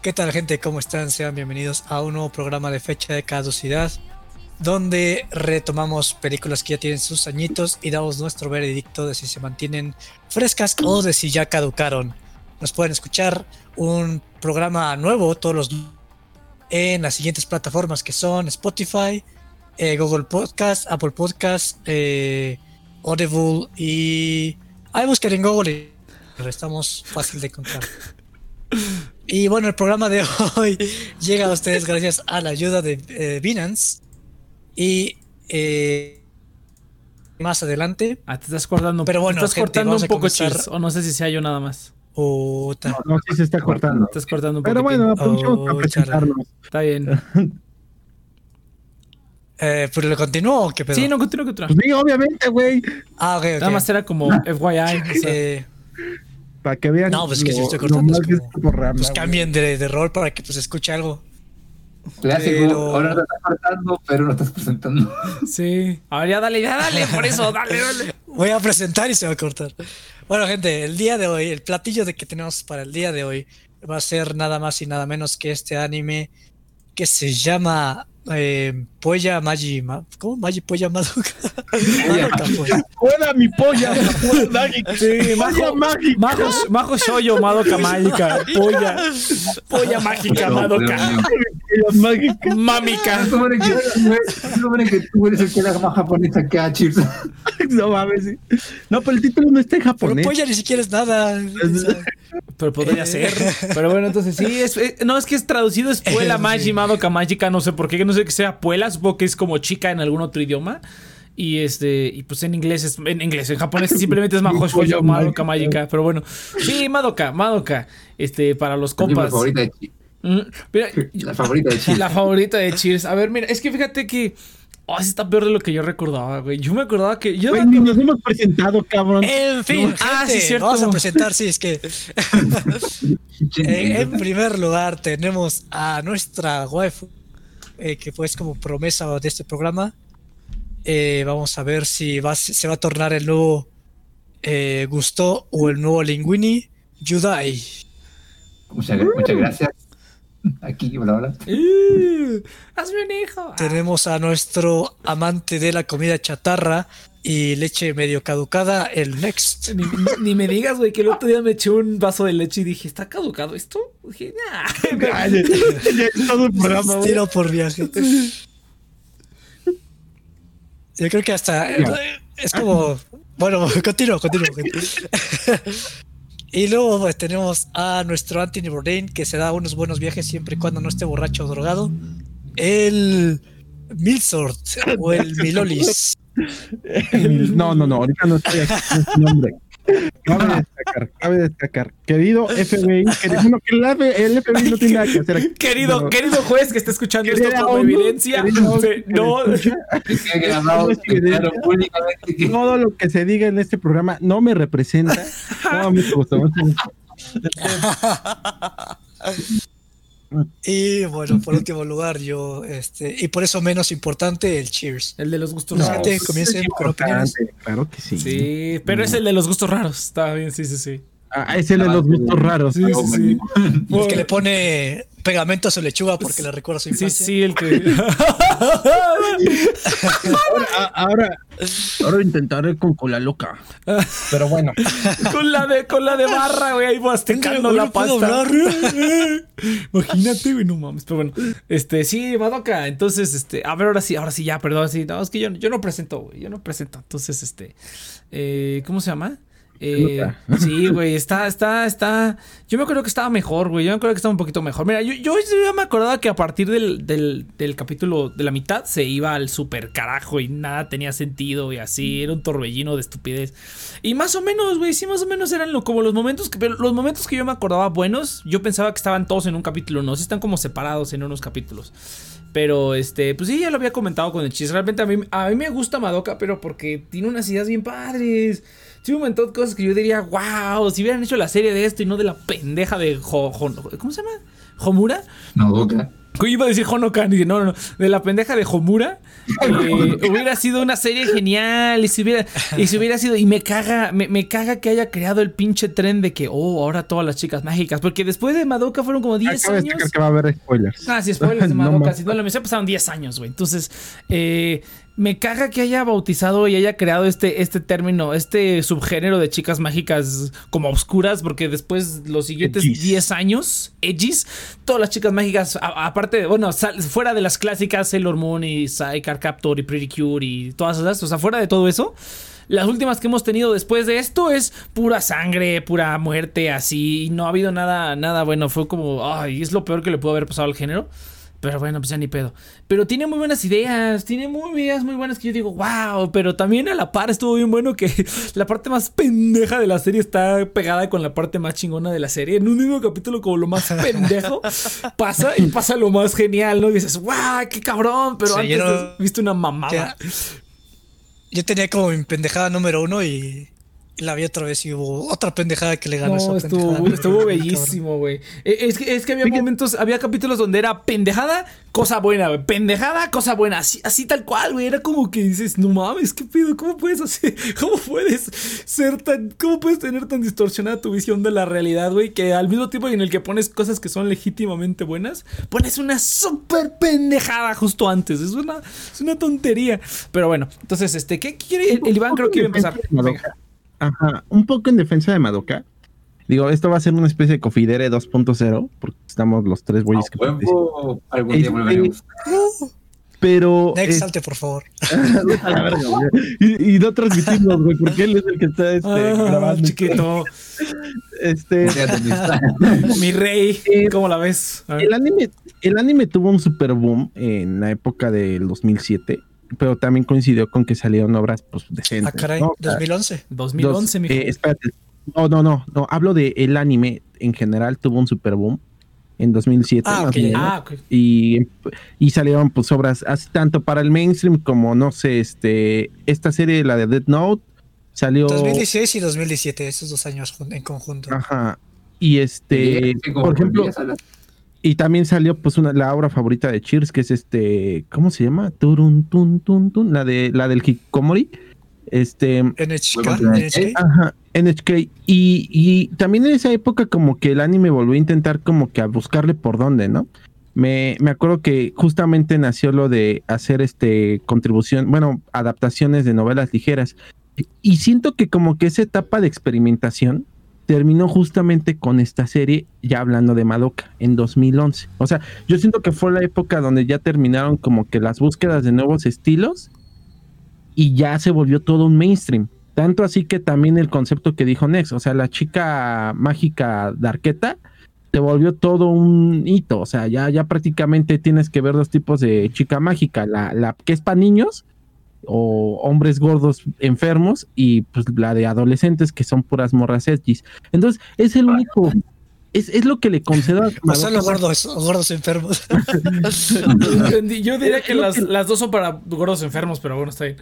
¿Qué tal gente? ¿Cómo están? Sean bienvenidos a un nuevo programa de fecha de caducidad donde retomamos películas que ya tienen sus añitos y damos nuestro veredicto de si se mantienen frescas o de si ya caducaron. Nos pueden escuchar un programa nuevo todos los en las siguientes plataformas que son Spotify, eh, Google Podcast, Apple Podcast, eh, Audible y... Ahí buscar en Google y estamos fácil de encontrar. Y bueno, el programa de hoy llega a ustedes gracias a la ayuda de eh, Binance y eh, más adelante. Ah, te estás cortando. Pero bueno, te estás gente, cortando un poco, Cheers, O no sé si sea yo nada más. Puta. No, no, sí se está cortando. Te estás cortando un Pero poquitín. bueno, aprovechemos Oh, para presentarnos. Está bien. Eh, ¿Pero le continúo o qué pedo? Sí, no, continúa, continúa. Pues sí, obviamente, güey. Ah, ok, ok. Nada más era como FYI. o sea, Eh, Para que vean. No, pues es que si lo- estoy lo cortando, es como- pues cambien de, de rol para que pues escuche algo. Clásico, Pero- ahora te estás cortando, pero no estás presentando. sí. A ver, ya dale, ya dale, por eso, dale, dale. Voy a presentar y se va a cortar. Bueno, gente, el día de hoy, el platillo de que tenemos para el día de hoy va a ser nada más y nada menos que este anime que se llama eh, Polla Magi. Ma- ¿Cómo? Magi Polla Madoka. Madoka, pues. ¡Juega mi polla! Sí, ¡Polla majo, mágica! majo, majo shoyo, madoka mágica. Polla. Polla mágica, madoka. ¡Polla mágica! Mámica. Supone que, tú eres el que era más japonesa que a Cheers. No mames, sí. No, pero el título no está en Pero japonés. Polla ni siquiera es nada. Pero podría ser. Pero bueno, entonces sí, es, eh, no, es que es traducido es Puela Sí. Magi Madoka Mágica, no sé por qué, no sé que sea Puela, supongo que es como chica en algún otro idioma. Y este, y pues en inglés es, en inglés, en japonés simplemente es Majo Shoujo Madoka Mágica, pero bueno. Sí, Madoka, Madoka, este, para los Mi compas. favorita de Cheers. Mm, mira, La favorita de Cheers. la favorita de Cheers. A ver, mira, es que fíjate que. Oh, está peor de lo que yo recordaba, güey. Yo me acordaba que. Yo Güey, ni nos hemos presentado, cabrón. En fin, Ah, gente, sí, cierto. vamos a presentar, sí, es que eh, en primer lugar tenemos a nuestra waifu, eh, que pues como promesa de este programa. Eh, vamos a ver si se va a tornar el nuevo eh, Gusto o el nuevo Linguini. Muchas, muchas gracias. Aquí, hola. Uh, hazme un hijo. Ah. Tenemos a nuestro amante de la comida chatarra y leche medio caducada, el Next. Ni, me digas, güey, que el otro día me eché un vaso de leche y dije, ¿está caducado esto? Dije, nah. Ay, ya es todo el programa. Tiro por viaje. Yo creo que hasta eh, es como bueno, continúo, continúo. continúo. y luego pues, tenemos a nuestro Anthony Bourdain que se da unos buenos viajes siempre y cuando no esté borracho o drogado. El Milsort o el Milolis. No, no, no, ahorita no estoy aquí con su nombre. Cabe destacar, cabe destacar. Querido FBI, querido, bueno, que el, F- el FBI no tiene nada que hacer aquí. Querido, Pero- querido juez que está escuchando esto como ONU, evidencia, no, me No, Todo lo que se diga en este programa no me representa. No, mucho gusto. Y bueno, por último lugar, yo, este, y por eso menos importante, el Cheers. el de los gustos No, raros. gente, comiencen con opiniones. Claro que sí. Sí, pero es el de los gustos raros. Está bien, sí, sí, sí. Ah, es el de los gustos raros. Sí, sí, sí. El que le pone pegamento a su lechuga porque le recuerda a su Sí, infancia. sí, el que. Ahora, a- ahora, ahora intentaré con cola loca. Pero bueno, con la de, con la de barra, güey, ahí masticando Hoy la pasta. hablar. Imagínate, güey, no mames. Pero bueno, este, sí, Madoka. Entonces, este, a ver, ahora sí, ahora sí, ya, perdón, sí. No, es que yo, yo no presento, güey, yo no presento. Entonces, este, eh, ¿cómo se llama? Eh, sí, güey, está, está, está. Yo me acuerdo que estaba mejor, güey. Yo me acuerdo que estaba un poquito mejor. Mira, yo, yo, yo me acordaba que a partir del, del, del capítulo de la mitad se iba al super carajo y nada tenía sentido y así. Era un torbellino de estupidez. Y más o menos, güey, sí, más o menos eran lo, como los momentos que. Pero los momentos que yo me acordaba buenos, yo pensaba que estaban todos en un capítulo, no, sí están como separados en unos capítulos. Pero este, pues sí, ya lo había comentado con el chis. Realmente a mí, a mí me gusta Madoka, pero porque tiene unas ideas bien padres. Tiene un montón de cosas que yo diría, wow, si hubieran hecho la serie de esto y no de la pendeja de Jo- Jo- ¿Cómo se llama? ¿Homura? No. Iba a decir Honokan y no, no, no. De la pendeja de Homura. eh, hubiera sido una serie genial. Y si hubiera, y si hubiera sido. Y me caga, me, me caga que haya creado el pinche tren de que, oh, ahora todas las chicas mágicas. Porque después de Madoka fueron como 10 Acaba de años. destacar que va a haber spoilers. Ah, sí, spoilers de No Madoka. más. si no lo me pasaron 10 años, güey. Entonces, eh, me caga que haya bautizado y haya creado este, este término, este subgénero de chicas mágicas como oscuras, porque después los siguientes Edgys. 10 años, edgys, todas las chicas mágicas, a- aparte de, bueno, sal- fuera de las clásicas Sailor Moon y Psycar Captor y Pretty Cure y todas esas, o sea, fuera de todo eso. Las últimas que hemos tenido después de esto es pura sangre, pura muerte, así. Y no ha habido nada, nada bueno. Fue como, ay, es lo peor que le pudo haber pasado al género. Pero bueno, pues ya ni pedo. Pero tiene muy buenas ideas, tiene muy ideas muy buenas que yo digo, wow. Pero también a la par estuvo bien bueno que la parte más pendeja de la serie está pegada con la parte más chingona de la serie. En un mismo capítulo, como lo más pendejo pasa y pasa lo más genial, ¿no? Y dices, wow, qué cabrón. Pero Sí, antes no- viste una mamada. Ya. Yo tenía como mi pendejada número uno y la vi otra vez y hubo otra pendejada que le ganó No, esa pendejada. estuvo, bellísimo, güey. Eh, Es que, es que había momentos, había capítulos donde era pendejada, cosa buena, güey. Pendejada, cosa buena. Así, así tal cual, güey. Era como que dices, no mames, ¿qué pedo? ¿Cómo puedes hacer? ¿Cómo puedes ser tan. ¿Cómo puedes tener tan distorsionada tu visión de la realidad, güey? Que al mismo tiempo en el que pones cosas que son legítimamente buenas, pones una súper pendejada justo antes. Es una, es una tontería. Pero bueno, entonces, este, ¿qué quiere? El, el Iván creo que iba a empezar. Venga. Ajá, un poco en defensa de Madoka. Digo, esto va a ser una especie de Cofidere 2.0, porque estamos los tres güeyes que huevo, algún día Este. Pero. Next, es- salte, por favor. a la verga, güey. y, y no transmitimos, güey, porque él es el que está este, Ah, grabando. chiquito. Este. Mi rey, Eh, ¿cómo la ves? El, anime, el anime tuvo un super boom en la época del 2007, pero también coincidió con que salieron obras pues, decentes. Ah, caray, ¿no? O sea, 2011. 2011, dos- mijo. eh, espérate. No, no, no, no. Hablo de el anime en general tuvo un super boom en 2007. Ah, más ok, o menos. ah, ok. y, y salieron pues obras así tanto para el mainstream como no sé este esta serie la de Dead Note salió 2016 y 2017, esos dos años en conjunto. ajá y este Sí, por ejemplo. Y también salió pues una la obra favorita de Cheers que es este cómo se llama Turun tun tun tun la de la del Hikomori este NHK, NHK. Ajá, NHK. Y, y también en esa época como que el anime volvió a intentar como que a buscarle por dónde, ¿no? Me, me acuerdo que justamente nació lo de hacer este contribución, bueno, adaptaciones de novelas ligeras. Y siento que como que esa etapa de experimentación terminó justamente con esta serie, ya hablando de Madoka, en 2011. O sea, yo siento que fue la época donde ya terminaron como que las búsquedas de nuevos estilos y ya se volvió todo un mainstream. Tanto así que también el concepto que dijo Nex, o sea, la chica mágica Darketa, te volvió todo un hito. O sea, ya, ya prácticamente tienes que ver dos tipos de chica mágica: la, la que es para niños o hombres gordos enfermos, y pues la de adolescentes que son puras morras edgys. Entonces, es el único. Es, es lo que le concedo a O solo gordos, gordos enfermos. Yo diría que las, que- las dos son para gordos enfermos, pero bueno, está bien.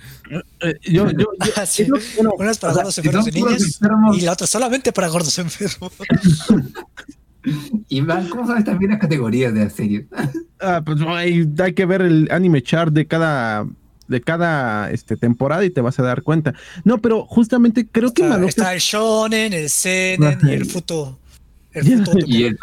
Eh, yo, yo, yo- Ah, sí. es lo- bueno, Una es para o sea, gordos enfermos de niños enfermos- y la otra solamente para gordos enfermos. Iván, ¿cómo sabes también las categorías de la serie? Ah, pues hay, hay que ver el anime chart de cada de cada este, temporada y te vas a dar cuenta. No, pero justamente creo que Está, Madoka está el shonen, el seinen y el futo. El futo, Y el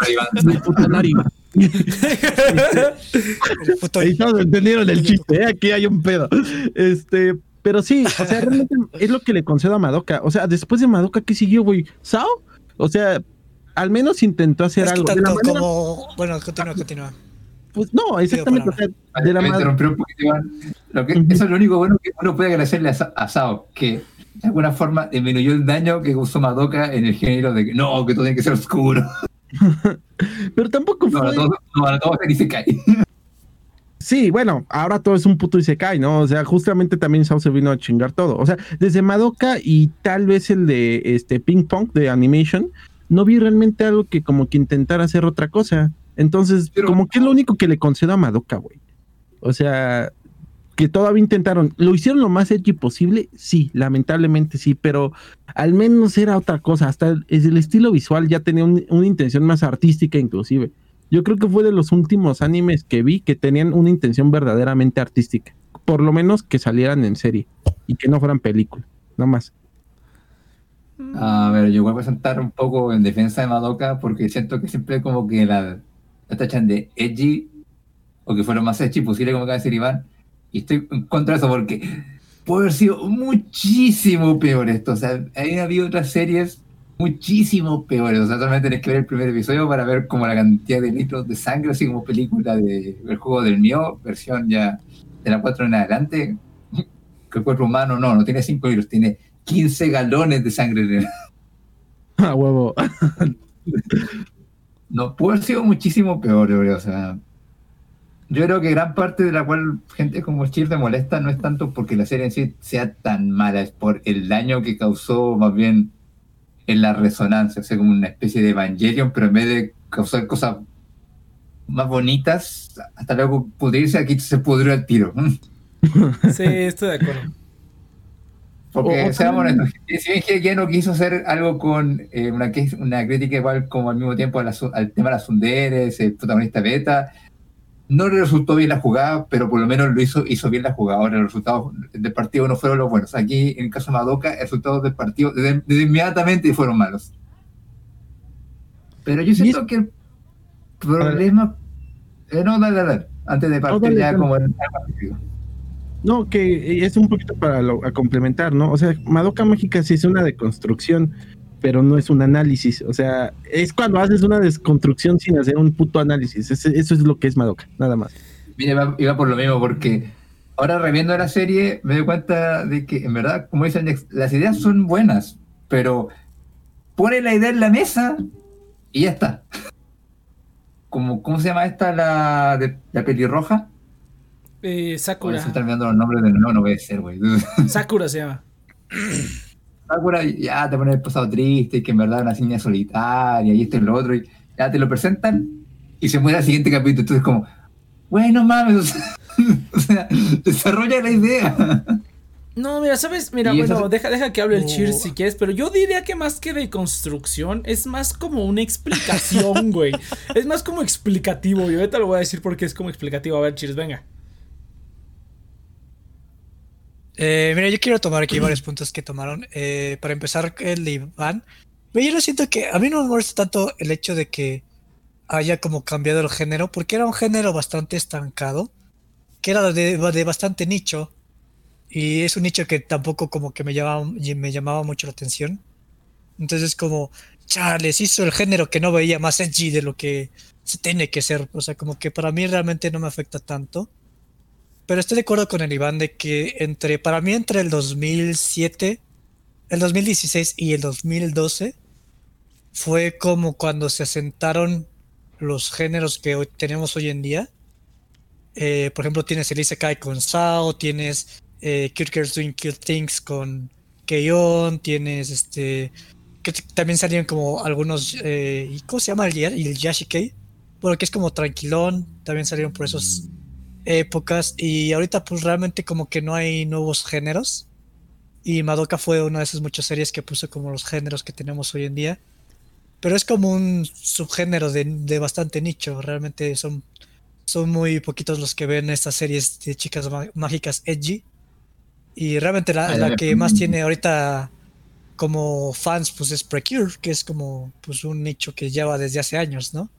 futo- Ahí todos entendieron el chiste, ¿eh? aquí hay un pedo. Este, pero sí, o sea, realmente es lo que le concedo a Madoka. O sea, después de Madoka, ¿qué siguió, güey? ¿Sao? O sea, al menos intentó hacer Es que algo. De la tanto manera- como. Bueno, continúa, continúa. Pues, no, exactamente. o sea, de la me un poquito. Lo que. Eso es lo único bueno que uno puede agradecerle a, a Sao, que de alguna forma disminuyó el daño que causó Madoka en el género de que no, que todo tiene que ser oscuro. pero tampoco No, fue. ahora todo, no, ahora todo se cae. Sí, bueno, ahora todo es un puto y se cae, ¿no? O sea, justamente también Sao se vino a chingar todo. O sea, desde Madoka y tal vez el de este Ping Pong de Animation, no vi realmente algo que como que intentara hacer otra cosa. Entonces, Pero- como que es lo único que le concedo a Madoka, güey. O sea, que todavía intentaron. ¿Lo hicieron lo más edgy posible? Sí, lamentablemente sí, pero al menos era otra cosa. Hasta el, es el estilo visual ya tenía un- una intención más artística inclusive. yo creo que fue de los últimos animes que vi que tenían una intención verdaderamente artística. Por lo menos que salieran en serie y que no fueran películas, no más. A ver, yo voy a presentar un poco en defensa de Madoka porque siento que siempre como que la, la tachan de edgy o que fueron más edgy posible, como acaba de decir Iván. Y estoy en contra de eso porque puede haber sido muchísimo peor esto. O sea, hay habido otras series muchísimo peores. O sea, solamente tenés que ver el primer episodio para ver como la cantidad de litros de sangre, así como película de El juego del mío, versión ya de la 4 en adelante. Que el cuerpo humano no, no tiene 5 litros, tiene 15 galones de sangre. A huevo. no, puede haber sido muchísimo peor, yo creo. O sea, yo creo que gran parte de la cual gente como Chir te molesta no es tanto porque la serie en sí sea tan mala, es por el daño que causó más bien en la resonancia, o sea, como una especie de Evangelion, pero en vez de causar cosas más bonitas, hasta luego pudrirse, aquí se pudrió el tiro. Sí, estoy de acuerdo. Porque, O- seamos honestos, si bien que no quiso hacer algo con eh, una, una crítica igual como al mismo tiempo a la su- al tema de las sunderes, el protagonista beta, no le resultó bien la jugada, pero por lo menos lo hizo, hizo bien la jugada. Ahora los resultados del partido no fueron los buenos. Aquí, en el caso de Madoka, los resultados del partido desde, desde inmediatamente fueron malos. Pero yo siento que el problema... eh, no, dale, dale, antes de partir dale, ya dale. como específico. No, que es un poquito para lo- a complementar, ¿no? O sea, Madoka Mágica sí es una deconstrucción, pero no es un análisis. O sea, es cuando haces una desconstrucción sin hacer un puto análisis. Eso es lo que es Madoka, nada más. Mira, iba, por lo mismo, porque ahora reviendo la serie me doy cuenta de que, en verdad, como dicen, las ideas son buenas, pero pone la idea en la mesa y ya está. Como, ¿Cómo se llama esta, la, de, la pelirroja? Eh, Ahora Sakura. están olvidando los nombres de no, no puede ser, güey. Sakura se llama. Sakura ya te pone el pasado triste, que en verdad es una niña solitaria y esto y lo otro, y ya te lo presentan y se muere el siguiente capítulo. Entonces, como, bueno, mames, o sea, o sea, desarrolla la idea. No, mira, ¿sabes? Mira, Y eso bueno, deja, deja que hable el Oh. Cheers si quieres, pero yo diría que más que de construcción, es más como una explicación, güey. Es más como explicativo, y ahorita lo voy a decir porque es como explicativo. A ver, Cheers, venga. Eh, mira, yo quiero tomar aquí varios puntos que tomaron. Eh, para empezar, el de Iván. Yo no siento que. A mí no me molesta tanto el hecho de que haya como cambiado el género, porque era un género bastante estancado, que era de, bastante nicho. Y es un nicho que tampoco como que me llamaba, me llamaba mucho la atención. Entonces, como, chales, hizo el género que no veía más edgy de lo que se tiene que ser. O sea, como que para mí realmente no me afecta tanto. Pero estoy de acuerdo con el Iván de que entre, para mí entre el 2007, el 2016 y el 2012 fue como cuando se asentaron los géneros que hoy tenemos hoy en día. Eh, por ejemplo, tienes el Isekai con Sao, tienes eh, Cute Girls Doing Cute Things con Keion, tienes este que también salieron como algunos eh, ¿y ¿cómo se llama el, el Yashikei? Bueno, que es como tranquilón, también salieron por esos épocas y ahorita pues realmente como que no hay nuevos géneros. Y Madoka fue una de esas muchas series que puso como los géneros que tenemos hoy en día. Pero es como un subgénero de, de bastante nicho. Realmente son son muy poquitos los que ven estas series de chicas má- mágicas edgy. Y realmente la, la que más tiene ahorita como fans pues es Precure que es como pues un nicho que lleva desde hace años no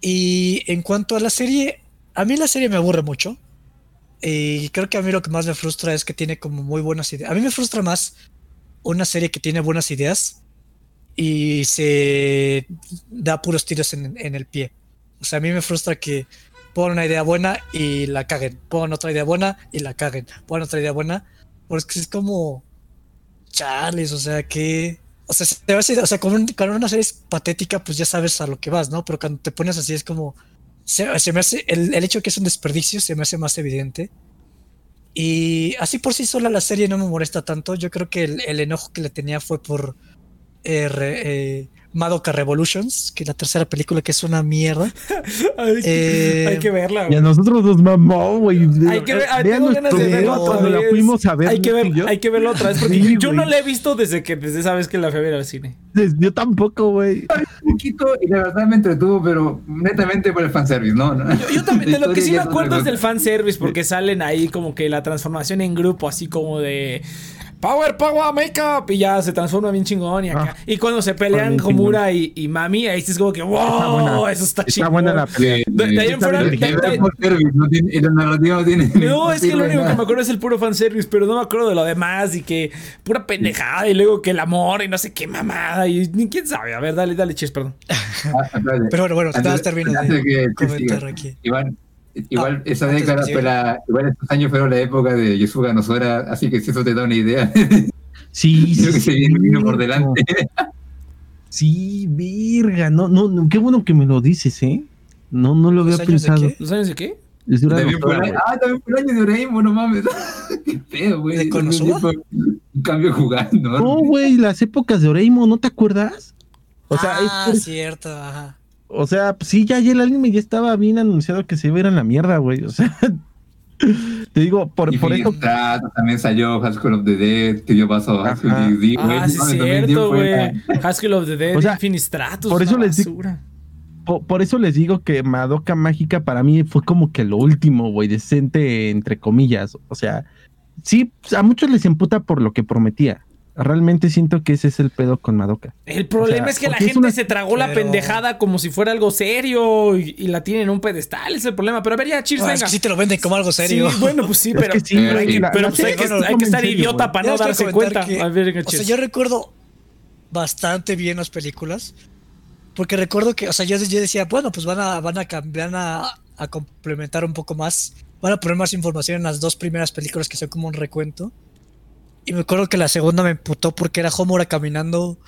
y en cuanto a la serie a mí la serie me aburre mucho. Y creo que a mí lo que más me frustra es que tiene como muy buenas ideas. A mí me frustra más una serie que tiene buenas ideas y se da puros tiros en, el pie. O sea, a mí me frustra que pongan una idea buena y la caguen. Pongan otra idea buena y la caguen. Pongan otra idea buena. Porque es como... Charles, o sea, que... O sea, se te va a decir- o sea, con una serie es patética, pues ya sabes a lo que vas, ¿no? Pero cuando te pones así es como se, me hace, el, hecho de que es un desperdicio se me hace más evidente. Y así por sí sola la serie no me molesta tanto. Yo creo que el, enojo que le tenía fue por eh, eh, Madoka Revolutions, que es la tercera película que es una mierda. Hay, Eh, hay que verla, Y a nosotros nos mamó, güey. Hay que ver- ah, tengo ganas de verla otra cuando la vez. fuimos a ver. Hay que, ver, hay que verla otra vez porque Sí, yo no la he visto desde que desde esa vez que la fui a ver al cine. Yo tampoco, güey. Un poquito y la verdad me entretuvo, pero netamente por el fanservice, ¿no? no. Yo, yo también, de lo que sí me acuerdo es del fanservice, porque salen ahí como que la transformación en grupo, así como de Power, Power, Makeup, y ya se transforma bien chingón. Y acá. Ah, y cuando se pelean Homura y, y Mami, ahí sí es como que, wow, Está buena. eso está, Está chingón. buena la pelea. De- de ahí en Está fuera- no tiene- es que lo único que me acuerdo es el puro fanservice, pero no me acuerdo de lo demás y que pura pendejada y luego que el amor y no sé qué mamada y ni quién sabe. A ver, dale, dale, chis, perdón. Ah. Pero bueno, bueno, termino antes de Igual, Ah, esa década fue la. Igual estos años fueron la época de Yosuga Nosora, así que si eso te da una idea, Sí, creo que se vino, vino por delante. Sí, virga. No, no, no, qué bueno que me lo dices, ¿eh? No, no lo había ¿Los años de pensado. qué? ¿Los años de qué? Es También el güey. ah, también fue el año de Doraemon, no mames. Qué feo, güey. Un cambio jugando. No, güey, las épocas de Oreimo, ¿no te acuerdas? O sea, ah, es- cierto, ajá. O sea, sí, ya, ya el anime ya estaba bien anunciado que se iba a ir a la mierda, güey. O sea, te digo, por, Y por eso. También salió School of the Dead, que dio paso a Ajá. of the Dead, güey. Ah, sí, No mames, cierto, 2010 fue güey. Haskell of the Dead, O sea, Infinistratus. por eso les digo- Por, eso les digo que Madoka Mágica para mí fue como que lo último, güey, decente, entre comillas. O sea, sí, a muchos les emputa por lo que prometía. Realmente siento que ese es el pedo con Madoka. El problema O sea, es que la gente una- se tragó la Pero- pendejada como si fuera algo serio y, y la tienen en un pedestal. Es el problema. Pero a ver, ya, cheers, Ah, venga. es que sí te lo venden como algo serio. Sí, bueno, pues sí, pero, sí, pero, güey, hay que- la- pero la pues hay que, hay que es estar serio, idiota para no darse cuenta. que- a ver, o sea, yo recuerdo bastante bien las películas. Porque recuerdo que, o sea, yo, yo decía, bueno, pues van a, van a cambiar, a, a complementar un poco más. Van a poner más información en las dos primeras películas que son como un recuento. Y me acuerdo que la segunda me emputó porque era Homura caminando.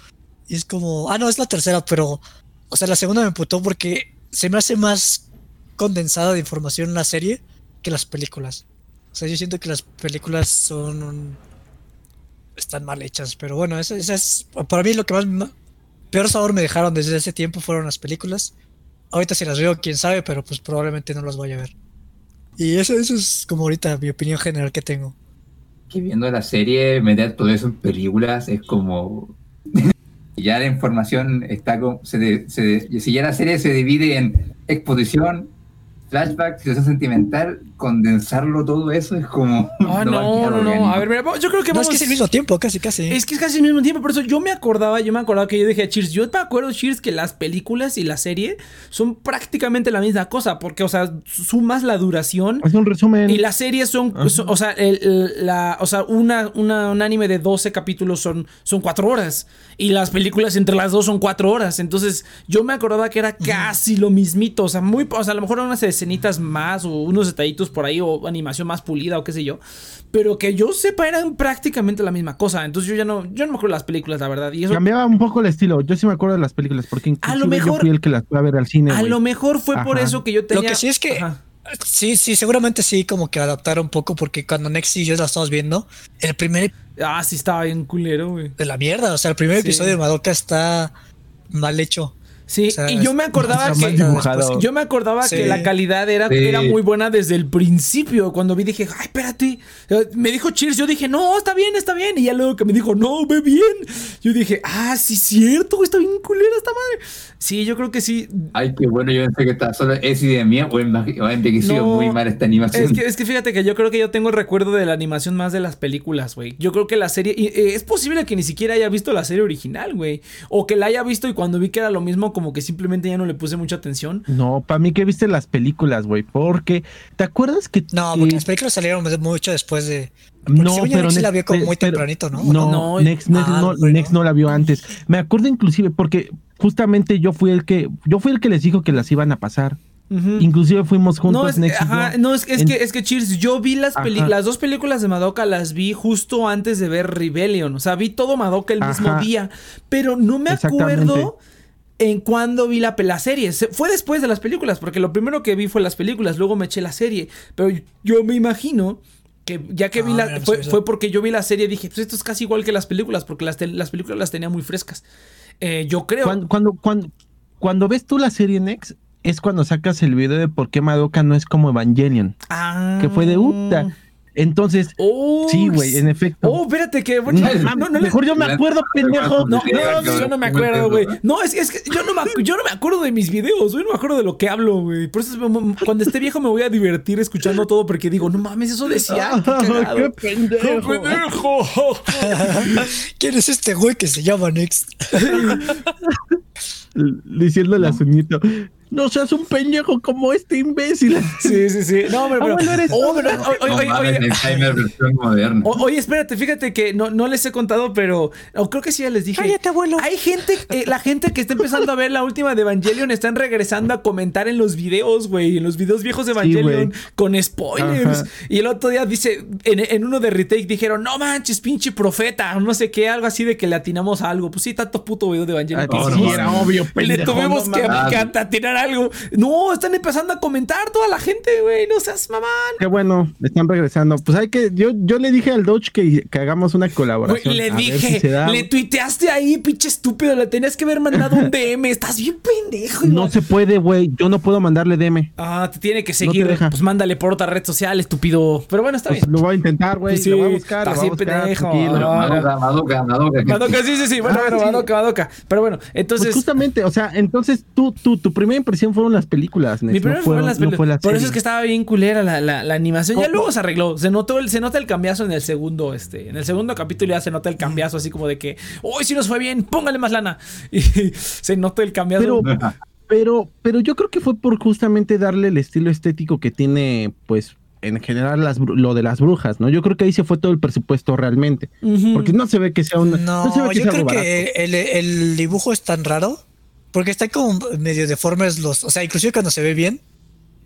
Y es como, ah, no, es la tercera, pero, o sea, la segunda me emputó porque se me hace más condensada de información la serie que las películas. O sea, yo siento que las películas son están mal hechas, pero bueno, eso, eso es para mí lo que más peor sabor me dejaron desde ese tiempo fueron las películas. Ahorita si las veo, quién sabe, pero pues probablemente no las vaya a ver. Y eso, eso es como ahorita mi opinión general que tengo. Que viendo la serie, meter todo eso en películas es como. ya la información está como. Se de- se de- si ya la serie se divide en exposición, flashback, situación sentimental, condensarlo todo eso es como. Ah, no, no, no. A ver, mira, yo creo que No, vamos. es que es el mismo tiempo, casi, casi. Es que es casi el mismo tiempo, por eso yo me acordaba, yo me acordaba que yo dije a Cheers, yo me acuerdo, Cheers, que las películas y la serie son prácticamente la misma cosa, porque, o sea, sumas la duración Es un resumen. y las series son, o sea, el- el- la, o sea una, una- un anime de 12 capítulos son, son 4 horas y las películas entre las dos son 4 horas, entonces yo me acordaba que era casi lo mismito, o sea, muy, o sea, a lo mejor unas escenitas más o unos detallitos por ahí o animación más pulida o qué sé yo, pero que yo sepa eran prácticamente la misma cosa, entonces yo ya no, yo no me acuerdo de las películas, la verdad, y eso Cambiaba un poco el estilo. Yo sí me acuerdo de las películas, porque A lo yo mejor- fui el que las fue a ver al cine. a lo mejor fue por eso que yo tenía... Lo que sí es que Ajá. sí, sí, seguramente sí, como que adaptaron un poco, porque cuando Next y yo la estamos viendo, el primer Ah, sí estaba bien culero, güey. de la mierda, o sea, el primer Sí. episodio de Madoka está mal hecho. Sí, O sea, y yo me acordaba que yo me acordaba Sí. que la calidad era, Sí. era muy buena desde el principio. Cuando vi dije, ay, espérate. Eh, Me dijo Cheers, yo dije, no, está bien, está bien. Y ya luego que me dijo, no, ve bien. Yo dije, ah, sí, cierto, está bien culera esta madre. Sí, yo creo que sí. Ay, qué bueno, yo pensé que está solo es idea mía o ha envejecido No, muy mal esta animación. Es que, es que fíjate que yo creo que yo tengo el recuerdo de la animación más de las películas, güey. Yo creo que la serie. y, eh, es posible que ni siquiera haya visto la serie original, güey. O que la haya visto y cuando vi que era lo mismo, como que simplemente ya no le puse mucha atención. No, para mí que viste las películas, güey, porque ¿te acuerdas que No, que- porque las películas salieron mucho después de. no, pero Next sí la vio como muy pero- tempranito, ¿no? No, No, Next, Next ah, no, bueno. Next no la vio antes. Me acuerdo inclusive porque justamente yo fui el que yo fui el que les dijo que las iban a pasar. Ujú. Inclusive fuimos juntos No, es, Next ajá, no, es, es En- que, es que, Cheers, yo vi las, las dos películas de Madoka, las vi justo antes de ver Rebellion. O sea, vi todo Madoka el mismo día. Pero no me Exactamente. acuerdo en cuándo vi la, la serie. Se- fue después de las películas, porque lo primero que vi fue las películas, luego me eché la serie. Pero yo me imagino Que ya que Ah, vi la. mira, no Fue, porque yo vi la serie y dije, pues esto es casi igual que las películas, porque las, películas las tenía muy frescas. Eh, yo creo. Cuando, cuando, cuando, cuando ves tú la serie Next, es cuando sacas el video de por qué Madoka no es como Evangelion. Ah. Que fue de Uta. Entonces, Oh, sí, güey, en efecto. Oh, espérate, que. No, No, mames, no, no, mejor yo me acuerdo, pendejo. No, yo no me acuerdo, güey. No, es, es que yo no, me, yo no me acuerdo de mis videos, güey. No me acuerdo de lo que hablo, güey. Por eso cuando esté viejo me voy a divertir escuchando todo porque digo, no mames, eso decía. Qué, cagado. ¡Qué pendejo! ¡Qué pendejo! ¿Quién es este güey que se llama Next? Diciéndole a su nieto, no seas un pendejo como este imbécil. Sí, sí, sí. No, pero. Ah, pero- bueno, eres- oh, pero- oye, No espérate, fíjate que no, no les he contado, pero creo que sí ya les dije. Cállate, abuelo. Hay gente, eh, la gente que está empezando a ver la última de Evangelion están regresando a comentar en los videos, güey, en los videos viejos de Evangelion con spoilers. Ajá. Y el otro día dice, en, en uno de retake dijeron, no manches, pinche profeta, no sé qué, algo así de que le atinamos a algo. Pues sí, tanto puto video de Evangelion. Ah, que que no, sí, no, era no. obvio, le pendejo. tuvimos no que, que atinar algo. No, están empezando a comentar toda la gente, güey. No seas mamán. Qué bueno, están regresando. Pues hay que, yo, yo le dije al Dodge que, que hagamos una Güey, colaboración. le a ver dije, si se da. le tuiteaste ahí, pinche estúpido, le tenías que haber mandado un DM, estás bien pendejo. No se puede, güey. Yo no puedo mandarle DM. Ah, te tiene que No te seguir, deja. pues mándale por otra red social, estúpido. Pero bueno, está Pues bien. lo voy a intentar, güey. Pues sí, lo voy a buscar. a bien pendejo. Madoka, Madoka. Madoka, sí, sí, sí, bueno, Ah, bueno, sí. Madoka, Madoka. Pero bueno, entonces... Pues justamente, o sea, entonces tú, tú, tu primera impresión fueron las películas, Nex, Mi no fueron- fue las no pel- fue la Por eso es que estaba bien culera la, la, la animación. Ya ¿Cómo? luego se arregló. Se notó el, se nota el cambiazo en el segundo, este. En el segundo capítulo ya se nota el cambiazo así como de que, hoy si nos fue bien, póngale más lana. Y se nota el cambiazo. Pero, pero, pero yo creo que fue por justamente darle el estilo estético que tiene, pues, en general las, lo de las brujas, ¿no? Yo creo que ahí se fue todo el presupuesto realmente. Porque no se ve que sea un. No, se ve que yo sea creo que el, el dibujo es tan raro porque están como medio deformes los, o sea, inclusive cuando se ve bien,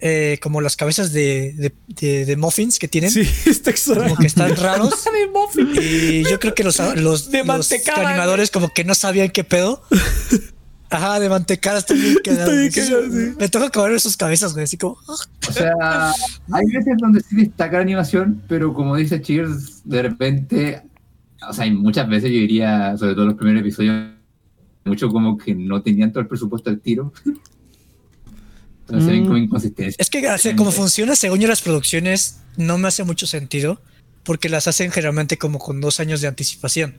eh, como las cabezas de, de, de- de muffins que tienen, Sí, está extraño. como que están raros. Y yo creo que los, los, De los animadores como que no sabían qué pedo. Ajá, de mantecada está bien quedado. bien quedado, sí. Me toca comer sus cabezas, güey, así como... ah. O sea, hay veces donde sí destaca la animación, pero como dice Cheers, de repente, o sea, hay muchas veces yo diría, sobre todo los primeros episodios, mucho como que no tenían todo el presupuesto al tiro. Entonces ven Mm. como inconsistencia. Es que así como funciona según yo las producciones, no me hace mucho sentido, porque las hacen generalmente como con dos años de anticipación.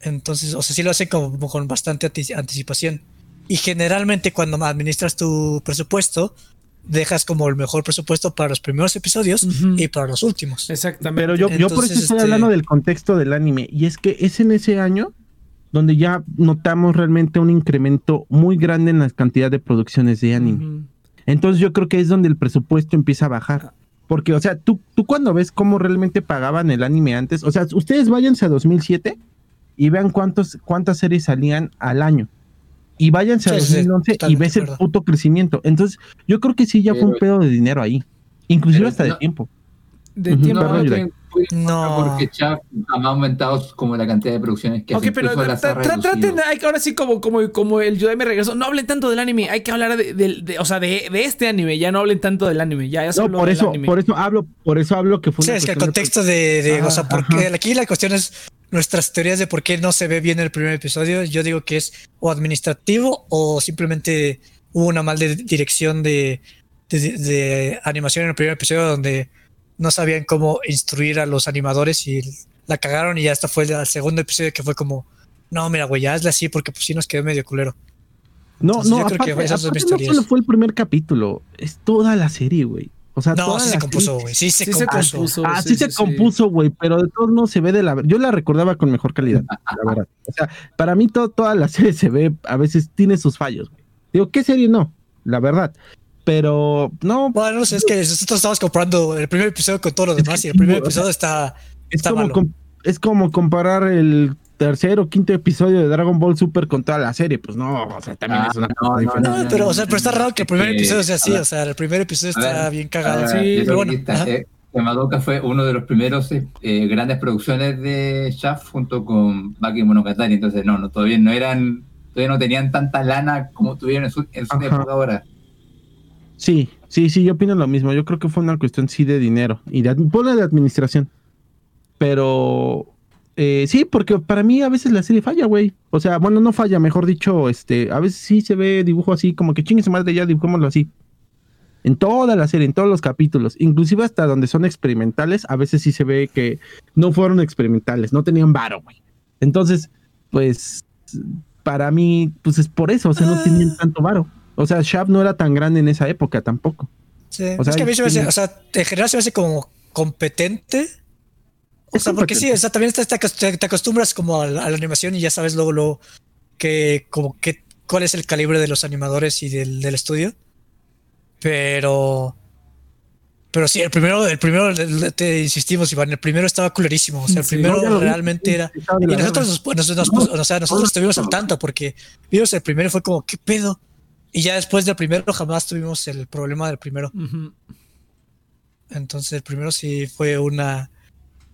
Entonces, o sea, sí lo hacen como con bastante anti- anticipación. Y generalmente cuando administras tu presupuesto, dejas como el mejor presupuesto para los primeros episodios y para los últimos. Exactamente. Pero yo, yo por eso estoy este- hablando del contexto del anime. Y es que es en ese año donde ya notamos realmente un incremento muy grande en la cantidad de producciones de anime. Entonces yo creo que es donde el presupuesto empieza a bajar. Porque, o sea, tú, tú cuando ves cómo realmente pagaban el anime antes, o sea, ustedes váyanse a 2007 y vean cuántos, cuántas series salían al año. Y váyanse a Sí, sí, sí, 2011 y totalmente ves el puto crecimiento. Entonces, yo creo que sí ya fue un pedo de dinero ahí. Inclusive Pero hasta de tiempo. De Ujú. tiempo. Perdón, no, Yurek. tienen- pueden- No. porque Chuck ha aumentado como la cantidad de producciones que Ok, hace, pero tra- tra- traten, hay ahora sí como, como, como el Yudai me regresó, no hablen tanto del anime, hay que hablar de, o sea, de, de este anime, ya no hablen tanto del anime, ya, No, por eso, anime. por eso hablo, por eso hablo que fue Sí, una es que el contexto de, o sea, porque ajá. aquí la cuestión es nuestras teorías de por qué no se ve bien el primer episodio. Yo digo que es o administrativo o simplemente hubo una mal de dirección de, de, de animación en el primer episodio donde no sabían cómo instruir a los animadores y la cagaron y ya hasta fue el segundo episodio que fue como, no, mira, güey, ya hazle así porque pues sí nos quedó medio culero. No, Entonces, no, yo creo que aparte, esas mis aparte no solo fue el primer capítulo, es toda la serie, güey. O sea, No, toda sí se compuso, serie- güey, sí se Sí se compuso. Ah, sí, sí, se compuso, güey, pero de todos modos se ve de la... Yo la recordaba con mejor calidad, la verdad. O sea, para mí to- toda la serie se ve, a veces tiene sus fallos, güey. Digo, ¿qué serie no? La verdad. Pero, no, Bueno, no sé, es que nosotros estamos comprando el primer episodio con todo lo Es que demás y el primer episodio está, es está como, malo. com- es como comparar el tercer o quinto episodio de Dragon Ball Super con toda la serie. Pues no, o sea, también Ah, es una cosa no, diferente. No, pero, o sea, pero está raro que el primer Eh, episodio sea así. O sea, el primer episodio está ver, bien cagado. Sí, pero bueno. eh, Madoka fue uno de los primeros eh, eh, grandes producciones de Shaft junto con Baki Monogatari. Entonces, no, no, todavía no eran, todavía no tenían tanta lana como tuvieron en su, en su época ahora. Sí, Sí, sí, yo opino lo mismo. Yo creo que fue una cuestión sí de dinero y de, de administración. Pero eh, sí, porque para mí a veces la serie falla, güey. O sea, bueno, no falla, mejor dicho, este, a veces sí se ve dibujo así, como que chingue su madre ya, dibujémoslo así. En toda la serie, en todos los capítulos, inclusive hasta donde son experimentales, a veces sí se ve que no fueron experimentales, no tenían varo, güey. Entonces, pues, para mí, pues es por eso, o sea, no tenían tanto varo. O sea, Shab no era tan grande en esa época tampoco. Sí. O sea, es que a mí se me hace, o sea, en general se me hace como competente. O sea, porque sí, o sea, también te, te acost- te- te acostumbras como a la, a la animación y ya sabes luego, luego que, como que, cuál es el calibre de los animadores y del, del estudio. Pero, pero sí, el primero, el primero, te insistimos, Iván, el primero estaba culerísimo. O sea, el primero vi, realmente era. Y nosotros, nos, nos- nos- nos- o sea, nosotros estuvimos al tanto porque vimos el primero y fue como, ¿qué pedo? Y ya después del primero jamás tuvimos el problema del primero. Entonces el primero sí fue una...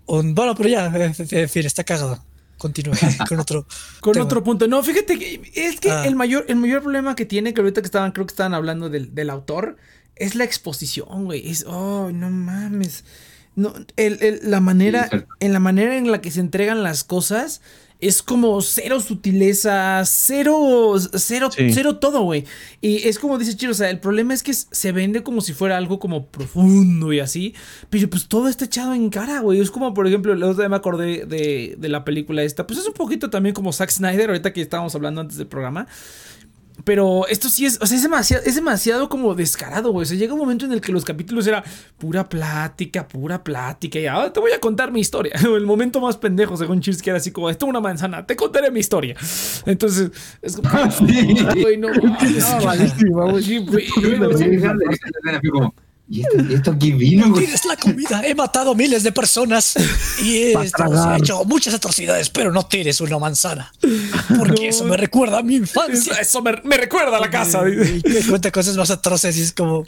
Un, bueno, pero ya, en en fin, está cagado. Continúe con otro. Con tema. otro punto. No, fíjate que es que Ah. el mayor, el mayor problema que tiene, que ahorita que estaban, creo que estaban hablando del, del autor, es la exposición, güey. Es, oh, no mames. No, el, el- la manera, Sí, en la manera en la que se entregan las cosas, es como cero sutileza, cero, cero, Sí. cero todo, güey. Y es como dice Chiro, o sea, el problema es que se vende como si fuera algo como profundo y así, pero pues todo está echado en cara, güey. Es como, por ejemplo, el otro día me acordé de, de la película esta, pues es un poquito también como Zack Snyder, ahorita que estábamos hablando antes del programa. Pero esto sí es, o sea, es demasiado, es demasiado como descarado, güey. O sea, llega un momento en el que los capítulos era pura plática, pura plática. Y ahora te voy a contar mi historia. El momento más pendejo, según Cheers, que era así como, esto es una manzana, te contaré mi historia. Entonces, es como, güey, no mames. No, como, ¿Y esto, y esto qué vino? Tienes la comida. He matado miles de personas y he, hecho muchas atrocidades, pero no tienes una manzana. Porque No. eso me recuerda a mi infancia. eso me, me recuerda a la casa. Y me cuenta cosas más atroces y es como.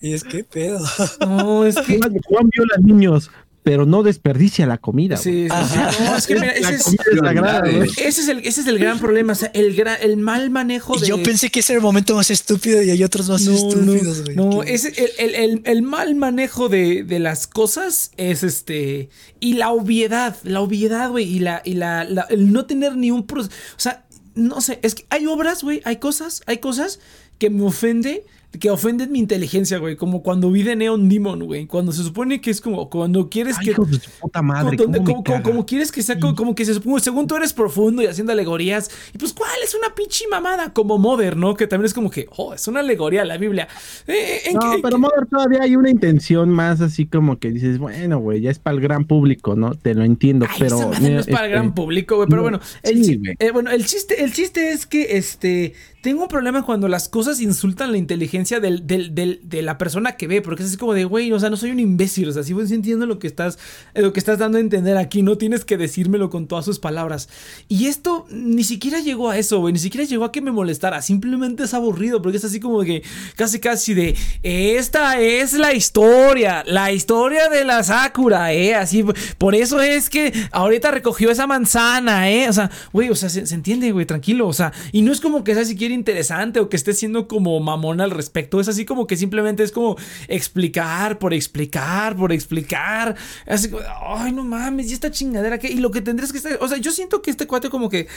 Y es que pedo. No, es que. Juan viola niños, pero no desperdicia la comida. Sí, sí, sí. Ajá. No, es que mira, la ese es, comida es sagrada, güey. ese es el, ese es el gran problema. O sea, el, gran, el mal manejo de. yo pensé que ese era el momento más estúpido y hay otros más No, estúpidos, güey. no, no, ese- el, el- el- el mal manejo de, de las cosas es este. Y la obviedad, la obviedad, güey. Y, la, y la, la- el no tener ni un. pro- O sea, no sé, es que hay obras, güey, hay cosas, hay cosas que me ofende. Que ofenden mi inteligencia, güey. Como cuando vi de Neon Demon, güey. Cuando se supone que es como. Cuando quieres Ay, que. hijos de su puta madre. Como, cómo como- como- caga. como quieres que sea como, como que se suponga, según tú eres profundo y haciendo alegorías. Y pues, ¿cuál es una pinche mamada? Como Mother, ¿no? Que también es como que, oh, es una alegoría a la Biblia. Eh, ¿en No, pero Mother todavía hay una intención más así como que dices, bueno, güey, ya es para el gran público, ¿no? Te lo entiendo, Ay, pero esa madre no es para el este, gran público, güey. Pero no, bueno, el, sí, eh, bueno, el chiste, el chiste es que este. Tengo un problema cuando las cosas insultan la inteligencia del, del- del- de la persona que ve, porque es así como de, güey, o sea, no soy un imbécil, o sea, sí, sí entiendo lo que estás, lo que estás dando a entender aquí, no tienes que decírmelo con todas sus palabras. Y esto ni siquiera llegó a eso, güey, ni siquiera llegó a que me molestara, simplemente es aburrido, porque es así como que casi casi de, esta es la historia, la historia de la Sakura, eh, así, por eso es que ahorita recogió esa manzana, eh, o sea, güey, o sea, se, se entiende, güey, tranquilo, o sea, y no es como que sea interesante o que esté siendo como mamón al respecto, es así como que simplemente es como explicar por explicar por explicar, así como, ay, no mames, y esta chingadera que, y lo que tendrías que estar, o sea, yo siento que este cuate como que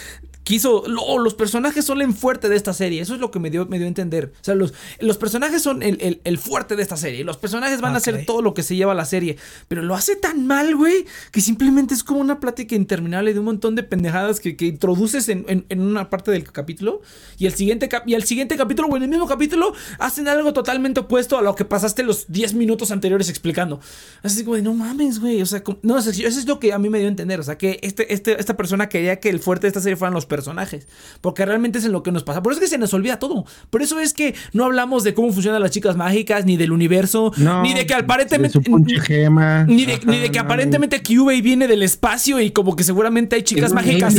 quiso, lo- los personajes son el fuerte de esta serie, eso es lo que me dio, me dio a entender, o sea, los, los personajes son el, el- el fuerte de esta serie, los personajes van a hacer todo lo que se lleva la serie, pero lo hace tan mal, güey, que simplemente es como una plática interminable de un montón de pendejadas que, que introduces en, en- en una parte del capítulo y el siguiente, cap- y el siguiente capítulo o en el mismo capítulo hacen algo totalmente opuesto a lo que pasaste los 10 minutos anteriores explicando. Así como de, no mames, güey, o sea, no, eso, es lo que a mí me dio a entender, o sea, que este, este, esta persona quería que el fuerte de esta serie fueran los personajes, porque realmente es en lo que nos pasa, por eso es que se nos olvida todo, por eso es que no hablamos de cómo funcionan las chicas mágicas, ni del universo, No, ni de que de aparentemente... pinche gema. Ni de, Ajá, ni de que no, aparentemente QA viene del espacio y como que seguramente hay chicas mágicas.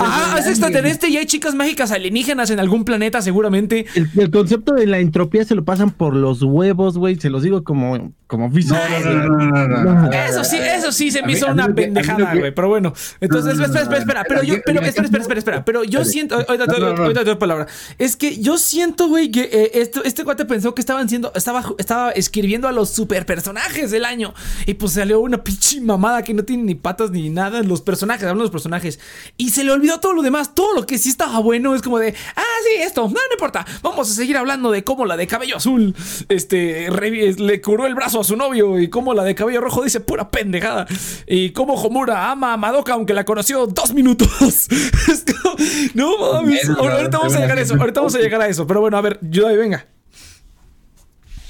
Ah, es extraterrestre y hay chicas mágicas alienígenas en algún planeta seguramente. El, el concepto de la entropía se lo pasan por los huevos, güey. Se los digo como, como físico. No, no, no, no, no, no. Eso sí, eso sí se me hizo una pendejada, que- güey. Pero bueno, entonces, No, no, espera, espera, espera, Pero yo, pero espera, espera, espera, espera. Pero yo siento, ahorita te No, no, doy- palabra. Es que yo siento, güey, que eh, esto, este cuate pensó que estaban siendo, estaba, estaba escribiendo a los super personajes del año. Y pues salió una pinche mamada que no tiene ni patas ni nada. Los personajes, hablando de los personajes. Y se le olvidó todo lo demás. Todo lo que sí estaba bueno es como de, ah, sí, esto, no, no importa. Vamos a seguir hablando de cómo la de cabello azul, este, le curó el brazo su novio. Y cómo la de cabello rojo dice pura pendejada. Y cómo Homura ama a Madoka aunque la conoció dos minutos. Como, no mames. Ahorita vamos a llegar a eso. Ahorita vamos a llegar a eso. Pero bueno, a ver, yo venga.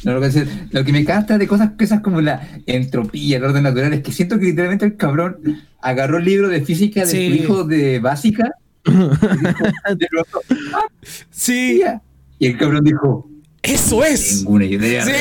No, lo, que decir, lo que me casta de cosas, cosas como la entropía, el orden natural, es que siento que literalmente el cabrón agarró el libro de física de Sí. su hijo de básica y dijo, de nuevo, Sí, "Tía". y el cabrón dijo, eso es. ninguna idea. Sí,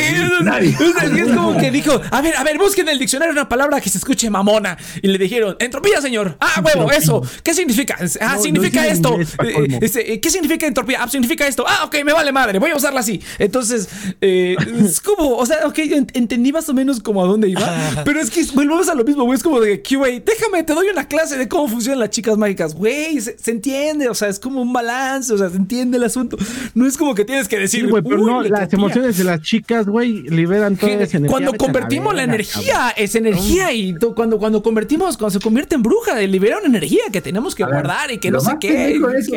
nadie. es, como que dijo, a ver, a ver, busquen en el diccionario una palabra que se escuche mamona. Y le dijeron, entropía, señor. Ah, huevo, eso. ¿Qué significa? Ah, No, significa no esto. inglés, Eh, este, eh, ¿Qué significa entropía? Ah, significa esto. Ah, ok, me vale madre, voy a usarla así. Entonces, eh, es como, o sea, ok, ent- entendí más o menos como a dónde iba. pero es que volvemos a lo mismo, güey. Es como de que, güey, déjame, te doy una clase de cómo funcionan las chicas mágicas. Güey, se, se entiende, o sea, es como un balance, o sea, se entiende el asunto. No es como que tienes que decir, Sí, güey, pero "Uy, no, la las entropía". emociones de las chicas, güey, liberan toda esa energía. Cuando convertimos la, energía, cabrón. es energía. Y cuando, cuando convertimos, cuando se convierte en bruja, libera una energía que tenemos que ver, guardar y que no sé qué. eso-.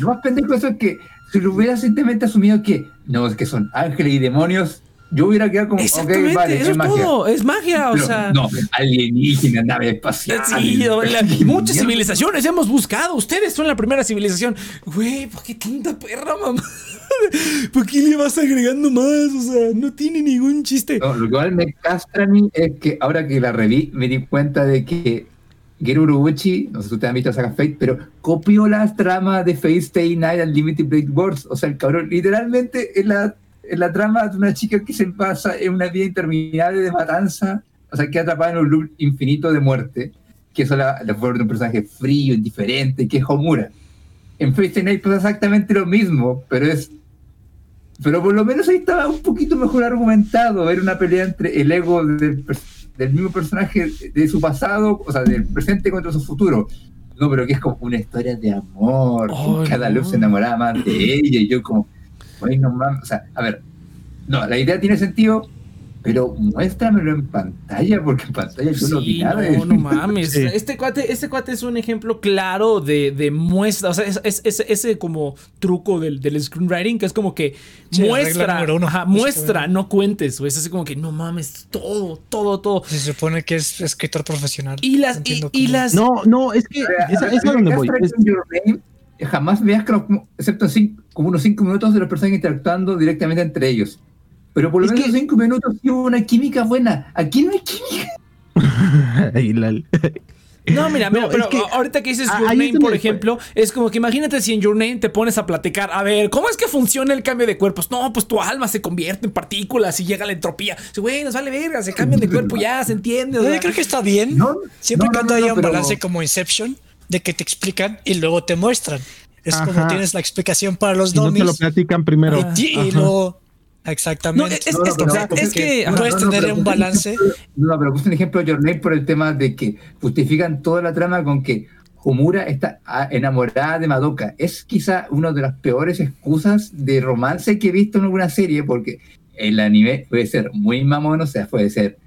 Lo más pendejo de eso es que si lo hubiera simplemente asumido que no, es que son ángeles y demonios, yo hubiera quedado como, Exactamente, vale, eso es magia. todo, es magia, o Pero sea. no, alienígena, nave espacial. Sí, la- muchas civilizaciones hemos buscado. Ustedes son la primera civilización. Güey, ¿por qué tanta perra, mamá? ¿Por qué le vas agregando más? O sea, no tiene ningún chiste. No, lo que igual me castra a mí es que ahora que la reví me di cuenta de que Gero Urobuchi, no sé si ustedes han visto saga Fate, pero copió las tramas de Fate Stay Night and Limited Blade Wars. O sea, el cabrón literalmente es la, es la trama de una chica que se pasa en una vida interminable de matanza, o sea, que atrapada en un loop infinito de muerte, que eso la, la de un personaje frío, indiferente, que es Homura. En Fate Stay Night pasa exactamente lo mismo, pero es pero por lo menos ahí estaba un poquito mejor argumentado, ver una pelea entre el ego del, del mismo personaje de su pasado, o sea, del presente contra su futuro. No, pero que es como una historia de amor, Ay, cada no. luz se enamoraba más de ella y yo como, "Ay, no mames", o sea, a ver, no, la idea tiene sentido, pero muéstramelo en pantalla, porque en pantalla yo no vi Sí, nada. de- no, no mames. Sí. Este cuate, este cuate es un ejemplo claro de, de muestra. O sea, es, es- es- ese como truco del, del screenwriting que es como que Sí, muestra, ajá, muestra, no cuentes. O es así como que no mames, todo, todo, todo. Se supone que es escritor profesional. Y las, y, Entiendo y las. No, no, es que O sea, esa- donde voy. Es- jamás veas excepto cinco- como unos cinco minutos de los personajes interactuando directamente entre ellos. Pero por lo Es menos que- cinco minutos hubo una química buena. Aquí no hay química. Ay, lal. No, mira, mira, No, pero es que- ahorita que dices Your Name, por ejemplo, es como que imagínate si en Your Name te pones a platicar, a ver, ¿cómo es que funciona el cambio de cuerpos? No, pues tu alma se convierte en partículas y llega la entropía. Sí, Güey, nos vale verga, se cambian de cuerpo ya, se entiende. o No, sea. yo creo que está bien. No, Siempre no, y no, cuando no, haya un pero- balance como Inception, de que te explican y luego te muestran. Es como tienes la explicación para los Y no te lo platican primero. y, Ajá. No, Exactamente. es, No, que. no, puedes tener un puse balance. No, pero puse un ejemplo de Your Name por el tema de que justifican toda la trama con que Homura está ah, enamorada de Madoka. Es quizá una de las peores excusas de romance que he visto en alguna serie, porque el anime puede ser muy mamón, o sea, puede ser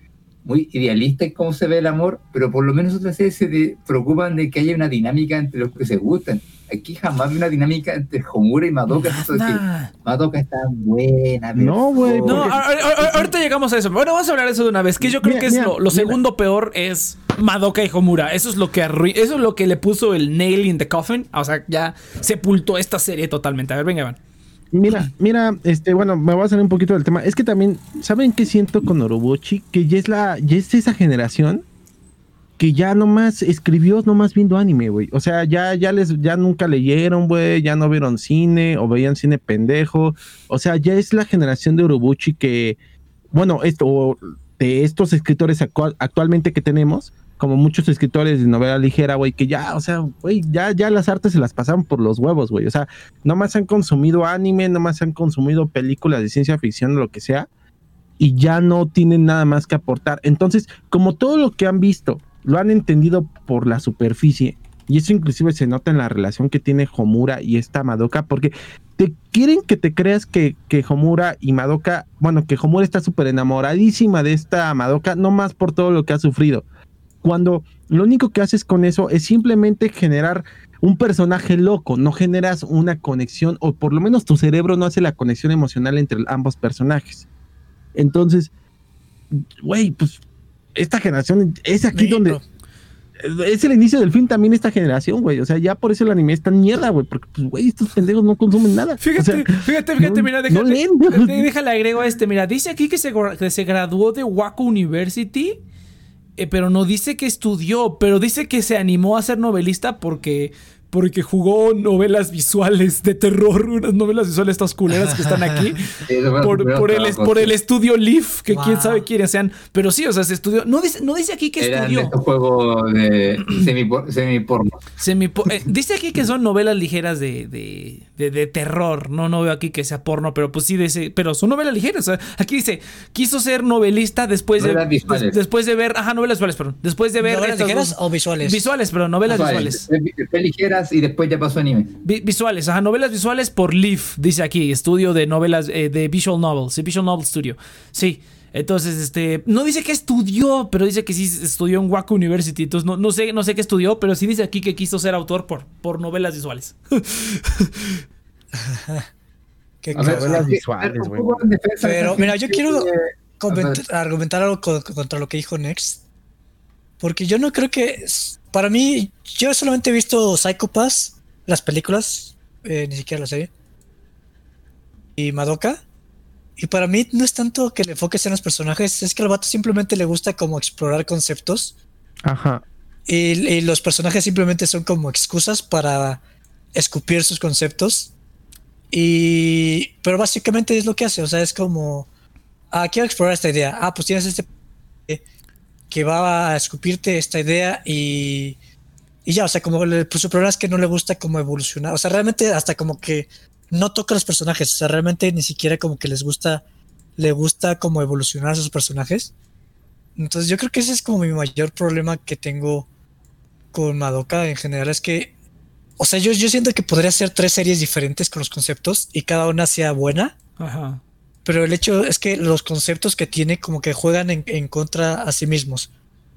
muy idealista en cómo se ve el amor, pero por lo menos otras series se preocupan de que haya una dinámica entre los que se gustan. Aquí jamás vi una dinámica entre Homura y Madoka. eso de que Nada. Madoka está buena. No, güey. No, ahorita llegamos a eso. Bueno, vamos a hablar de eso de una vez. Que yo creo Mira, que es mira, lo, lo mira. segundo peor es Madoka y Homura. Eso es lo que eso es lo que le puso el nail in the coffin. O sea, ya sepultó esta serie totalmente. A ver, venga, Iván. Mira, mira, este, bueno, me voy a salir un poquito del tema. Es que también, ¿saben qué siento con Orobuchi? Que ya es la, ya es esa generación que ya nomás escribió nomás viendo anime, güey. O sea, ya, ya les, ya nunca leyeron, güey, ya no vieron cine, o veían cine pendejo. O sea, ya es la generación de Orobuchi que, bueno, esto, de estos escritores actual- actualmente que tenemos, como muchos escritores de novela ligera, güey, que ya, o sea, güey, ya, ya las artes se las pasaron por los huevos, güey. O sea, nomás han consumido anime, nomás han consumido películas de ciencia ficción o lo que sea. y ya no tienen nada más que aportar. Entonces, como todo lo que han visto lo han entendido por la superficie, y eso inclusive se nota en la relación que tiene Homura y esta Madoka, porque te quieren que te creas que, que Homura y Madoka, bueno, que Homura está súper enamoradísima de esta Madoka, no más por todo lo que ha sufrido. Cuando lo único que haces con eso es simplemente generar un personaje loco, no generas una conexión, o por lo menos tu cerebro no hace la conexión emocional entre ambos personajes. Entonces, güey, pues esta generación es aquí donde es el inicio del fin también esta generación, güey. O sea, ya por eso el anime es tan mierda, güey. Porque, pues, güey, estos pendejos no consumen nada. Fíjate, fíjate, fíjate, mira, déjale, déjale agrego a este. Mira, dice aquí que se, que se graduó de Waco University, eh, pero no dice que estudió, pero dice que se animó a ser novelista porque porque jugó novelas visuales de terror, unas novelas visuales estas culeras que están aquí, por, el, por el estudio Leaf, que quién sabe quiénes sean, pero sí, o sea, se estudió, no dice, no dice aquí que Eran estudió. Este juego de semi-porno. Semi eh, dice aquí que son novelas ligeras de, de, de, terror, no, no veo aquí que sea porno, pero pues sí, dice, pero son novelas ligeras, aquí dice, quiso ser novelista después de, después de ver, ajá, novelas visuales, perdón, después de ver... ¿Novelas ligeras o visuales? Visuales, pero novelas visuales. ligeras y después ya pasó anime. visuales, ajá, novelas visuales por Leaf, dice aquí, estudio de novelas eh, de Visual Novels, Visual Novel Studio. Sí. Entonces, este, no dice que estudió, pero dice que sí estudió en Waco University. Entonces, no, no, sé, no sé qué estudió, pero sí dice aquí que quiso ser autor por, por novelas visuales. qué novelas visuales, güey. Pero, mira, yo quiero argumentar algo contra lo que dijo Next. Porque yo no creo que para mí, yo solamente he visto Psycho Pass, las películas, eh, ni siquiera la serie. Y Madoka. Y para mí no es tanto que le enfoques en los personajes, es que al vato simplemente le gusta como explorar conceptos. Ajá. Y, los personajes simplemente son como excusas para escupir sus conceptos. Y. Pero básicamente es lo que hace. O sea, es como. Ah, quiero explorar esta idea. Ah, pues tienes este que va a escupirte esta idea y, y ya, o sea, como pues su problema es que no le gusta como evolucionar, o sea, realmente hasta como que no toca a los personajes, o sea, realmente ni siquiera como que les gusta, le gusta como evolucionar a sus personajes. Entonces yo creo que ese es como mi mayor problema que tengo con Madoka en general, es que, o sea, yo, yo siento que podría ser tres series diferentes con los conceptos y cada una sea buena. Ajá pero el hecho es que los conceptos que tiene como que juegan en, contra a sí mismos.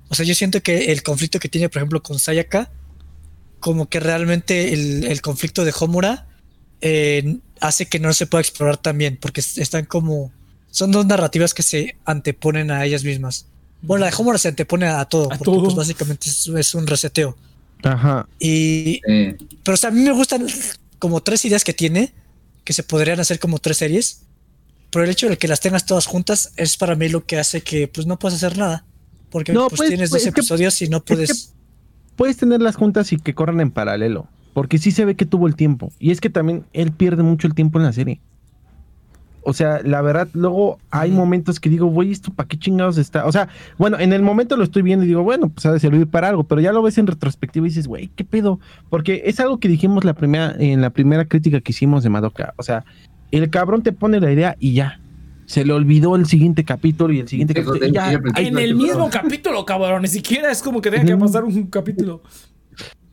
O sea, yo siento que el conflicto que tiene, por ejemplo, con Sayaka, como que realmente el, conflicto de Homura eh, hace que no se pueda explorar también, porque están como... Son dos narrativas que se anteponen a ellas mismas. Bueno, la de Homura se antepone a todo, porque Pues básicamente es, un reseteo. Ajá. Y... Pero o sea, a mí me gustan como tres ideas que tiene, que se podrían hacer como tres series pero el hecho de que las tengas todas juntas es para mí lo que hace que pues no puedas hacer nada. Porque pues, pues, tienes dos episodios y no puedes. puedes tenerlas juntas y que corran en paralelo. Porque sí se ve que tuvo el tiempo. Y es que también él pierde mucho el tiempo en la serie. O sea, la verdad, luego hay momentos que digo, güey, ¿esto para qué chingados está? O sea, bueno, en el momento lo estoy viendo y digo, bueno, pues ha de servir para algo, pero ya lo ves en retrospectiva y dices, güey, ¿qué pedo? Porque es algo que dijimos la primera, en la primera crítica que hicimos de Madoka. O sea, el cabrón te pone la idea y ya. Se le olvidó el siguiente capítulo y el siguiente capítulo. en el mismo capítulo, cabrón. Ni siquiera es como que tenga que pasar un capítulo.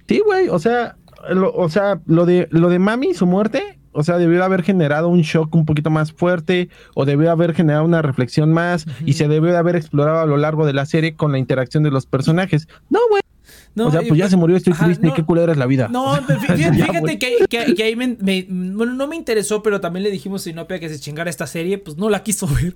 Sí, güey. O sea, lo, o sea, lo de lo de Mami, su muerte, o sea, debió haber generado un shock un poquito más fuerte o debió haber generado una reflexión más y se debió de haber explorado a lo largo de la serie con la interacción de los personajes. No, güey o sea, pues ya se murió, estoy triste, qué culera es la vida. No, fíjate, que, ahí me, bueno, no me interesó, pero también le dijimos a Sinopia que se chingara esta serie, pues no la quiso ver.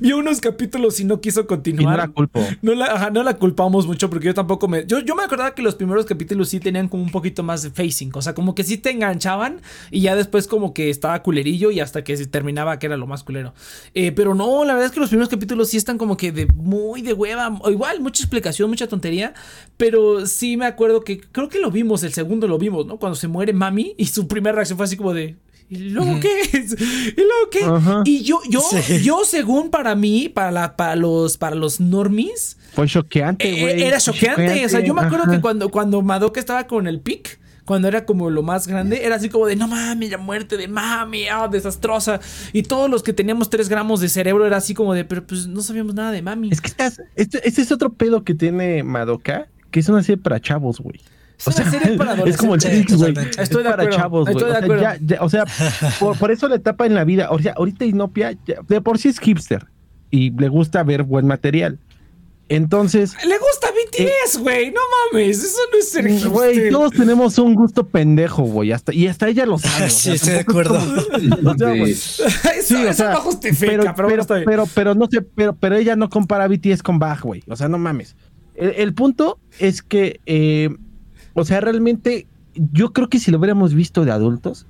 Vio unos capítulos y no quiso continuar. no la culpo. No la, no la culpamos mucho porque yo tampoco me... Yo, yo me acordaba que los primeros capítulos sí tenían como un poquito más de facing, o sea, como que sí te enganchaban y ya después como que estaba culerillo y hasta que se terminaba que era lo más culero. Eh, pero no, la verdad es que los primeros capítulos sí están como que de muy de hueva, o igual, mucha explicación, mucha tontería, pero sí me acuerdo que creo que lo vimos, el segundo lo vimos, ¿no? Cuando se muere Mami y su primera reacción fue así como de, ¿y luego qué es? ¿Y luego qué? Y yo, yo, yo, según para mí, para, la, para, los, para los normies. Fue choqueante, eh, güey. era choqueante. O sea, yo me acuerdo que cuando, cuando Madoka estaba con el pic cuando era como lo más grande, era así como de no mames, la muerte de mami, ah, desastrosa. Y todos los que teníamos 3 gramos de cerebro era así como de, pero pues no sabíamos nada de mami. Es que estás, este, este es otro pedo que tiene Madoka, que es una serie para chavos, güey. Es una serie para Es como el Six, güey. Estoy Es de para acuerdo, chavos, güey. estoy O de sea, acuerdo. ya- ya- o sea, por, por eso la etapa en la vida. O sea, ahorita Inopia, ya- de por sí es hipster y le gusta ver buen material. Entonces, Le gusta BTS, güey. No mames, eso no es ser Eh, güey, hipster. todos tenemos un gusto pendejo, güey. Hasta, y hasta ella lo sabe. o Sí, sea, estoy de acuerdo. como- o sea, eso, Sí, o eso sea, no justifica, pero, pero, pero, pero no sé, pero, pero ella no compara BTS con Bach, güey. O sea, no mames. El, el punto es que, eh, o sea, realmente, yo creo que si lo hubiéramos visto de adultos,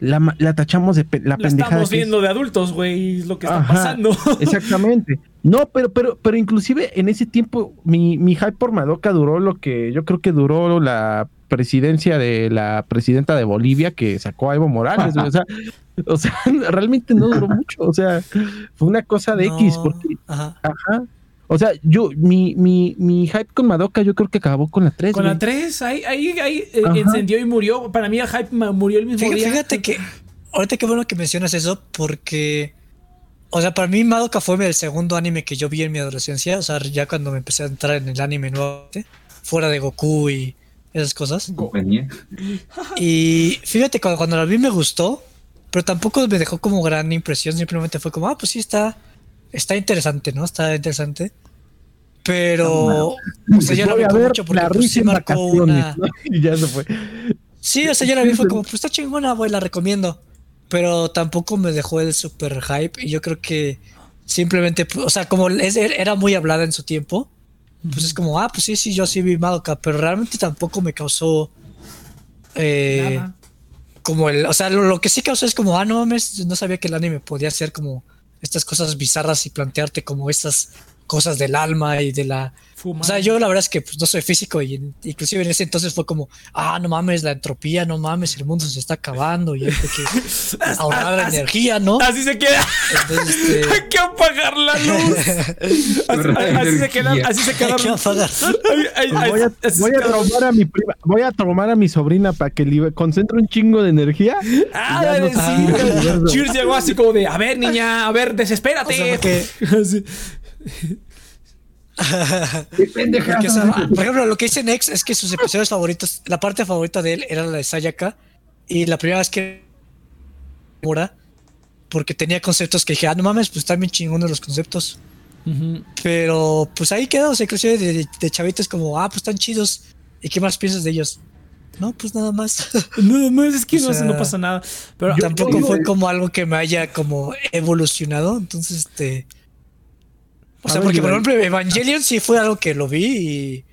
la, la tachamos de pe- la Lo pendejada. estamos es. viendo de adultos, güey, lo que está Ajá, pasando. Exactamente. No, pero, pero, pero inclusive en ese tiempo mi, mi hype por Madoka duró lo que yo creo que duró la presidencia de la presidenta de Bolivia que sacó a Evo Morales. O sea, o sea, realmente no duró mucho. O sea, fue una cosa de No, X. Porque, Ajá. ajá. O sea, yo, mi, mi, mi hype con Madoka yo creo que acabó con la 3. Con la 3, ahí, ahí, ahí eh, encendió y murió. Para mí el hype murió el mismo Fíjate, día. fíjate que ahorita qué bueno que mencionas eso porque o sea, para mí Madoka fue el segundo anime que yo vi en mi adolescencia, o sea, ya cuando me empecé a entrar en el anime nuevo, fuera de Goku y esas cosas. Y fíjate, cuando, cuando la vi me gustó, pero tampoco me dejó como gran impresión, simplemente fue como, ah, pues sí está está interesante, ¿no? Está interesante. Pero o sea, yo la Voy vi mucho porque la pues, sí marcó una ¿no? Y ya se fue. Sí, o sea, yo la vi fue como, pues está chingona, güey, la recomiendo. Pero tampoco me dejó el super hype. Y yo creo que simplemente, pues, o sea, como es- era muy hablada en su tiempo, pues es como, ah, pues sí, sí, yo sí vi Madoka, pero realmente tampoco me causó. eh, Nada. como el, o sea, lo, lo que sí causó es como, ah, no mames, no sabía que el anime podía ser como estas cosas bizarras y plantearte como estas cosas del alma y de la Fumar. o sea, yo la verdad es que pues, no soy físico y inclusive en ese entonces fue como, ah, no mames, la entropía, no mames, el mundo se está acabando y hay que ahorrar Así- energía, ¿no? Así se queda. Entonces, este, Hay que apagar la luz. Así, se queda. Así se hay queda. que apagar. Ay, ay, ay, Voy a, voy a traumar a mi prima, voy a traumar a mi sobrina para que concentre un chingo de energía. Ah, Ya no sí. sé. Cheers llegó así como de, a ver, niña, a ver, desespérate. O sea, porque- Así. Porque, o sea, por ejemplo, lo que dice Nex es que sus episodios favoritos, la parte favorita de él era la de Sayaka y la primera vez que Mura, porque tenía conceptos que dije, ah, no mames, pues están bien chingones los conceptos. Ujú. Pero pues ahí quedó, o sea, inclusive de, de, de chavitos como, ah, pues están chidos. ¿Y qué más piensas de ellos? No, pues nada más. Nada más es que O no, sea, no pasa nada. Pero Tampoco fue como algo que me haya como evolucionado. Entonces, este. O sea, ver, porque por ejemplo, Evangelion sí fue algo que lo vi y.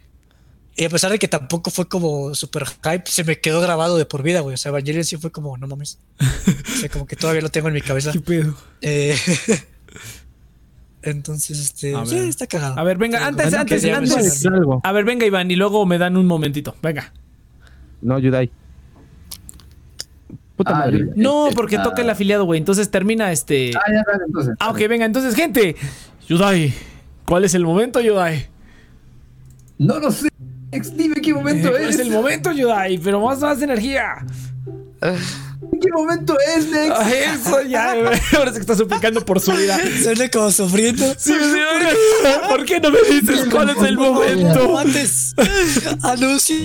Y a pesar de que tampoco fue como super hype, se me quedó grabado de por vida, güey. O sea, Evangelion sí fue como, no mames. O sea, como que todavía lo tengo en mi cabeza. ¿Qué pedo? Eh, Entonces, este. A sí, ver. está cagado. A ver, venga, Pero antes, antes, antes. algo. A ver, venga, Iván, y luego me dan un momentito. Venga. No, Yudai. Puta Ah, madre. No, este, porque ah, toca el afiliado, güey. Entonces termina este. Ah, ya, dale, entonces. Ah, ok, venga, entonces, gente. Yudai. ¿Cuál es el momento, Yudai? No lo sé. Dime qué momento ¿Cuál es. es el momento, Yudai? Pero más, más energía. ¿Qué momento es, Nex? Ah, Eso ya. Ahora se está suplicando por su vida. Suena como sufriendo. Sí, sí, ¿Por qué no me dices cuál es el No, momento? antes. Anuncio.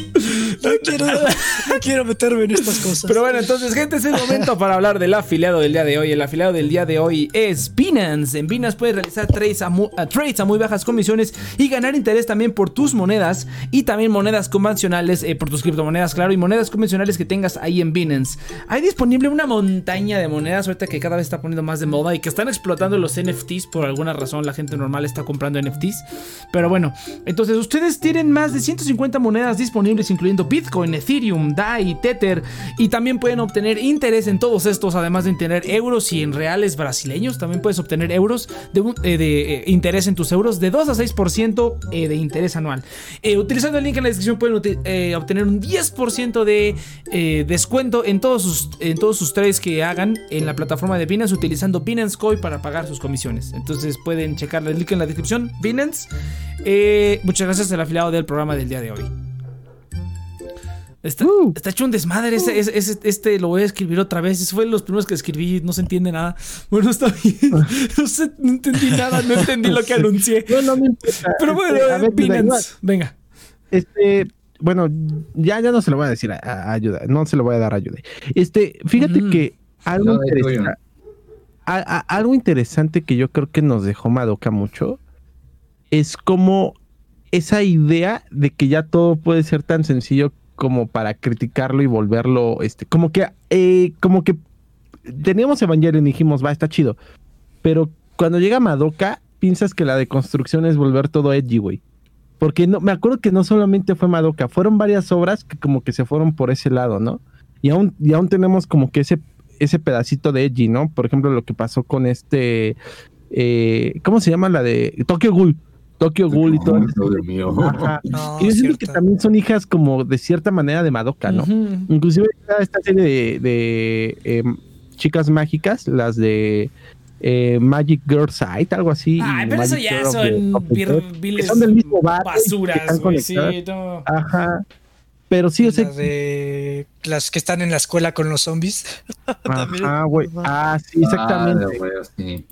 No quiero, no quiero meterme en estas cosas. Pero bueno, entonces, gente, es el momento para hablar del afiliado del día de hoy. El afiliado del día de hoy es Binance. En Binance puedes realizar trades a, mu- a trades a muy bajas comisiones y ganar interés también por tus monedas y también monedas convencionales, eh, por tus criptomonedas, claro, y monedas convencionales que tengas ahí en Binance. Hay disponible una montaña de monedas ahorita que cada vez está poniendo más de moda y que están explotando los NFTs por alguna razón. La gente normal está comprando NFTs. Pero bueno, entonces ustedes tienen más de 150 monedas disponibles, incluyendo Bitcoin, Ethereum, DAI, Tether. Y también pueden obtener interés en todos estos, además de tener euros y en reales brasileños. También puedes obtener euros de, eh, eh, interés en tus euros de 2 a 6% eh, de interés anual. Eh, utilizando el link en la descripción pueden obtener un 10% de descuento en todos, sus, todos sus trades que hagan en la plataforma de Binance utilizando Binance Coin para pagar sus comisiones. Entonces pueden checar el link en la descripción. Binance. Eh, muchas gracias al afiliado del programa del día de hoy. Está, Uh. está hecho un desmadre. Este lo voy a escribir otra vez. Ese fue los primeros que escribí. No se entiende nada. Bueno, está bien. No, sé, no entendí nada. No entendí lo que anuncié. No, no me importa. Pero bueno, Este, ver, Binance, Venga. Este, bueno, ya, ya no se lo voy a decir a, a ayuda, no se lo voy a dar a ayuda. Este, fíjate que algo, No, interesa- a- a- algo interesante que yo creo que nos dejó Madoka mucho es como esa idea de que ya todo puede ser tan sencillo como para criticarlo y volverlo, este, como que, eh, como que teníamos Evangelion y dijimos, va, está chido, pero cuando llega Madoka, piensas que la deconstrucción es volver todo edgy, güey. Porque no, me acuerdo que no solamente fue Madoka, fueron varias obras que como que se fueron por ese lado, ¿no? Y aún, y aún tenemos como que ese, ese pedacito de edgy, ¿no? Por ejemplo, lo que pasó con este, eh, ¿cómo se llama la de Tokyo Ghoul? Tokyo Ghoul y todo. Dios mío. Ajá. No, y yo siento que también son hijas como de cierta manera de Madoka, ¿no? Ujú. Inclusive está esta serie de, de, em, chicas mágicas, las de eh, Magic Girl Sight, algo así. Ay, pero eso ya Girl son the vir- son del mismo basuras, güey. Sí, no. Ajá. Pero sí, o sea, de las que están en la escuela con los zombies. ajá, güey. Ah, sí, exactamente. Ah, sí.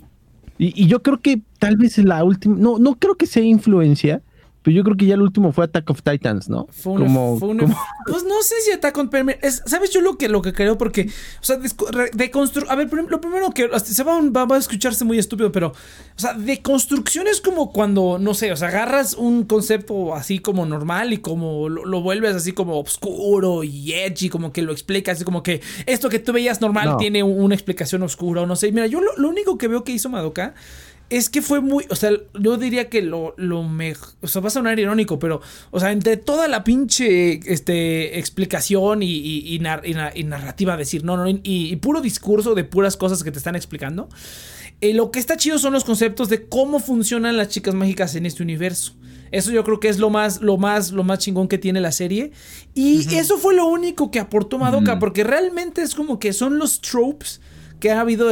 Y, y yo creo que tal vez la última, no, no creo que sea influencia, pero yo creo que ya el último fue Attack of Titans, ¿no? Fue una, como, fue una- como- Pues no sé si Attack on Titan es, ¿Sabes yo lo que, lo que creo? Porque, o sea, desco- re- deconstru- A ver, lo primero que. Se va, a- va- va a escucharse muy estúpido, pero. O sea, deconstrucción es como cuando, no sé, o sea, agarras un concepto así como normal y como lo, lo vuelves así como oscuro y edgy, como que lo explicas, así como que esto que tú veías normal No. tiene una explicación oscura o no sé. Mira, yo lo, lo único que veo que hizo Madoka es que fue muy, o sea, yo diría que lo, lo mejor, o sea, va a sonar irónico, pero, o sea, entre toda la pinche, este, explicación y, y- y nar- y na- y narrativa, decir, no, no, y, puro discurso de puras cosas que te están explicando, eh, lo que está chido son los conceptos de cómo funcionan las chicas mágicas en este universo. Eso yo creo que es lo más, lo más, lo más chingón que tiene la serie. Y eso fue lo único que aportó Madoka, porque realmente es como que son los tropes que ha habido,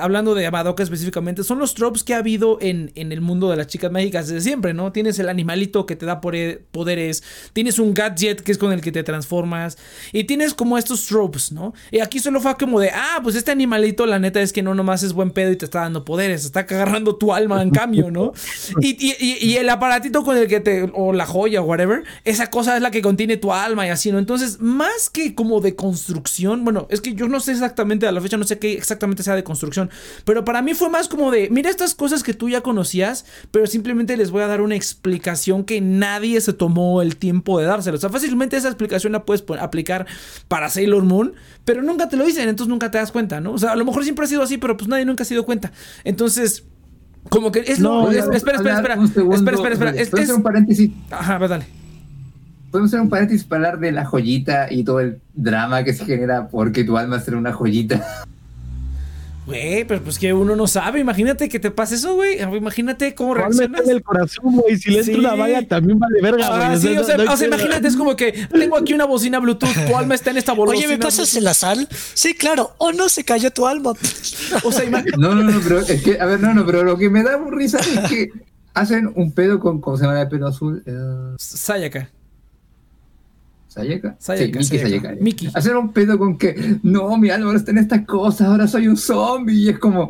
hablando de Madoka específicamente, son los tropes que ha habido en, en el mundo de las chicas mágicas desde siempre, ¿no? Tienes el animalito que te da poderes, tienes un gadget que es con el que te transformas, y tienes como estos tropes, ¿no? Y aquí solo fue como de, ah, pues este animalito la neta es que no nomás es buen pedo y te está dando poderes, está agarrando tu alma en cambio, ¿no? Y- y- y el aparatito con el que te, o la joya o whatever, esa cosa es la que contiene tu alma y así, ¿no? Entonces, más que como de construcción, bueno, es que yo no sé exactamente a la fecha, no sé qué exactamente sea de construcción, pero para mí fue más como de, mira estas cosas que tú ya conocías, pero simplemente les voy a dar una explicación que nadie se tomó el tiempo de dárselo. O sea, fácilmente esa explicación la puedes aplicar para Sailor Moon, pero nunca te lo dicen, entonces nunca te das cuenta, ¿no? O sea, a lo mejor siempre ha sido así, pero pues nadie nunca se dio cuenta. Entonces... Como que es No, lo. es- espera, espera, espera. Un segundo. Espera, espera, espera. Es, ¿Puedo es- hacer un paréntesis? Ajá, dale. Podemos hacer un paréntesis para hablar de la joyita y todo el drama que se genera porque tu alma será una joyita. Güey, pero pues que uno no sabe. Imagínate que te pase eso, güey. Imagínate cómo reaccionas. en el corazón, güey. Si le Sí. entra una valla, también vale verga, güey. Ah, sí, o sea, no- no o sea, imagínate, es como que tengo aquí una bocina Bluetooth, tu alma está en esta bocina. Oye, ¿me pasas la sal? Sí, claro. O no se cayó tu alma. O sea, ima- No, no, no, pero es que, a ver, no, no, pero lo que me da risa es que hacen un pedo con, ¿cómo se llama el pelo azul? Eh, Sayaka. ¿Sayaka? Sayaka, sí, Miki Sayaka. Sayaka. Miki. Hacer un pedo con que, no, mi alma no está en estas cosas, ahora soy un zombie. Y es como,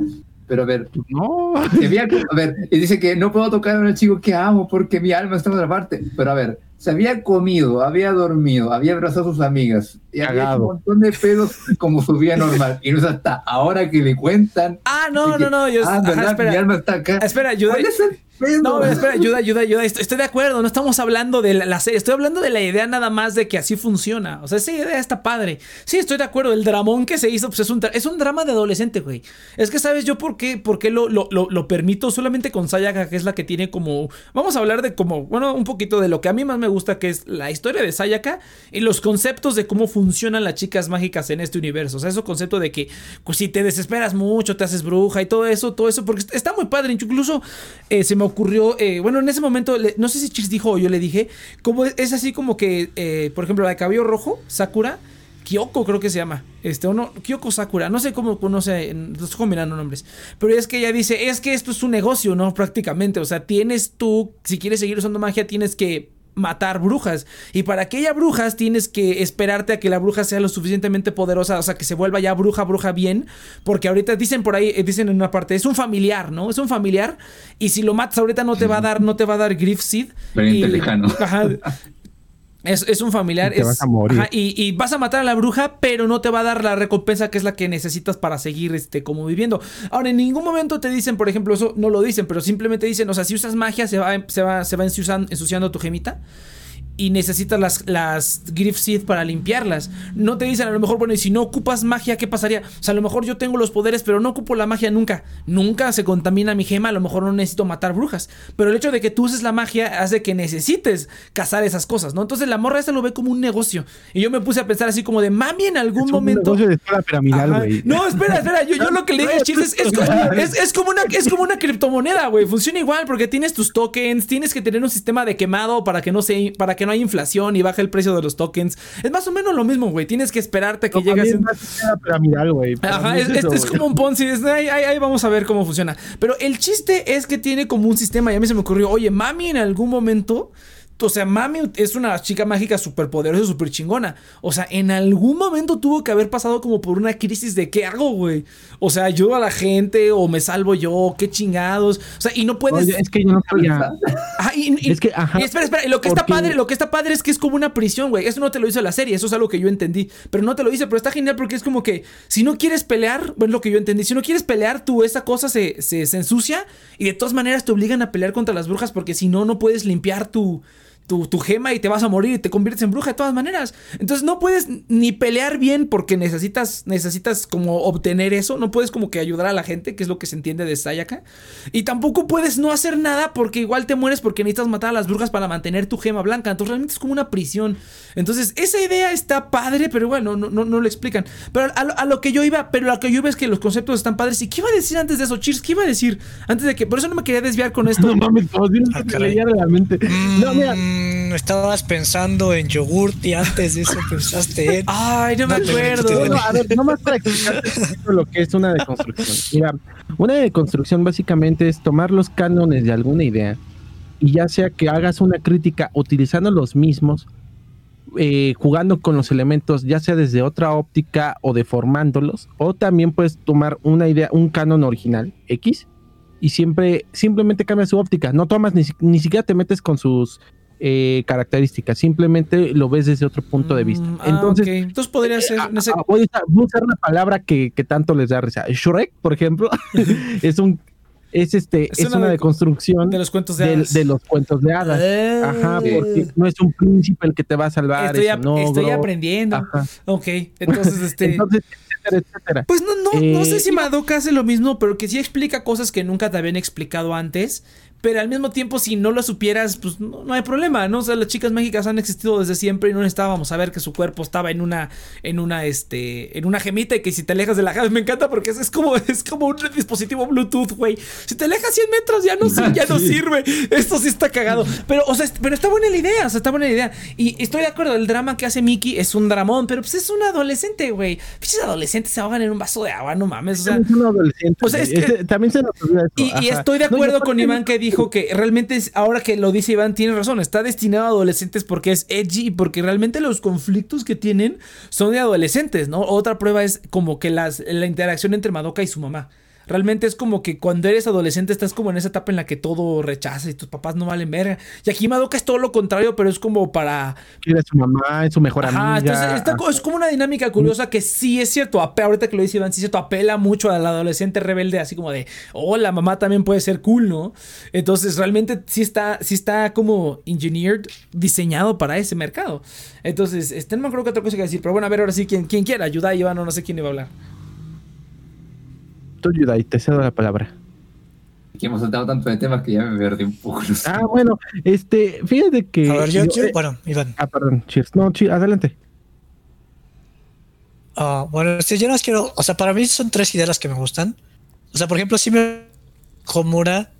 pero a ver, No. se había- a ver, y dice que no puedo tocar a un chico que amo porque mi alma está en otra parte. Pero a ver, se había comido, había dormido, había abrazado a sus amigas y había hecho Cagado. un montón de pedos como su vida normal. Y no es hasta ahora que le cuentan. Ah, no, de que, no, no. Yo, ah, ajá, ¿verdad? Mi espera. alma está acá. Espera, ayuda. ¿Cuál es el pedo? No, espera, ayuda, ayuda, ayuda. Estoy, estoy de acuerdo, no estamos hablando de la, la serie, estoy hablando de la idea nada más de que así funciona. O sea, esa idea está padre. Sí, estoy de acuerdo. El dramón que se hizo, pues es un, es un drama de adolescente, güey. Es que, ¿sabes yo por qué, por qué lo, lo, lo, lo permito solamente con Sayaka, que es la que tiene como. Vamos a hablar de como, bueno, un poquito de lo que a mí más me gusta, que es la historia de Sayaka y los conceptos de cómo funcionan las chicas mágicas en este universo. O sea, ese concepto de que, pues si te desesperas mucho, te haces bruja y todo eso, todo eso, porque está muy padre. Incluso eh, se me ocurrió, eh, bueno, en ese momento, no sé si Chis dijo o yo le dije, como es, es así como que, eh, por ejemplo, la de cabello rojo, Sakura. Kyoko creo que se llama. Este, o no, Kyoko Sakura. No sé cómo conoce. Los estoy combinando nombres. Pero es que ella dice: Es que esto es un negocio, ¿no? Prácticamente. O sea, tienes tú. Si quieres seguir usando magia, tienes que matar brujas. Y para que haya brujas tienes que esperarte a que la bruja sea lo suficientemente poderosa, o sea, que se vuelva ya bruja, bruja bien. Porque ahorita dicen por ahí, eh, dicen en una parte, es un familiar, ¿no? Es un familiar. Y si lo matas ahorita no te va a dar, no te va a dar Griff Seed. Pariente Y- lejano. Ajá. Es, es un familiar. Y te es- vas a morir. ajá, y, y vas a matar a la bruja, pero no te va a dar la recompensa que es la que necesitas para seguir este, como viviendo. Ahora, en ningún momento te dicen, por ejemplo, eso no lo dicen, pero simplemente dicen, o sea, si usas magia, se va, se va, se va ensuciando, ensuciando tu gemita. Y necesitas las, las Griff Seed para limpiarlas. No te dicen a lo mejor, bueno, y si no ocupas magia, ¿qué pasaría? O sea, a lo mejor yo tengo los poderes, pero no ocupo la magia nunca. Nunca se contamina mi gema, a lo mejor no necesito matar brujas. Pero el hecho de que tú uses la magia hace que necesites cazar esas cosas, ¿no? Entonces la morra esta lo ve como un negocio. Y yo me puse a pensar así como de, mami, en algún Es un momento... negocio de escala piramidal, Ajá. güey. No, espera, espera. Yo, yo lo que le dije a es, es- es como una, es como una criptomoneda, güey. Funciona igual porque tienes tus tokens, tienes que tener un sistema de quemado para que no se, para que no haya inflación y baje el precio de los tokens. Es más o menos lo mismo, güey. Tienes que esperarte que No, llegue a también cien- es escala piramidal, güey. Ajá, es, es es- eso, es como un Ponzi. ahí, ahí- ahí vamos a ver cómo funciona. Pero el chiste es que tiene como un sistema. Y a mí se me ocurrió, oye, mami, en algún momento. O sea, mami es una chica mágica súper poderosa, súper chingona. O sea, en algún momento tuvo que haber pasado como por una crisis de ¿qué hago, güey? O sea, ayudo a la gente o me salvo yo, qué chingados. O sea, y no puedes. Oye, es que yo no sabía. Y, y- Es que, ajá, y espera, espera, lo que está padre, lo que está padre es que es como una prisión, güey. Eso no te lo hizo la serie, eso es algo que yo entendí. Pero no te lo dice, pero está genial porque es como que si no quieres pelear, bueno, es lo que yo entendí, si no quieres pelear, tú esa cosa se, se, se ensucia y de todas maneras te obligan a pelear contra las brujas porque si no, no puedes limpiar tu. Tu, tu gema y te vas a morir y te conviertes en bruja de todas maneras. Entonces no puedes ni pelear bien porque necesitas, necesitas como obtener eso. No puedes como que ayudar a la gente, que es lo que se entiende de Sayaka. Y tampoco puedes no hacer nada porque igual te mueres porque necesitas matar a las brujas para mantener tu gema blanca. Entonces realmente es como una prisión. Entonces esa idea está padre, pero bueno, no, no, no lo explican. Pero a lo, a lo que yo iba, pero a lo que yo iba es que los conceptos están padres. ¿Y qué iba a decir antes de eso? Cheers, ¿qué iba a decir? Antes de que, por eso no me quería desviar con esto. No mames, si no Ah, la mente. No, Mm, estabas pensando en yogurt y antes de eso pensaste en. Ay, no me No acuerdo. No, no, a ver, nomás para poquito lo que es una deconstrucción. Mira, una deconstrucción básicamente es tomar los cánones de alguna idea y ya sea que hagas una crítica utilizando los mismos, eh, jugando con los elementos, ya sea desde otra óptica o deformándolos, o también puedes tomar una idea, un canon original X y siempre simplemente cambias su óptica. No tomas ni, ni siquiera te metes con sus eh, características, simplemente lo ves desde otro punto de vista. Mm, ah, Entonces, ok. Entonces podría ser. Ah, no sé- ah, voy, a usar, voy a usar una palabra que, que tanto les da risa. Shrek, por ejemplo, es un es este Es es, una una, de- deconstrucción de los cuentos de hadas. de los cuentos de hadas. Ajá, porque no es un príncipe el que te va a salvar, Estoy, aprendiendo. Ajá. Ok, entonces este. Entonces, etcétera, etcétera. Pues no, no, no Eh, sé si Madoka hace lo mismo, pero que sí explica cosas que nunca te habían explicado antes. Pero al mismo tiempo, si no lo supieras, pues no, no hay problema, ¿no? O sea, las chicas mágicas han existido desde siempre y no necesitábamos saber que su cuerpo estaba en una, en una, este, en una gemita y que si te alejas de la gema, me encanta porque es, es como, es como un dispositivo Bluetooth, güey. Si te alejas 100 metros ya no, ya no sirve. Esto sí está cagado. Pero, o sea, pero está buena la idea, o sea, está buena la idea. Y estoy de acuerdo, el drama que hace Mickey es un dramón, pero pues es un adolescente, güey. Pinches adolescentes se ahogan en un vaso de agua, no mames, o sea. También son adolescentes, o sea, es que- Ese- también se nos olvida eso, Y, estoy de acuerdo con Iván que dijo que realmente es, ahora que lo dice Iván, tiene razón, está destinado a adolescentes porque es edgy y porque realmente los conflictos que tienen son de adolescentes, ¿no? Otra prueba es como que las, la interacción entre Madoka y su mamá. Realmente es como que cuando eres adolescente estás como en esa etapa en la que todo rechaza y tus papás no valen verga. Y aquí Madoka es todo lo contrario, pero es como para Quiere a su mamá, es su mejor Ajá, amiga. entonces está es como una dinámica curiosa que sí es cierto, ahorita que lo dice Iván, sí es cierto, apela mucho al adolescente rebelde, así como de, oh, la mamá también puede ser cool, ¿no? Entonces realmente sí está, sí está como engineered, diseñado para ese mercado. Entonces, este, no me acuerdo qué otra cosa que decir, pero bueno, a ver, ahora sí, quien, quien quiera, ayuda Iván o no sé quién iba a hablar. Tú, Yudai, te cedo la palabra. Que hemos saltado tanto de temas que ya me perdí un poco. no sé. Ah, bueno, este, fíjate que. A ver, yo, yo- yo- eh, bueno, Iván. ah, perdón, cheers. No, chi- adelante. Ah, bueno, sí, yo no quiero. O sea, para mí son tres ideas las que me gustan. O sea, por ejemplo, si me. Homura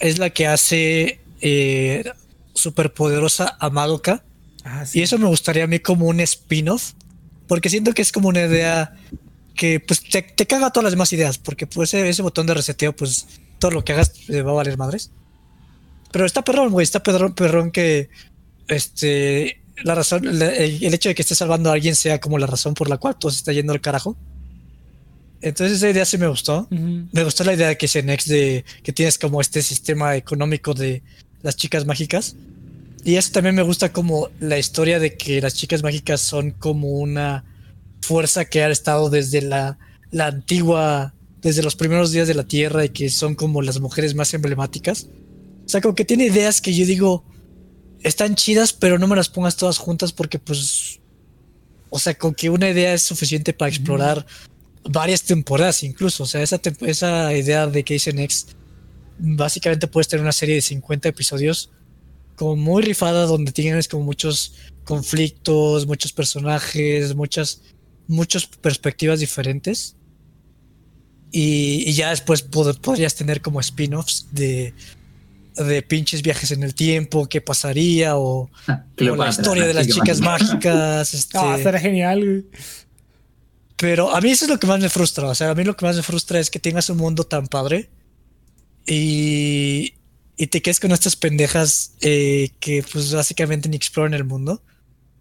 es la que hace eh, superpoderosa a Madoka. Ah, Y eso me gustaría a mí como un spin-off. Porque siento que es como una idea que pues te, te caga todas las demás ideas. Porque pues ese, botón de reseteo, pues todo lo que hagas eh, va a valer madres. Pero está perrón, güey, está perrón, perrón que este la razón, el, el hecho de que esté salvando a alguien sea como la razón por la cual todo se está yendo al carajo. Entonces esa idea sí me gustó. Ujú. Me gustó la idea que es en X de que tienes como este sistema económico de las chicas mágicas. Y eso también me gusta como la historia de que las chicas mágicas son como una fuerza que ha estado desde la, la antigua, desde los primeros días de la Tierra y que son como las mujeres más emblemáticas. O sea, como que tiene ideas que yo digo, están chidas, pero no me las pongas todas juntas porque pues, o sea, con que una idea es suficiente para explorar varias temporadas incluso. O sea, esa, esa idea de Case X, básicamente puedes tener una serie de 50 episodios como muy rifada donde tienes como muchos conflictos, muchos personajes, muchas, muchas perspectivas diferentes. Y, y ya después pod- podrías tener como spin-offs de, de pinches viajes en el tiempo, qué pasaría, o, o la historia de la las chica chicas mágica. mágicas. este, Ah, estaría genial, güey. pero a mí eso es lo que más me frustra. O sea, a mí lo que más me frustra es que tengas un mundo tan padre y, y te quedes con estas pendejas eh, que pues básicamente ni exploran el mundo.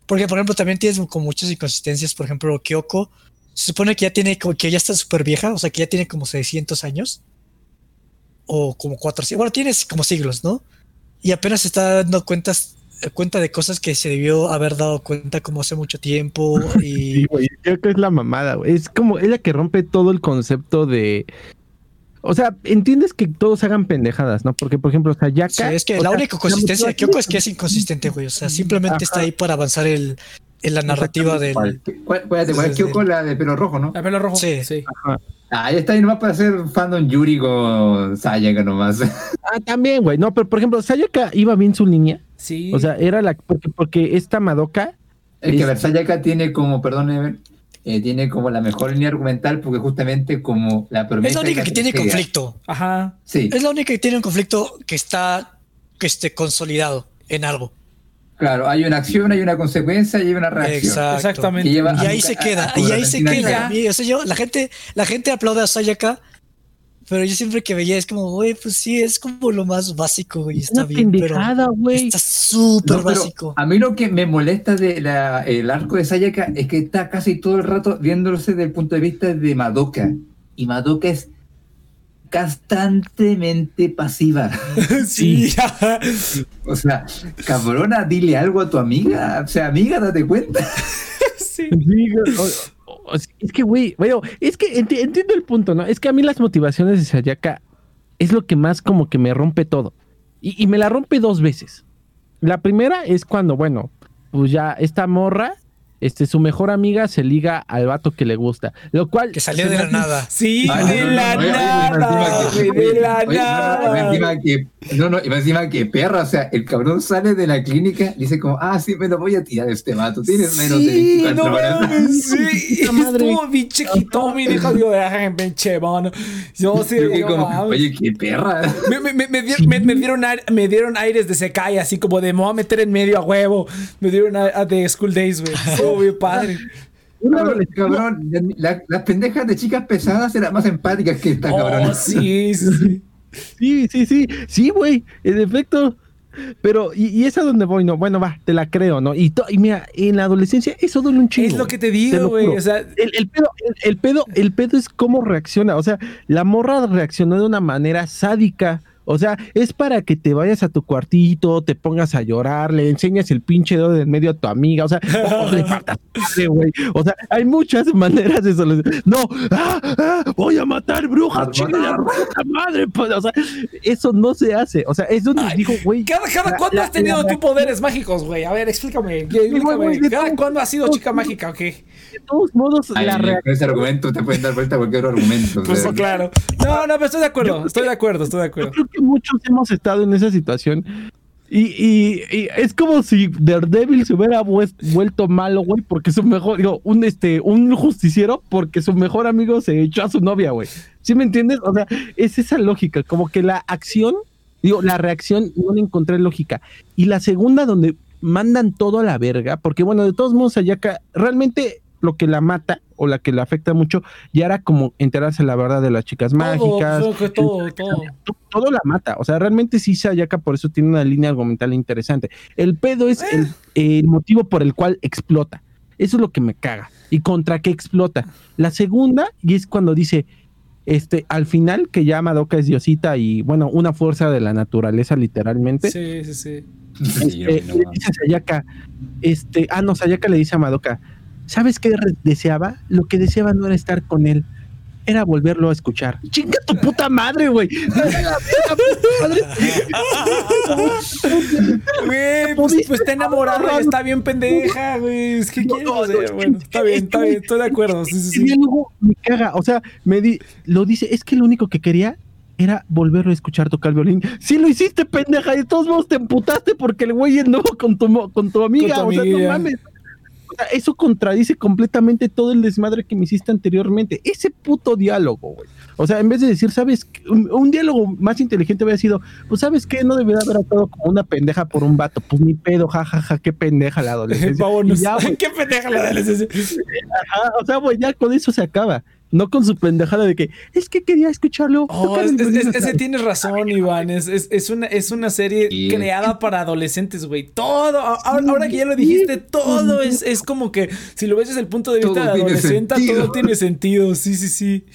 Porque, por ejemplo, también tienes como muchas inconsistencias. Por ejemplo, Kyoko se supone que ya tiene como que ya está súper vieja, o sea, que ya tiene como 600 años o como 400. Bueno, tienes como siglos, ¿no? Y apenas se está dando cuentas cuenta de cosas que se debió haber dado cuenta como hace mucho tiempo y Sí, güey, creo que es la mamada, güey. Es como ella que rompe todo el concepto de. O sea, entiendes que todos hagan pendejadas, ¿no? Porque, por ejemplo, Sayaka. Sí, es que o la sea, única consistencia de Kyoko es que es inconsistente, güey. O sea, simplemente está ahí para avanzar el, en la narrativa del. ¿Cuál? ¿Cuál, cuál, cuál es Kyoko? La de pelo rojo, ¿no? La pelo rojo. Sí. Sí. Ah, ya está ahí nomás para hacer fandom Yuri con Sayaka nomás. Ah, también, güey. No, pero por ejemplo, Sayaka iba bien su línea. Sí. O sea, era la. Porque, porque esta Madoka. Es que a Es- ver, Sayaka tiene como, perdón, Ever, eh, tiene como la mejor línea argumental porque justamente como la promesa... Es la única que tiene conflicto. Ajá. Sí, Es la única que tiene un conflicto que está que esté consolidado en algo. claro, hay una acción, hay una consecuencia y hay una reacción. Exacto. Exactamente. Y a- ahí se queda, a- y ahí se queda. Y, o sea, yo, la gente, la gente aplaude a Sayaka, pero yo siempre que veía es como, güey, pues sí, es como lo más básico, güey, Es está una bien, pero pendejada, güey. está súper No, básico. A mí lo que me molesta del el arco de Sayaka es que está casi todo el rato viéndose desde el punto de vista de Madoka. Y Madoka es constantemente pasiva. sí. O sea, cabrona, dile algo a tu amiga. O sea, amiga, date cuenta. sí. Es que, güey, bueno, es que enti- entiendo el punto, ¿no? Es que a mí las motivaciones de Sayaka es lo que más como que me rompe todo. Y, y me la rompe dos veces. La primera es cuando, bueno, pues ya esta morra, este, su mejor amiga se liga al vato que le gusta. Lo cual. Que salió de la nada. Sí, de la nada, de la nada. No, no, y más encima que perra, o sea, el cabrón sale de la clínica y dice como, ah, sí, me lo voy a tirar este vato, tienes menos de Sí, 24 no horas. sí. Estuvo pinche Hitomi, dijo, dejen pinche mano. Yo sí, Yo que digo, como, mames. oye, qué perra. Me, me, me, me di- me- me dieron, aire- me dieron aires de Sekai, así como de me voy a meter en medio a huevo. Me dieron a, a de School Days, güey. Estuvo bien padre. Una Cabrón, adolescente- cabrón, la- las pendejas de chicas pesadas eran más empáticas que esta Oh, cabrona. sí, sí, sí. Sí, sí, sí, sí, güey, en efecto. Pero, y, y es a donde voy, ¿no? Bueno, va, te la creo, ¿no? Y, to- y mira, en la adolescencia eso duele un chingo. Es lo que te digo, güey. O sea, El, el pedo, el, el pedo, el pedo es cómo reacciona. O sea, la morra reaccionó de una manera sádica. O sea, es para que te vayas a tu cuartito, te pongas a llorar, le enseñas el pinche dedo en medio a tu amiga. O sea, o le madre, güey. O sea, hay muchas maneras de solucionar. No, ah, ah, voy a matar brujas, A chinga matar. la madre. pues, o sea, eso no se hace. O sea, es donde Ay, digo, güey. ¿cada, cada la- cuándo la- has tenido la- tú poderes mágicos, güey? A ver, explícame. explícame. güey, de ¿Cada cuándo has sido chica mágica o qué? De todos modos, Ay, la reacción. con ese argumento te pueden dar vuelta a cualquier argumento. o Pues sea. claro. No, no, pero estoy de acuerdo. Estoy de acuerdo, estoy de acuerdo. Muchos hemos estado en esa situación. Y, y- es como si Daredevil se hubiera vuelto malo, güey, porque su mejor, digo, un este, un justiciero, porque su mejor amigo se echó a su novia, güey. ¿Sí me entiendes? O sea, es esa lógica, como que la acción, digo, la reacción no le encontré lógica. Y la segunda, donde mandan todo a la verga, porque bueno, de todos modos, Ayaka, realmente lo que la mata o la que le afecta mucho, ya era como enterarse la verdad de las chicas mágicas. Todo, creo que todo, todo. to- todo la mata. O sea, realmente sí Sayaka por eso tiene una línea argumental interesante. El pedo es el, el motivo por el cual explota. Eso es lo que me caga. ¿Y contra qué explota? La segunda, y es cuando dice, este, al final, que ya Madoka es diosita y, bueno, una fuerza de la naturaleza, literalmente. Sí, sí, sí. Sí, Este, no, le dice a Sayaka, este, ah, no, Sayaka le dice a Madoka, ¿sabes qué deseaba? Lo que deseaba no era estar con él, era volverlo a escuchar. ¡Chinga tu puta madre, güey! Güey, pues, pues está enamorada y está bien pendeja, güey. Es que No, no, Bueno, está bien, es está bien, estoy de acuerdo. Sí, sí, El sí. diálogo me caga, o sea, me di- lo dice, es que lo único que quería era volverlo a escuchar tocar violín. Sí lo hiciste, pendeja, y de todos modos te emputaste porque el güey anduvo con tu, mo- con tu amiga, Con tu o sea, no mames. Sea, eso contradice completamente todo el desmadre que me hiciste anteriormente. Ese puto diálogo, güey. O sea, en vez de decir, ¿sabes? qué? Un, un diálogo más inteligente hubiera sido, pues, ¿sabes qué? No debería haber actuado como una pendeja por un vato. Pues ni pedo, jajaja, qué pendeja la adolescencia. Ya, Qué pendeja la adolescencia. Ajá, o sea, güey, ya con eso se acaba. No con su pendejada de que es que quería escucharlo. Oh, es- ese tienes razón, Iván. Es, es, es una, es una serie Sí. creada para adolescentes, güey. Todo, a- ahora, ahora que ya lo dijiste, todo es, es como que si lo ves desde el punto de vista Todo de adolescente, todo tiene sentido. Sí, sí, sí.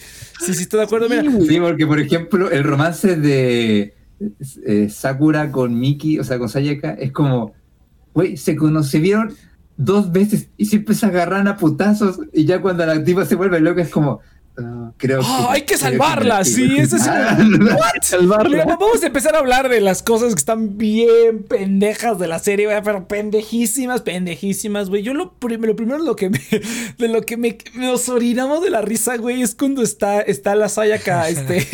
Sí, sí, estoy de acuerdo. Mira, Sí, porque por ejemplo, el romance de eh, Sakura con Miki, o sea, con Sayaka, es como, güey, se conocieron dos veces y siempre se agarran a putazos y ya cuando la activa se vuelve loca es como, creo que... Ah, hay que salvarla, sí, ese es Ah, salvarla. Mira, vamos a empezar a hablar de las cosas que están bien pendejas de la serie, güey, pero pendejísimas, pendejísimas, güey. Yo lo, prim- lo primero lo que me, de lo que me, nos orinamos de la risa, güey, es cuando está, está la Sayaka, este,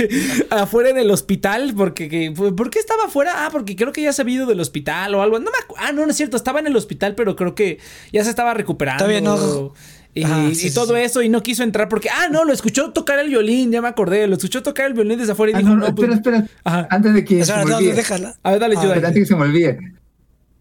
afuera del hospital, porque, que- ¿por qué estaba afuera? Ah, porque creo que ya se había ido del hospital o algo. No me ah, no, no es cierto, estaba en el hospital, pero creo que ya se estaba recuperando. Todavía no. Y, y sí, sí, todo sí. eso, y no quiso entrar porque, ah, no, lo escuchó tocar el violín, ya me acordé, lo escuchó tocar el violín desde afuera y Ah, dijo, no, no, no, pues- espera, espera. Ajá. Antes de que Espera, se me no, olvide. déjala. A ver, dale, Ah, yo, dale. antes que se me olvide.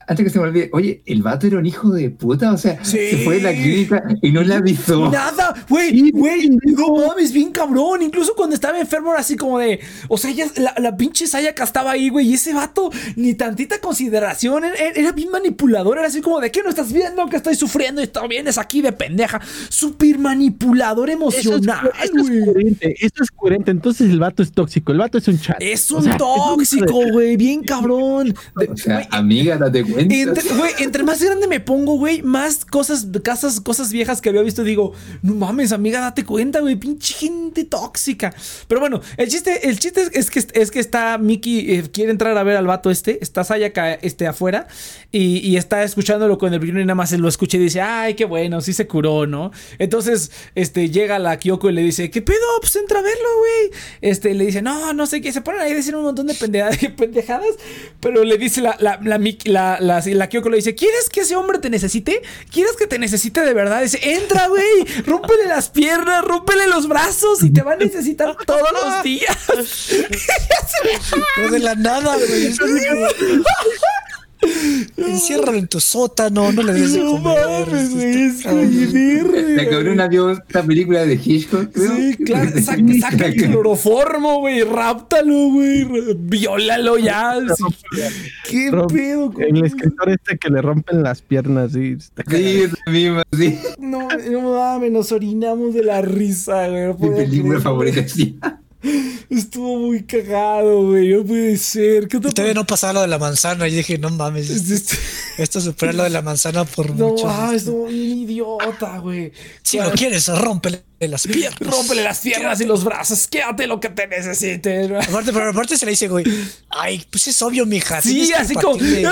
Antes que se me olvide, oye, el vato era un hijo de puta, o sea, Sí. se fue de la clínica y no le avisó. Nada, güey, güey, no mames, bien cabrón. Incluso cuando estaba enfermo era así como de, o sea, ya la, la pinche Sayaka estaba ahí, güey, y ese vato ni tantita consideración, era, era bien manipulador, era así como de, ¿qué no estás viendo que estoy sufriendo y tú vienes aquí de pendeja? Súper manipulador Eso es, emocional, eso es coherente, eso es coherente. Entonces el vato es tóxico, el vato es un chat. Es O un sea, es de- tóxico, güey, bien cabrón. De- O sea, güey, amiga, date cuenta. Entre, güey, entre más grande me pongo, güey, más cosas, casas, cosas viejas que había visto, digo, no mames, amiga, date cuenta, güey, pinche gente tóxica. Pero bueno, el chiste, el chiste es, que es que está Mickey, eh, quiere entrar a ver al vato este, está Sayaka este afuera y, y está escuchándolo con el violín y nada más él lo escucha y dice, ay, qué bueno, sí se curó, ¿no? Entonces, este, llega la Kyoko y le dice, ¿qué pedo? Pues entra a verlo, güey. Este, le dice, no, no sé qué, se ponen ahí a decir un montón de pendejadas, pendejadas pero le dice la, la, la, Miki- la, la, la Kyoko le dice, ¿quieres que ese hombre te necesite? ¿Quieres que te necesite de verdad? Dice, entra, güey, rómpele las piernas, rómpele los brazos y te va a necesitar todos los días. Pero de la nada, güey. Es Enciérralo en tu sótano, no le des de No comer. mames, güey, es muy La verga, cabrona vio esta película de Hitchcock, creo. Sí, claro, saca, saca el cloroformo, güey, ráptalo, güey, viólalo ya. sí. ¿Qué Rom- pedo con El escritor este que le rompen las piernas, sí. Sí, esa misma, sí. No, no mames, nos orinamos de la risa, güey. no Mi película favorita, sí. Estuvo muy cagado, güey. No puede ser. ¿Qué Y todavía no pasaba lo de la manzana. Y dije, no mames, esto, esto supera lo de la manzana por No, mucho. ah, estuvo bien idiota, güey. Si lo quieres, rómpele las piernas. Rómpele las piernas y los brazos. Quédate lo que te necesite. ¿no? Aparte, pero aparte se le dice, güey, ay, pues es obvio, mija. Sí, así como, sé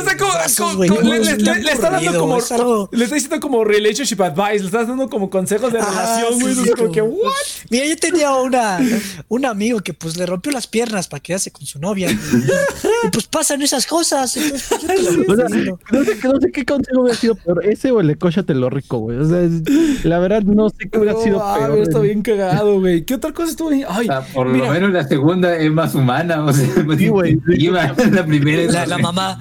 güey, no, le, es le- le está dando como, es algo- le está diciendo como relationship advice, le estás dando como consejos de Ah, relación, güey. sí, es como que, what? Mira, yo tenía una, un amigo que pues le rompió las piernas para quedarse con su novia. Y, pues pasan esas cosas. Entonces, pues, te O sea, no sé, no sé qué consejo hubiera sido peor, ese o el de cóchate lo rico, güey. O sea, es- la verdad no sé qué hubiera No, sido mames, peor. está bien cagado, güey. ¿Qué otra cosa estuvo ahí? Ay, O sea, por mira, lo menos la segunda es más humana, o sea, más Sí, güey. intuitiva. La primera es La, la mamá,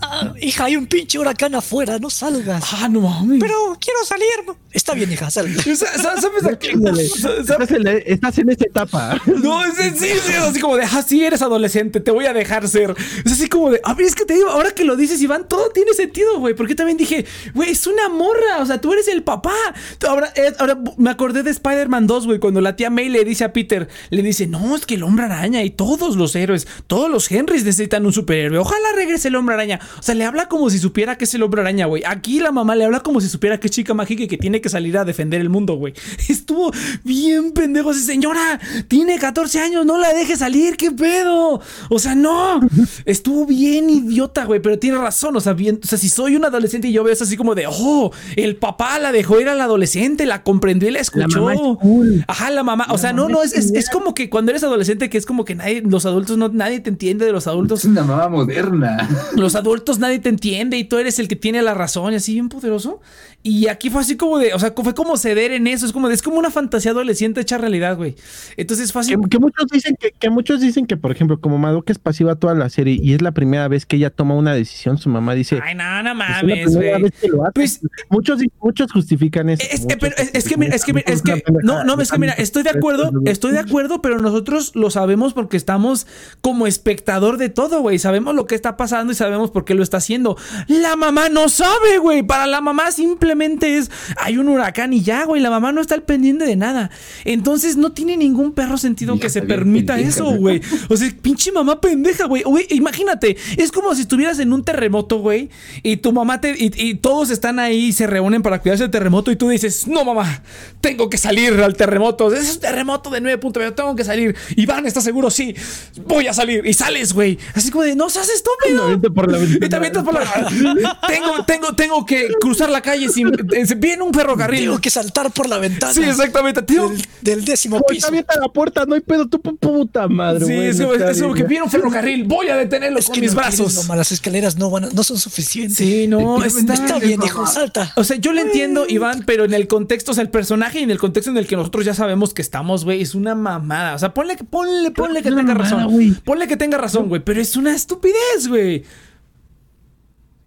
Ah, hija, hay un pinche huracán afuera, no salgas. Ah, no mames. Pero quiero salir. Está bien, hija, sal. ¿Sabes a qué? Estás en, la- estás en esa etapa. No, es es- sí, sí, así como de, ah, sí, eres adolescente, te voy a dejar ser. Es así como de, a ver, es que te digo, ahora que lo dices, Iván, todo tiene sentido, güey. Porque también dije, güey, es una morra, o sea, tú eres el papá. Ahora, eh, ahora me acordé de Spider-Man 2, güey, cuando la tía May le dice a Peter, le dice, no, es que el hombre araña y todos los héroes, todos los Henrys necesitan un superhéroe. Ojalá regrese el hombre araña. O sea, le habla como si supiera que es el hombre araña, güey. Aquí la mamá le habla como si supiera que es chica mágica y que tiene que salir a defender el mundo, güey. Estuvo bien pendejo así, señora. Tiene 14 años, no la deje salir, qué pedo. O sea, no. Estuvo bien idiota, güey, pero tiene razón. O sea, bien, o sea, si soy un adolescente y yo veo eso así como de, oh, el papá la dejó ir al adolescente, la comprendió y la escuchó. mamá cool. Ajá, la mamá. O sea, no, mamá no, es es, es como que cuando eres adolescente, que es como que nadie, los adultos no, nadie te entiende de los adultos. Es una mamá moderna. Los adultos nadie te entiende y tú eres el que tiene la razón y así bien poderoso. Y aquí fue así como de, o sea, fue como ceder en eso, es como de, es como una fantasía adolescente hecha realidad, güey. Entonces fue así. Que, que muchos dicen que, que muchos dicen que, por ejemplo, como Madoka es pasiva toda la serie y es la primera vez que ella toma una decisión, su mamá dice. Ay, no, no "Es mames, güey. vez que lo hace". Pues- muchos, muchos justifican eso. Es, muchos pero es, es que mira, es que mira, es que no, no, es que mira, estoy de acuerdo, estoy de acuerdo, pero nosotros lo sabemos porque estamos como espectador de todo, güey. Sabemos lo que está pasando y sabemos por qué lo está haciendo. La mamá no sabe, güey. Para la mamá simplemente es hay un huracán y ya, güey. La mamá no está al pendiente de nada. Entonces no tiene ningún perro sentido que se permita pendeja, eso, ¿no? güey. O sea, pinche mamá pendeja, güey. Güey, imagínate, es como si estuvieras en un terremoto, güey, y tu mamá te. Y, y todos están ahí y se reúnen para cuidarse del terremoto, y tú dices, no, mamá, tengo que salir al terremoto. Es un terremoto de 9.2, tengo que salir. Iván, ¿estás seguro? Sí, voy a salir. Y sales, güey. Así como de, no seas estúpido. aviento por la. Y te avientas por la. tengo, tengo, tengo que cruzar la calle Viene un ferrocarril. Tengo que saltar por la ventana. Sí, exactamente. Tengo- Del, del décimo Oye, piso. avienta la puerta, no hay pedo, tu pu- puta madre. Sí, güey, es no como, está es como bien, que viene un ferrocarril. Voy a detenerlo Es con que mis no quieres, brazos. mamá, las escaleras no, van a- no son suficientes. Sí, no, está, Está bien, hijo, salta. O sea, yo lo entiendo, Iván, pero en el contexto, o sea, el personaje y en el contexto en el que nosotros ya sabemos que estamos, güey, es una mamada. O sea, ponle, que- ponle, ponle que tenga mamada, razón. Ponle que tenga razón, güey, pero es una estupidez, güey.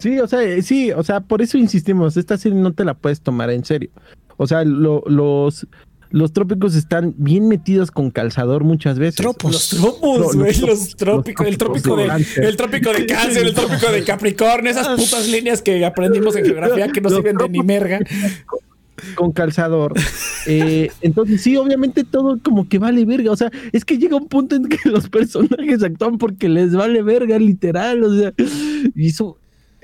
Sí, o sea, eh, sí, o sea, por eso insistimos, esta serie no te la puedes tomar en serio. O sea, lo- los, los trópicos están bien metidos con calzador muchas veces. Tropos. Los tropos, No, güey, los los, trópicos, el trópico de, cáncer. el trópico de cáncer, el trópico de Capricornio, esas putas líneas que aprendimos en geografía que no Los sirven de ni merga. con calzador. Eh, entonces, sí, obviamente todo como que vale verga. O sea, es que llega un punto en que los personajes actúan porque les vale verga, literal. O sea, y eso.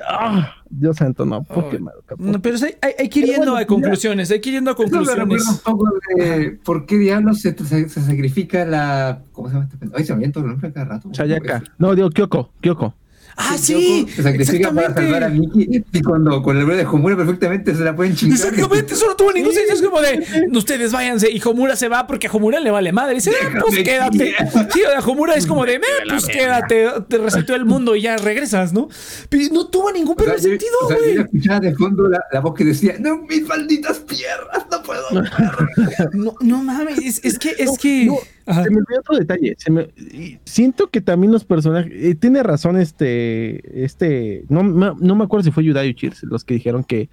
¡Ah! Dios santo, no. ¿Por qué, Madoka? ¿Por No, pero sí, hay, hay que ir yendo bueno, a conclusiones, hay que ir yendo a Eso me recuerda un conclusiones. poco de por qué diablos se, se- se sacrifica la. ¿Cómo se llama este pendejo? Ay, se me viene el nombre cada rato. Sayaka. No, digo, Kyoko. Kyoko. Ah, sí, Se sacrifica para salvar a. Miki y cuando con el bebé de Homura perfectamente se la pueden chingar. Exactamente, eso no tuvo ningún sentido. Es como de ustedes váyanse y Homura se va porque a Homura le vale madre. Dice, "Ah, pues quédate. Sí, o sea, Homura es como de, "Eh, pues quédate, te reseteó el mundo y ya regresas, ¿no? Pero no tuvo ningún O sea, pero yo- sentido, o sea, yo güey. escuchaba de fondo la, la voz que decía, no, mis malditas piernas, no puedo. No, no mames, es, es que, es que. No, Ajá. Se me olvidó otro detalle. Se me- siento que también los personajes. eh, tiene razón este. Este. No, no, no me acuerdo si fue Yudai o Cheers los que dijeron que,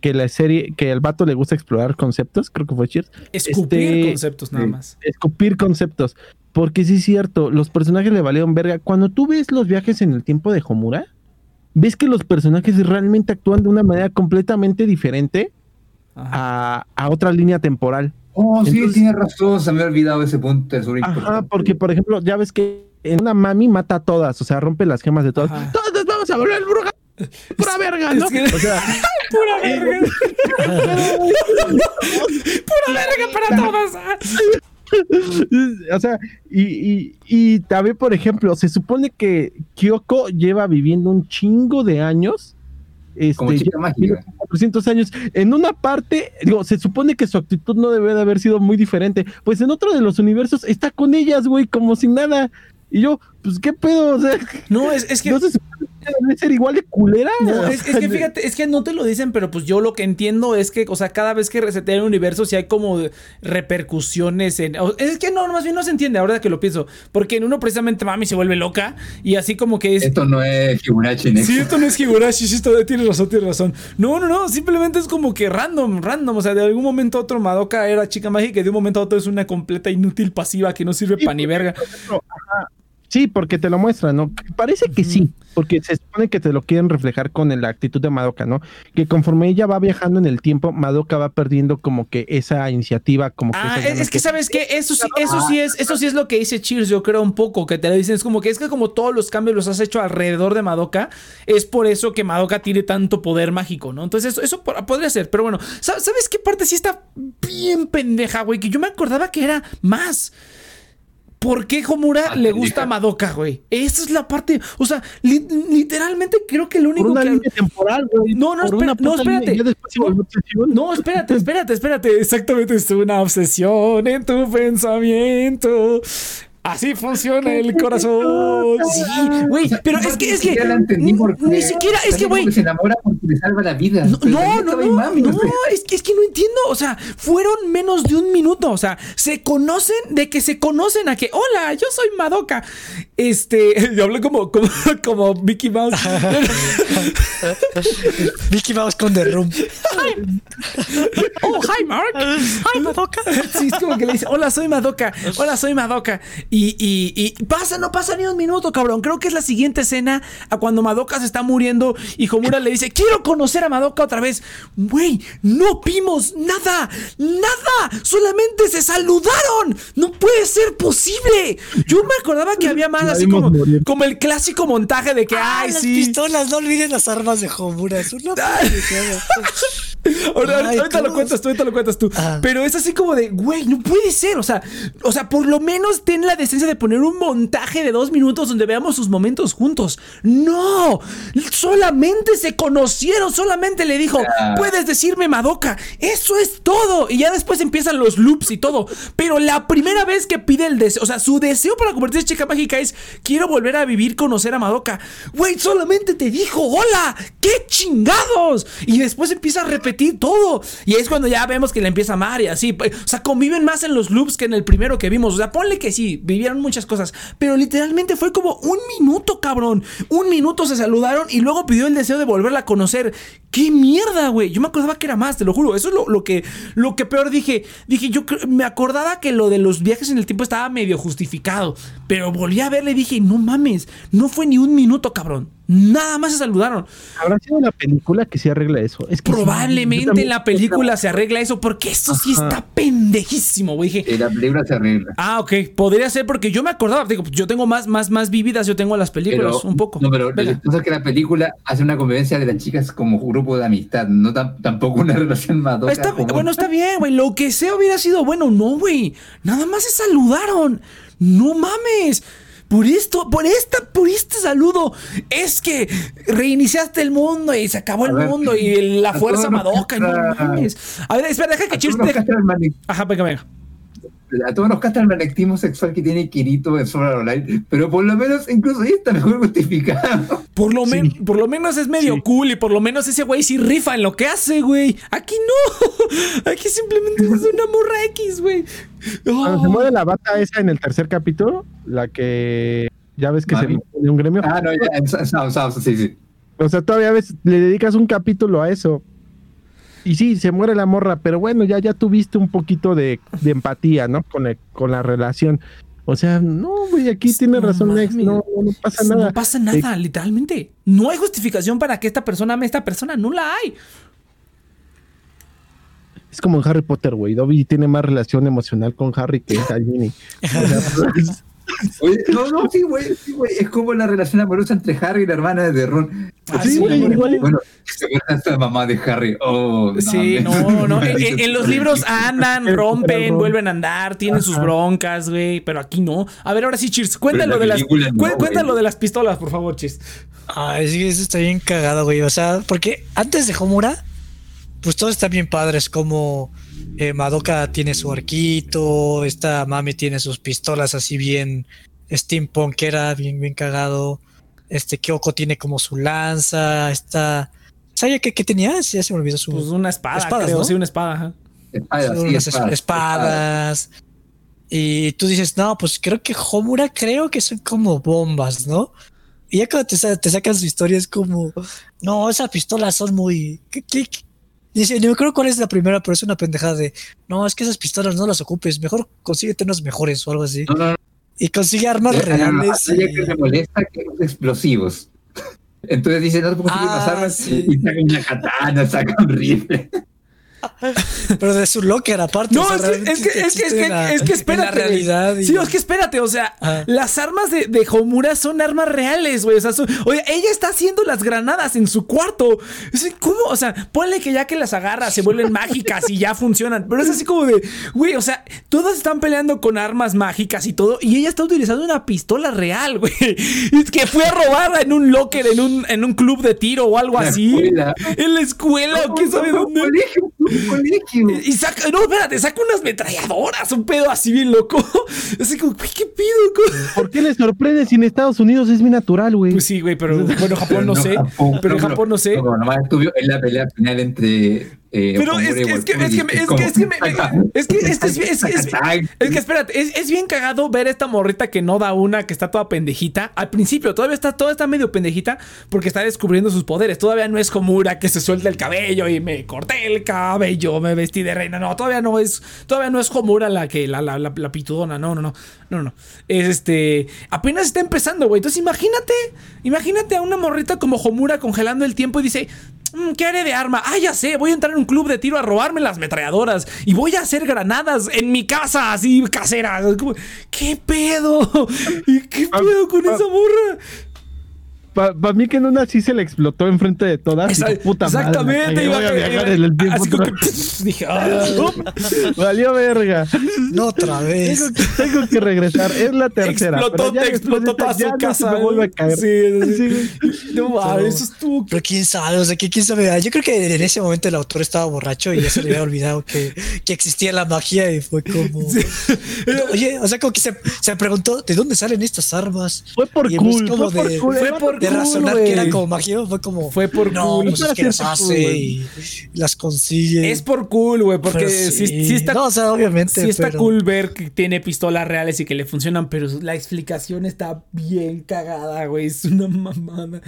que la serie. Que al vato le gusta explorar conceptos. Creo que fue Cheers. Escupir este- conceptos nada más. Escupir conceptos. Porque sí es cierto. Los personajes le valieron verga. Cuando tú ves los viajes en el tiempo de Homura. Ves que los personajes realmente actúan de una manera completamente diferente a, a otra línea temporal. Oh, sí, Entonces- tiene razón, se me ha olvidado ese punto. Es Ajá, porque por ejemplo, ya ves que en una mami mata a todas, o sea, rompe las gemas de todas. Ajá. Todas vamos a volver bruja. Pura verga, ¿no? es que- O sea, Pura verga. Pura verga para todos. ah. o sea, y, y, y también, por ejemplo, se supone que Kyoko lleva viviendo un chingo de años. Este, Como chica mágica. viviendo 400 años. En una parte, digo, se supone que su actitud no debe de haber sido muy diferente. Pues en otro de los universos está con ellas, güey, como sin nada. Y yo, pues, ¿qué pedo? O sea, No, es, es que. no se supone debe ser igual de culera. No, es, es que fíjate, es que no te lo dicen, pero pues yo lo que entiendo es que, o sea, cada vez que resetea el universo, sí hay como repercusiones en. Es que no, más bien no se entiende ahora que lo pienso. Porque en uno precisamente Mami se vuelve loca y así como que es. Esto no es Higurashi Next. Sí, esto no es Higurashi, sí, esto- tienes razón, tienes razón. No, no, no, simplemente es como que random, random. O sea, de algún momento a otro Madoka era chica mágica y de un momento a otro es una completa inútil pasiva que no sirve Sí, para ni verga. Ajá. Sí, porque te lo muestran, ¿no? Parece que sí, porque se supone que te lo quieren reflejar con la actitud de Madoka, ¿no? Que conforme ella va viajando en el tiempo, Madoka va perdiendo como que esa iniciativa, como que Ah, es, que sabes que eso sí, eso sí es, eso sí es lo que dice Cheers, yo creo un poco, que te lo dicen, es como que es que como todos los cambios los has hecho alrededor de Madoka, es por eso que Madoka tiene tanto poder mágico, ¿no? Entonces eso, eso po- podría ser, pero bueno, ¿sab- ¿sabes qué parte sí está bien pendeja, güey? Que yo me acordaba que era más. ¿Por qué Homura Ah, le gusta a Madoka, güey? Esa es la parte, o sea, li- literalmente creo que lo Por único una que... línea temporal, güey. No, no, por espera- una no, puta espérate. línea. No, espérate, espérate, espérate. Exactamente, es una obsesión en tu pensamiento. Así funciona el corazón. Sí, güey, pero es que, es que. Ya la entendí porque Ni siquiera, es que, güey. Se enamora porque le salva la vida. No, no, no, no, mami, no, o sea, es que, es que no entiendo. O sea, fueron menos de un minuto. O sea, se conocen de que se conocen a que, hola, yo soy Madoka. Este, yo hablé como, como, como Mickey Mouse. Mickey Mouse con The Room. oh, hi, Mark. Ay, Madoka. Sí, es como que le dice, hola, soy Madoka, hola, soy Madoka. Y, y, y pasa, no pasa ni un minuto, cabrón. Creo que es la siguiente escena a cuando Madoka se está muriendo y Homura le dice, quiero conocer a Madoka otra vez. Güey, no vimos nada, nada, solamente se saludaron. No puede ser posible. Yo me acordaba que había más así como, como el clásico montaje de que, Ah, ay, las sí. pistolas, no olviden las armas de Homura. Es una. Ahora, Ay, ahorita lo cuentas tú, ahorita lo cuentas tú. Ah. Pero es así como de, güey, no puede ser. O sea, o sea, por lo menos ten la decencia de poner un montaje de dos minutos donde veamos sus momentos juntos. No, solamente se conocieron, solamente le dijo, puedes decirme Madoka. Eso es todo. Y ya después empiezan los loops y todo. Pero la primera vez que pide el deseo, o sea, su deseo para convertirse en chica mágica es, quiero volver a vivir, conocer a Madoka. Güey, solamente te dijo, hola, qué chingados. Y después empieza a repetir todo. Y es cuando ya vemos que le empieza a amar y así. O sea, conviven más en los loops que en el primero que vimos. O sea, ponle que sí, vivieron muchas cosas. Pero literalmente fue como un minuto, cabrón. Un minuto se saludaron y luego pidió el deseo de volverla a conocer. ¡Qué mierda, güey! Yo me acordaba que era más, te lo juro. Eso es lo, lo que, lo que peor dije. Dije, yo me acordaba que lo de los viajes en el tiempo estaba medio justificado. Pero volví a verle y dije, no mames, no fue ni un minuto, cabrón. Nada más se saludaron. Habrá sido la película que sí arregla eso. Es que Probablemente en la película se arregla eso, porque eso sí está pendejísimo, güey. Dije, eh, la película se arregla. ah, ok, podría ser porque yo me acordaba, digo, yo tengo más, más, más vividas, yo tengo las películas, Pero, un poco. No, pero Venga. lo que pasa es que la película hace una convivencia de las chicas como grupo de amistad, no tam- tampoco una relación. Está- como- bueno, está bien, güey. Lo que sea hubiera sido bueno. No, güey. Nada más se saludaron. No mames. Por esto, por esta, por este saludo, es que reiniciaste el mundo y se acabó A el ver, mundo y el- la fuerza Madoka. No mames. A ver, espera, deja que nos deja- Ajá, venga, venga. A todos nos castra el magnetismo sexual que tiene Kirito en Sword Art Online, pero por lo menos incluso ahí está mejor justificado. Por lo, men- Sí. por lo menos es medio Sí. cool y por lo menos ese güey sí rifa en lo que hace, güey. Aquí no. Aquí simplemente es una morra X, güey. Cuando se Oh. muere la bata esa en el tercer capítulo, la que ya ves que Mami. se pone un gremio. Ah, no, ya, Sa- Sa- sí, sí. O sea, todavía ves, le dedicas un capítulo a eso. Y sí, se muere la morra, pero bueno, ya, ya tuviste un poquito de, de empatía, ¿no? Con, el- con la relación. O sea, no, güey, aquí tiene razón Nex, mames. no, no, pasa nada. No pasa nada, literalmente. No hay justificación para que esta persona ame a esta persona. No la hay. Es como en Harry Potter, güey. Dobby tiene más relación emocional con Harry que Ginny. O sea, pues, Oye, no, no, sí, güey, sí, güey. Es como la relación amorosa entre Harry y la hermana de Ron. Ah, sí, sí, güey, igual. Bueno, se acuerdan esta mamá de Harry. Oh, Sí, no, no. En, los libros andan, rompen, Ron. vuelven a andar, tienen sus broncas, güey. Pero aquí no. A ver, ahora sí, Cheers. Cuéntalo la de las. no, cuéntalo de las pistolas, por favor, Cheers. Ay, sí, eso está bien cagado, güey. O sea, porque antes de Homura, pues todos están bien padres. Como eh, Madoka tiene su arquito, esta Mami tiene sus pistolas así bien steampunk, que era bien, bien cagado. Este Kyoko tiene como su lanza, está... ¿Sabía qué, qué tenía? Ya se me olvidó su... Pues una espada, Espadas, creo, ¿no? sí, una espada. ajá. Espadas, son sí, unas es- espadas, espadas. Y tú dices, no, pues creo que Homura creo que son como bombas, ¿no? Y ya cuando te, sa- te sacan su historia es como, no, esas pistolas son muy... ¿qué- qué- qué? Dice, no me acuerdo cuál es la primera, pero es una pendejada de, no, es que esas pistolas no las ocupes, mejor consíguete unas mejores o algo así. No, no, no. Y consigue armas Eh, reales. a ella y- que le molesta que es explosivos. Entonces dice, no conseguir Ah, unas armas sí. y saca una katana, saca un rifle. Pero de su locker aparte. No, o sea, es que, es que, es que, es que, en la- es que en espérate. la realidad. y- Sí, es que espérate, o sea, Ajá. las armas de, de Homura son armas reales, güey. O sea, son- oye, ella está haciendo las granadas en su cuarto. Es, ¿Cómo? O sea, ponle que ya que las agarra se vuelven mágicas y ya funcionan. Pero es así como de, güey, o sea, todas están peleando con armas mágicas y todo. Y ella está utilizando una pistola real, güey. Es que fue a robarla en un locker, en un, en un club de tiro o algo la así. escuela. En la escuela, o quién sabe No, dónde. Colegio, colegio. Y saca, no, espérate, saca unas metralladoras, un pedo así bien loco. Así como, güey, ¿qué pido? ¿Por qué le sorprende si en Estados Unidos es muy natural, güey? Pues sí, güey, pero bueno, Japón no sé. Japón, Pero en Japón no sé. No, nomás estuvo en la pelea final entre. Eh, Pero es que, es que, es que, es como, que, es que, es que, es que, es, que espérate, es, es bien cagado ver esta morrita que no da una, que está toda pendejita. Al principio todavía está, toda está medio pendejita porque está descubriendo sus poderes. Todavía no es Homura que se suelta el cabello y me corté el cabello, me vestí de reina. No, todavía no es, todavía no es Homura la que, la, la, la, la pitudona. No, no, no, no, no. Es este, apenas está empezando, güey. Entonces imagínate, imagínate a una morrita como Homura congelando el tiempo y dice, "Mm, ¿Qué haré de arma? Ah, ya sé, voy a entrar en un club de tiro a robarme las metralladoras y voy a hacer granadas en mi casa, así caseras. ¿Qué pedo? ¿Y qué pedo con esa morra? Para mí que en una sí se le explotó enfrente de todas. Esa- dijo, puta madre, exactamente, me iba a viajar en el tiempo así como otra que, vez. dije, "Ah". Valió verga. No otra vez. Tengo que, tengo que regresar. Es la tercera. explotó, pero ya te explotó de toda su casa. vuelve a caer. Sí, sí. No mames, eso estuvo. Pero quién sabe, o sea, que quién sabe. Yo creo que en ese momento el autor estaba borracho y ya se le había olvidado que, que existía la magia y fue como. Oye, o sea, como que se, se preguntó de dónde salen estas armas. Fue por cool. Fue de- por cool. fue Era por De cool, razonar que era como magia, fue como. Fue por no, cool. pues es que las Para hace y las consigue. Es por cool, güey, porque sí, sí está No, o sea, obviamente. Sí está pero- cool ver que tiene pistolas reales y que le funcionan, pero la explicación está bien cagada, güey. Es una mamada.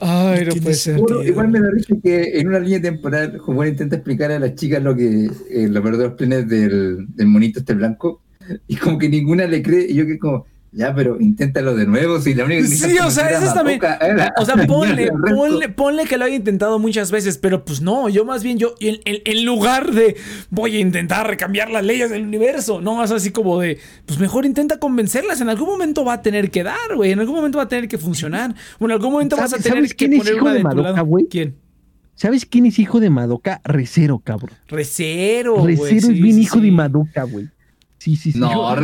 Ay, no puede ser. Bueno, igual me da risa que en una línea temporal, Homura intenta explicar a las chicas lo que eh, los verdaderos planes del, del monito este blanco, y como que ninguna le cree, y yo que como, ya, pero inténtalo de nuevo, si la única que Sí, o sea, eso es también- era- O sea, ponle, que lo haya intentado muchas veces, pero pues no, yo más bien, yo, en, en- en lugar de voy a intentar recambiar las leyes del universo, no, es así como de, pues mejor intenta convencerlas, en algún momento va a tener que dar, güey, en algún momento va a tener que funcionar, o en algún momento vas a ¿Sabes- tener sabes que quién es poner hijo una de de tu Madoka, lado. güey? ¿Quién? ¿Sabes quién es hijo de Madoka? Recero, cabrón. Recero, güey. Recero sí, es bien sí, hijo sí. de Madoka, güey. Sí, sí, sí. No,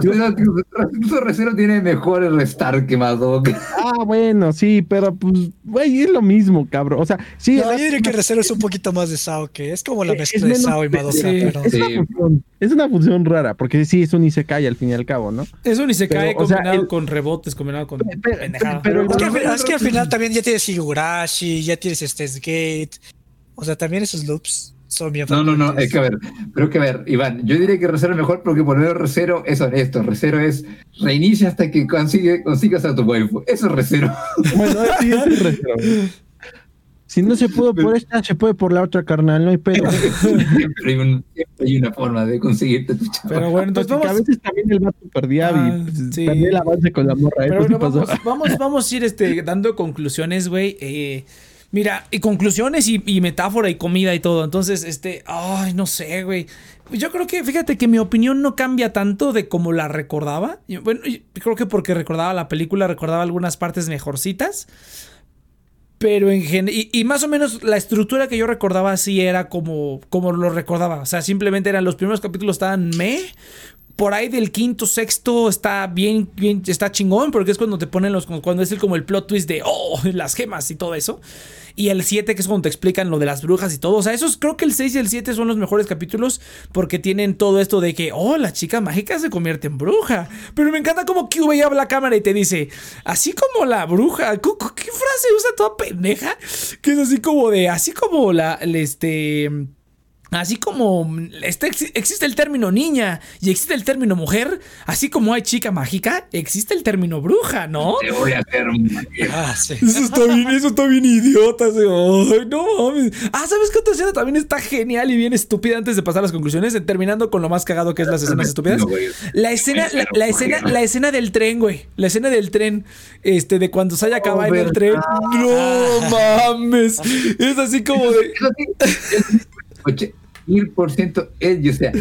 Recero, tiene mejor restar que Madoka. Ah, bueno, sí, pero pues, güey, es lo mismo, cabrón. O sea, sí. No, es- yo diría que Recero es un poquito más de Sao, que es como la Es mezcla de Sao y pero- es, una Sí. función, es una función rara, porque sí, es un Isekai al fin y al cabo, ¿no? Eso ni se Pero, cae o sea, combinado el- con rebotes, combinado con Pero- Es que, al final- es que al final también ya tienes Higurashi, ya tienes Steins Gate. O sea, también esos loops son bien No, no, no, es que a ver, pero que a ver, Iván, yo diría que Recero es mejor porque menos Recero es honesto. Recero es reinicia hasta que consigue, consigas a tu waifu. Eso es Recero. Bueno, sí, es el Recero. Si no se pudo por esta, se puede por la otra, carnal, no hay pedo. siempre, hay un- siempre hay una forma de conseguirte tu chapa. Pero bueno, entonces Porque a vamos. veces también el vato perdía Ah, y pues, sí. perdía el avance con la morra. ¿eh? Pero sí bueno, pasó. vamos, vamos, vamos a ir este, dando conclusiones, güey. Eh, mira, y conclusiones y, metáfora y comida y todo. Entonces, este, ay, no sé, güey. Yo creo que, fíjate que mi opinión no cambia tanto de como la recordaba. Bueno, creo que porque recordaba la película, recordaba algunas partes mejorcitas. Pero en general, y, más o menos la estructura que yo recordaba así era como, como lo recordaba. O sea, simplemente eran los primeros capítulos estaban me. Por ahí del quinto, sexto está bien, bien, está chingón, porque es cuando te ponen los, cuando es el, como el plot twist de, oh, las gemas y todo eso. Y el 7, que es cuando te explican lo de las brujas y todo. O sea, esos creo que el 6 y el 7 son los mejores capítulos porque tienen todo esto de que, oh, la chica mágica se convierte en bruja. Pero me encanta como QB habla a la cámara y te dice, así como la bruja. ¿Qué frase usa toda pendeja? Que es así como de, así como la, este Así como este, existe el término niña y existe el término mujer, así como hay chica mágica, existe el término bruja, ¿no? Te voy a hacer un... ah, sí. Eso está bien, eso está bien idiota. Ay, no mames. Ah, ¿sabes qué otra escena también está genial y bien estúpida antes de pasar a las conclusiones? Terminando con lo más cagado que es las escenas estúpidas. La escena, la, escena, la escena del tren, güey. La escena del tren. Este, de cuando se haya acabado en el tren. No mames. Es así como de. Oye, mil por ciento ellos. O sea,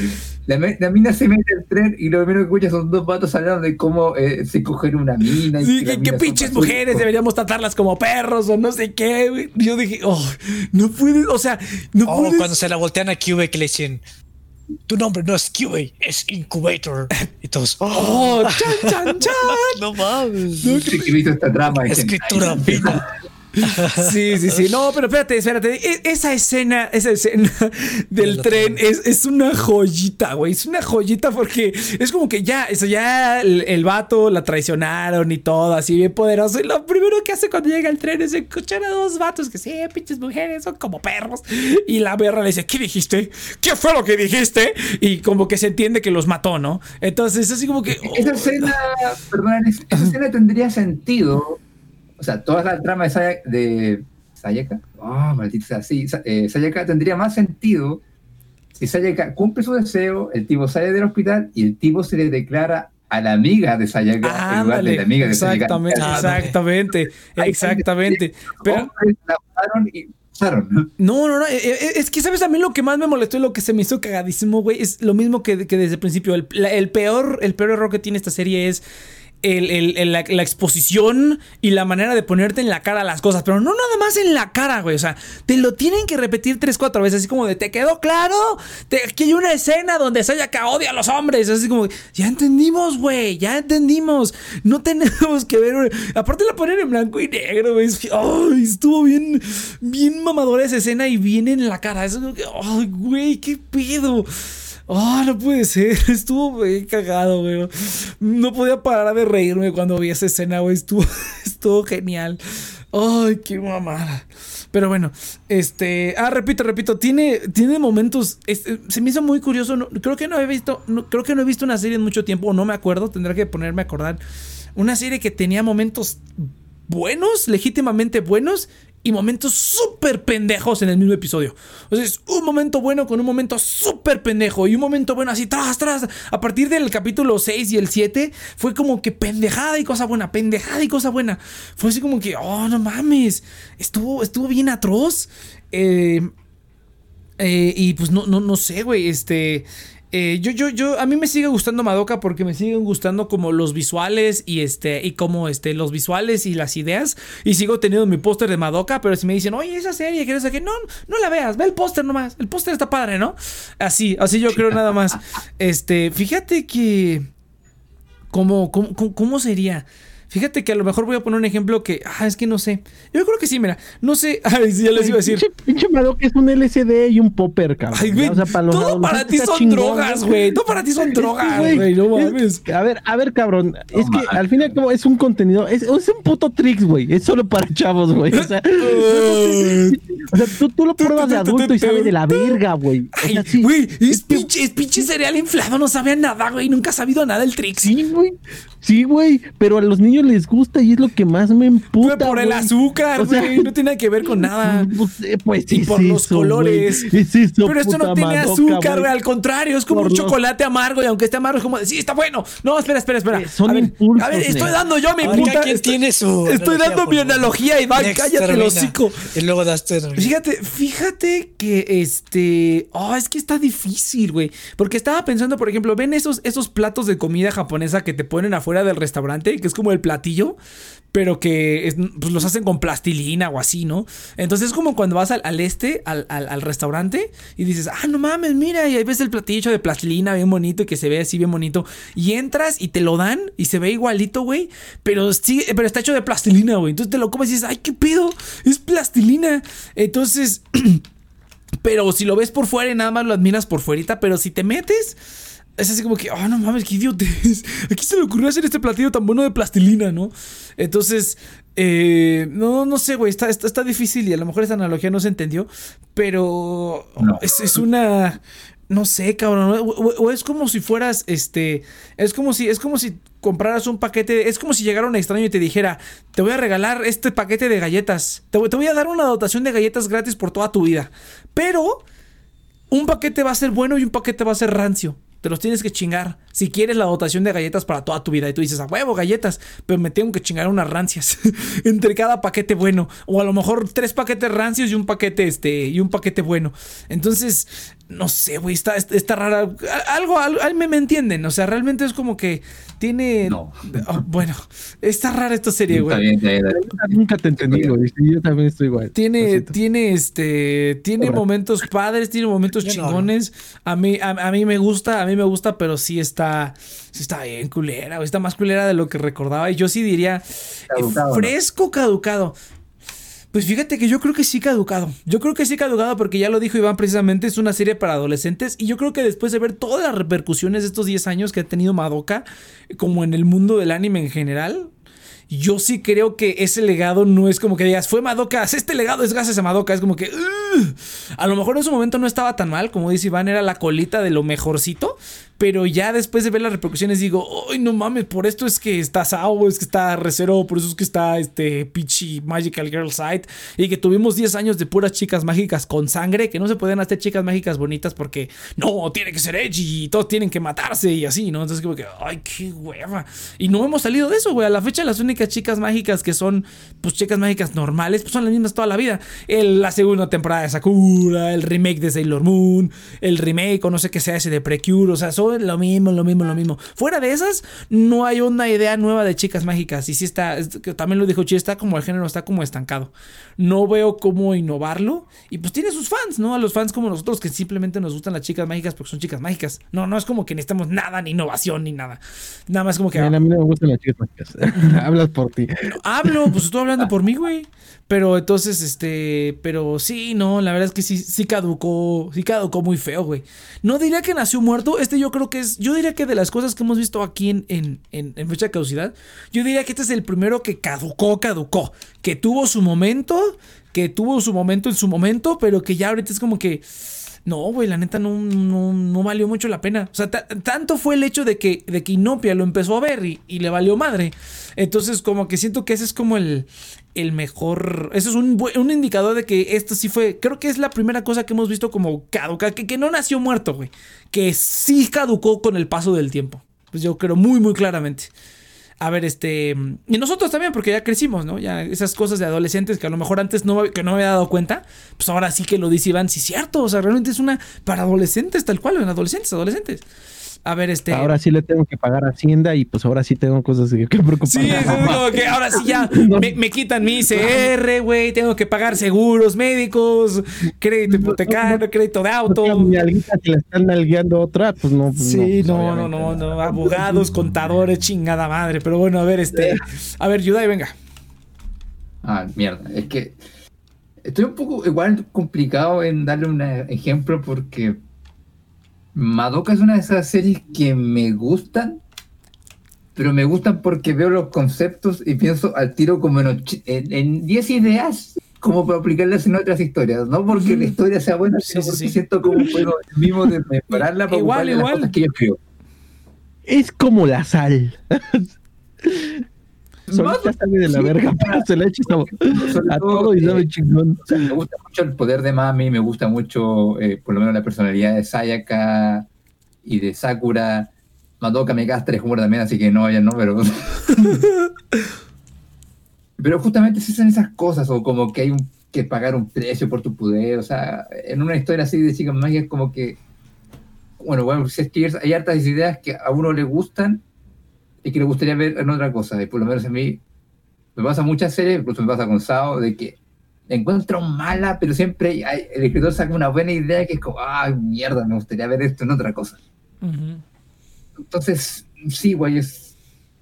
la, mina se mete al tren y lo primero que escucha son dos vatos hablando de cómo eh, se coger una mina. sí, que, pinches mujeres deberíamos tratarlas como perros o no sé qué. Yo dije, oh, no puedes, o sea, no oh, cuando se la voltean a Cube que le dicen, tu nombre no es QA, es Incubator. Y todos, oh, chan, chan, chan. no mames. No, que... esta trama. Escritura fina. Sí, sí, sí. No, pero espérate, espérate. E, esa escena, esa escena del tren es, es, una joyita, güey. Es una joyita porque es como que ya, eso ya el, vato la traicionaron y todo, así bien poderoso. Y lo primero que hace cuando llega el tren es escuchar a dos vatos que sí, pinches mujeres, son como perros. Y la berra le dice, ¿qué dijiste? ¿Qué fue lo que dijiste? Y como que se entiende que los mató, ¿no? Entonces, así como que. Esa escena, perdón, esa escena tendría sentido o sea, toda la trama de, Sayaka, oh, maldita sí, eh, Sayaka tendría más sentido si Sayaka cumple su deseo, el tipo sale del hospital y el tipo se le declara a la amiga de Sayaka en lugar de la amiga de exactamente, Sayaka. Exactamente, exactamente. Pero no, no, no. Eh, eh, es que, ¿sabes? A mí lo que más me molestó y lo que se me hizo cagadísimo, güey, es lo mismo que, que desde el principio. El, el, peor, el peor error que tiene esta serie es el, la, exposición y la manera de ponerte en la cara las cosas, pero no nada más en la cara, güey. O sea, te lo tienen que repetir tres, cuatro veces, así como de, ¿te quedó claro? Te, aquí hay una escena donde Sayaka odia a los hombres. Así como, ya entendimos, güey, ya entendimos. No tenemos que ver. Aparte la ponen en blanco y negro, güey. Ay, estuvo bien, bien mamadora esa escena y viene en la cara. Eso ay, güey, qué pedo. Oh, no puede ser. Estuvo cagado, güey. No podía parar de reírme cuando vi esa escena, güey. Estuvo, estuvo genial. Ay, qué mamada. Pero bueno, este. Ah, repito, repito. Tiene, tiene momentos. se me hizo muy curioso. creo que no he visto. creo que no he visto una serie en mucho tiempo. O no me acuerdo. Tendré que ponerme a acordar. Una serie que tenía momentos buenos, legítimamente buenos, y momentos súper pendejos en el mismo episodio. O sea, es un momento bueno con un momento súper pendejo y un momento bueno así, tras, tras. A partir del capítulo 6 y el 7 fue como que pendejada y cosa buena, pendejada y cosa buena. Fue así como que, oh, no mames, estuvo, estuvo bien atroz. Eh, eh, y pues no, no, no sé, güey, este... Eh, yo, yo, yo, a mí me sigue gustando Madoka porque me siguen gustando como los visuales y este, y como este, los visuales y las ideas. Y sigo teniendo mi póster de Madoka, pero si me dicen, oye, esa serie, ¿quieres que No, no la veas, ve el póster nomás. El póster está padre, ¿no? Así, así yo creo nada más. Este, fíjate que. ¿Cómo, cómo, cómo sería? Fíjate que a lo mejor voy a poner un ejemplo que, ah, es que no sé. Yo creo que sí, mira, no sé, ay, sí, ya les iba a decir. Pinche, pinche que es un LCD y un popper, cabrón. Ay, güey, o sea, para todo para ti son drogas, güey. Todo para ti son drogas, güey. No mames. a ver, a ver, cabrón. es que al fin y al cabo es un contenido, es, es un puto tricks, güey. Es solo para chavos, güey. O sea, o sea tú, tú lo pruebas de adulto y sabes de la verga, güey. Ay, güey, es, pinche, es pinche cereal inflado, no sabe nada, güey. Nunca ha sabido nada del tricks. Sí, güey. Sí, güey, pero a los niños les gusta y es lo que más me emputa. por el azúcar, güey. no tiene que ver con nada. Pues, pues y por los colores. pero esto no tiene azúcar, güey. Al contrario, es como un chocolate amargo y aunque esté amargo es como de, sí, está bueno. No, espera, espera, espera. Eh, son a, ver, impulsos, a ver, estoy dando yo mi puta. tiene su estoy dando mi analogía y va, cállate el hocico. Y luego das Fíjate, fíjate que este. Oh, es que está difícil, güey. Porque estaba pensando, por ejemplo, ven esos, esos platos de comida japonesa que te ponen afuera del restaurante, que es como el platillo, pero que es- pues, los hacen con plastilina o así, ¿no? Entonces es como cuando vas al, este, al restaurante, y dices, ah, no mames, mira, y ahí ves el platillo de plastilina bien bonito y que se ve así bien bonito, y entras y te lo dan y se ve igualito, güey, pero sí, pero está hecho de plastilina, güey. Entonces te lo comes y dices, ay, qué pedo, es plastilina. Entonces... Pero si lo ves por fuera y nada más lo admiras por fuerita, pero si te metes, es así como que, oh, no mames, qué idiotez. Aquí se le ocurrió hacer este platillo tan bueno de plastilina, ¿no? Entonces, eh, no, no sé, güey, está, está, está difícil y a lo mejor esa analogía no se entendió, pero No. es, es una... No sé, cabrón. O, es como si fueras, este. Es como si, es como si compraras un paquete. Es como si llegara un extraño y te dijera: Te voy a regalar este paquete de galletas. Te voy a dar una dotación de galletas gratis por toda tu vida. Pero un paquete va a ser bueno y un paquete va a ser rancio. Te los tienes que chingar. Si quieres la dotación de galletas para toda tu vida. Y tú dices, a huevo, galletas. Pero me tengo que chingar unas rancias. entre cada paquete bueno. O a lo mejor tres paquetes rancios y un paquete este. Y un paquete bueno. Entonces, no sé, güey. Está, está, rara. Algo, algo me, me entienden. O sea, realmente es como que tiene. No. Oh, bueno, está rara esta serie, Está güey. bien, está bien, está bien. Nunca, te entendí, güey. Sí, Yo también estoy igual. Tiene, tiene, este, tiene Ahora. momentos padres, tiene momentos Yo no chingones. A mí, a, a mí me gusta, a mí me gusta, pero sí está, sí está bien culera, güey, está más culera de lo que recordaba. Y yo sí diría, eh, fresco caducado. Pues fíjate que yo creo que sí caducado. Yo creo que sí caducado porque ya lo dijo Iván precisamente, es una serie para adolescentes y yo creo que después de ver todas las repercusiones de estos 10 años que ha tenido Madoka, como en el mundo del anime en general, yo sí creo que ese legado no es como que digas, fue Madoka, este legado es gracias a Madoka, es como que, a lo mejor en su momento no estaba tan mal, como dice Iván, era la colita de lo mejorcito, pero ya después de ver las repercusiones digo, ¡ay, no mames! Por esto es que está Sao, es que está Recero, por eso es que está este Peachy Magical Girl Side. Y que tuvimos 10 años de puras chicas mágicas con sangre, que no se pueden hacer chicas mágicas bonitas porque no, tiene que ser edgy y todos tienen que matarse y así, ¿no? Entonces, como que, ¡ay, qué hueva! Y no hemos salido de eso, güey. A la fecha, las únicas chicas mágicas que son, pues, chicas mágicas normales, pues son las mismas toda la vida. La segunda temporada de Sakura, el remake de Sailor Moon, el remake o no sé qué sea ese de Precure, o sea, son lo mismo, lo mismo, lo mismo. Fuera de esas, no hay una idea nueva de chicas mágicas. Y sí está, es- que también lo dijo Chi, está como el género está como estancado. No veo cómo innovarlo. Y pues tiene sus fans, ¿no? A los fans como nosotros que simplemente nos gustan las chicas mágicas porque son chicas mágicas. No, no es como que necesitamos nada, ni innovación, ni nada. Nada más como que. Mira, a mí no me gustan las chicas mágicas. Hablas por ti. Hablo, pues estoy hablando por mí, güey. Pero entonces, este, pero sí, no, la verdad es que sí, sí caducó, sí caducó muy feo, güey. No diría que nació muerto, este yo creo que es, yo diría que de las cosas que hemos visto aquí en, en, en, en fecha de caducidad, yo diría que este es el primero que caducó, caducó, que tuvo su momento, que tuvo su momento en su momento, pero que ya ahorita es como que... No, güey, la neta no, no, no valió mucho la pena. O sea, ta- tanto fue el hecho de que, de que Inopia lo empezó a ver y le valió madre. Entonces, como que siento que ese es como el, el mejor. Eso es un, un indicador de que esto sí fue. Creo que es la primera cosa que hemos visto como caduca. Que, que no nació muerto, güey. Que sí caducó con el paso del tiempo. Pues yo creo muy, muy claramente. A ver, este. Y nosotros también, porque ya crecimos, ¿no? Ya esas cosas de adolescentes que a lo mejor antes no, que no me había dado cuenta, pues ahora sí que lo dice Iván, sí, cierto. O sea, realmente es una. Para adolescentes, tal cual, en adolescentes, adolescentes. A ver, este. Ahora sí le tengo que pagar Hacienda y pues ahora sí tengo cosas que, preocuparme. Sí, es como que ahora sí ya me, me quitan mi ICR, güey, tengo que pagar seguros médicos, crédito hipotecario, crédito de auto. Otra mi alguita que la están nalgueando otra, pues no. Pues Sí, no. no, no, no, no, abogados, contadores, chingada madre. Pero bueno, a ver, este, a ver, Yudai, venga. Ah, mierda. Es que estoy un poco igual complicado en darle un ejemplo porque Madoka es una de esas series que me gustan, pero me gustan porque veo los conceptos y pienso al tiro como en och- en en 10 ideas como para aplicarlas en otras historias, no porque la historia sea buena, sino sí, porque sí. siento como puedo mismo de mejorarla para Igual, ocuparle las igual. cosas que yo escribo. Es como la sal. Solita sale de la sí. verga, pero se la echa a, todo, y sabe chingón. O sea, me gusta mucho el poder de Mami, me gusta mucho, eh, por lo menos, la personalidad de Sayaka y de Sakura. Madoka me castra es humor también, así que no, ya no, pero. pero justamente se hacen esas cosas, o como que hay un- que pagar un precio por tu poder. O sea, en una historia así de chicas mágicas, como que. Bueno, bueno, si es que hay hartas ideas que a uno le gustan, y que le gustaría ver en otra cosa. Y por lo menos a mí me pasa muchas series, incluso me pasa con Sao, de que encuentro mala, pero siempre hay- el escritor saca una buena idea que es como, ah, mierda, me gustaría ver esto en otra cosa. Ujú. Entonces, sí, güey, es.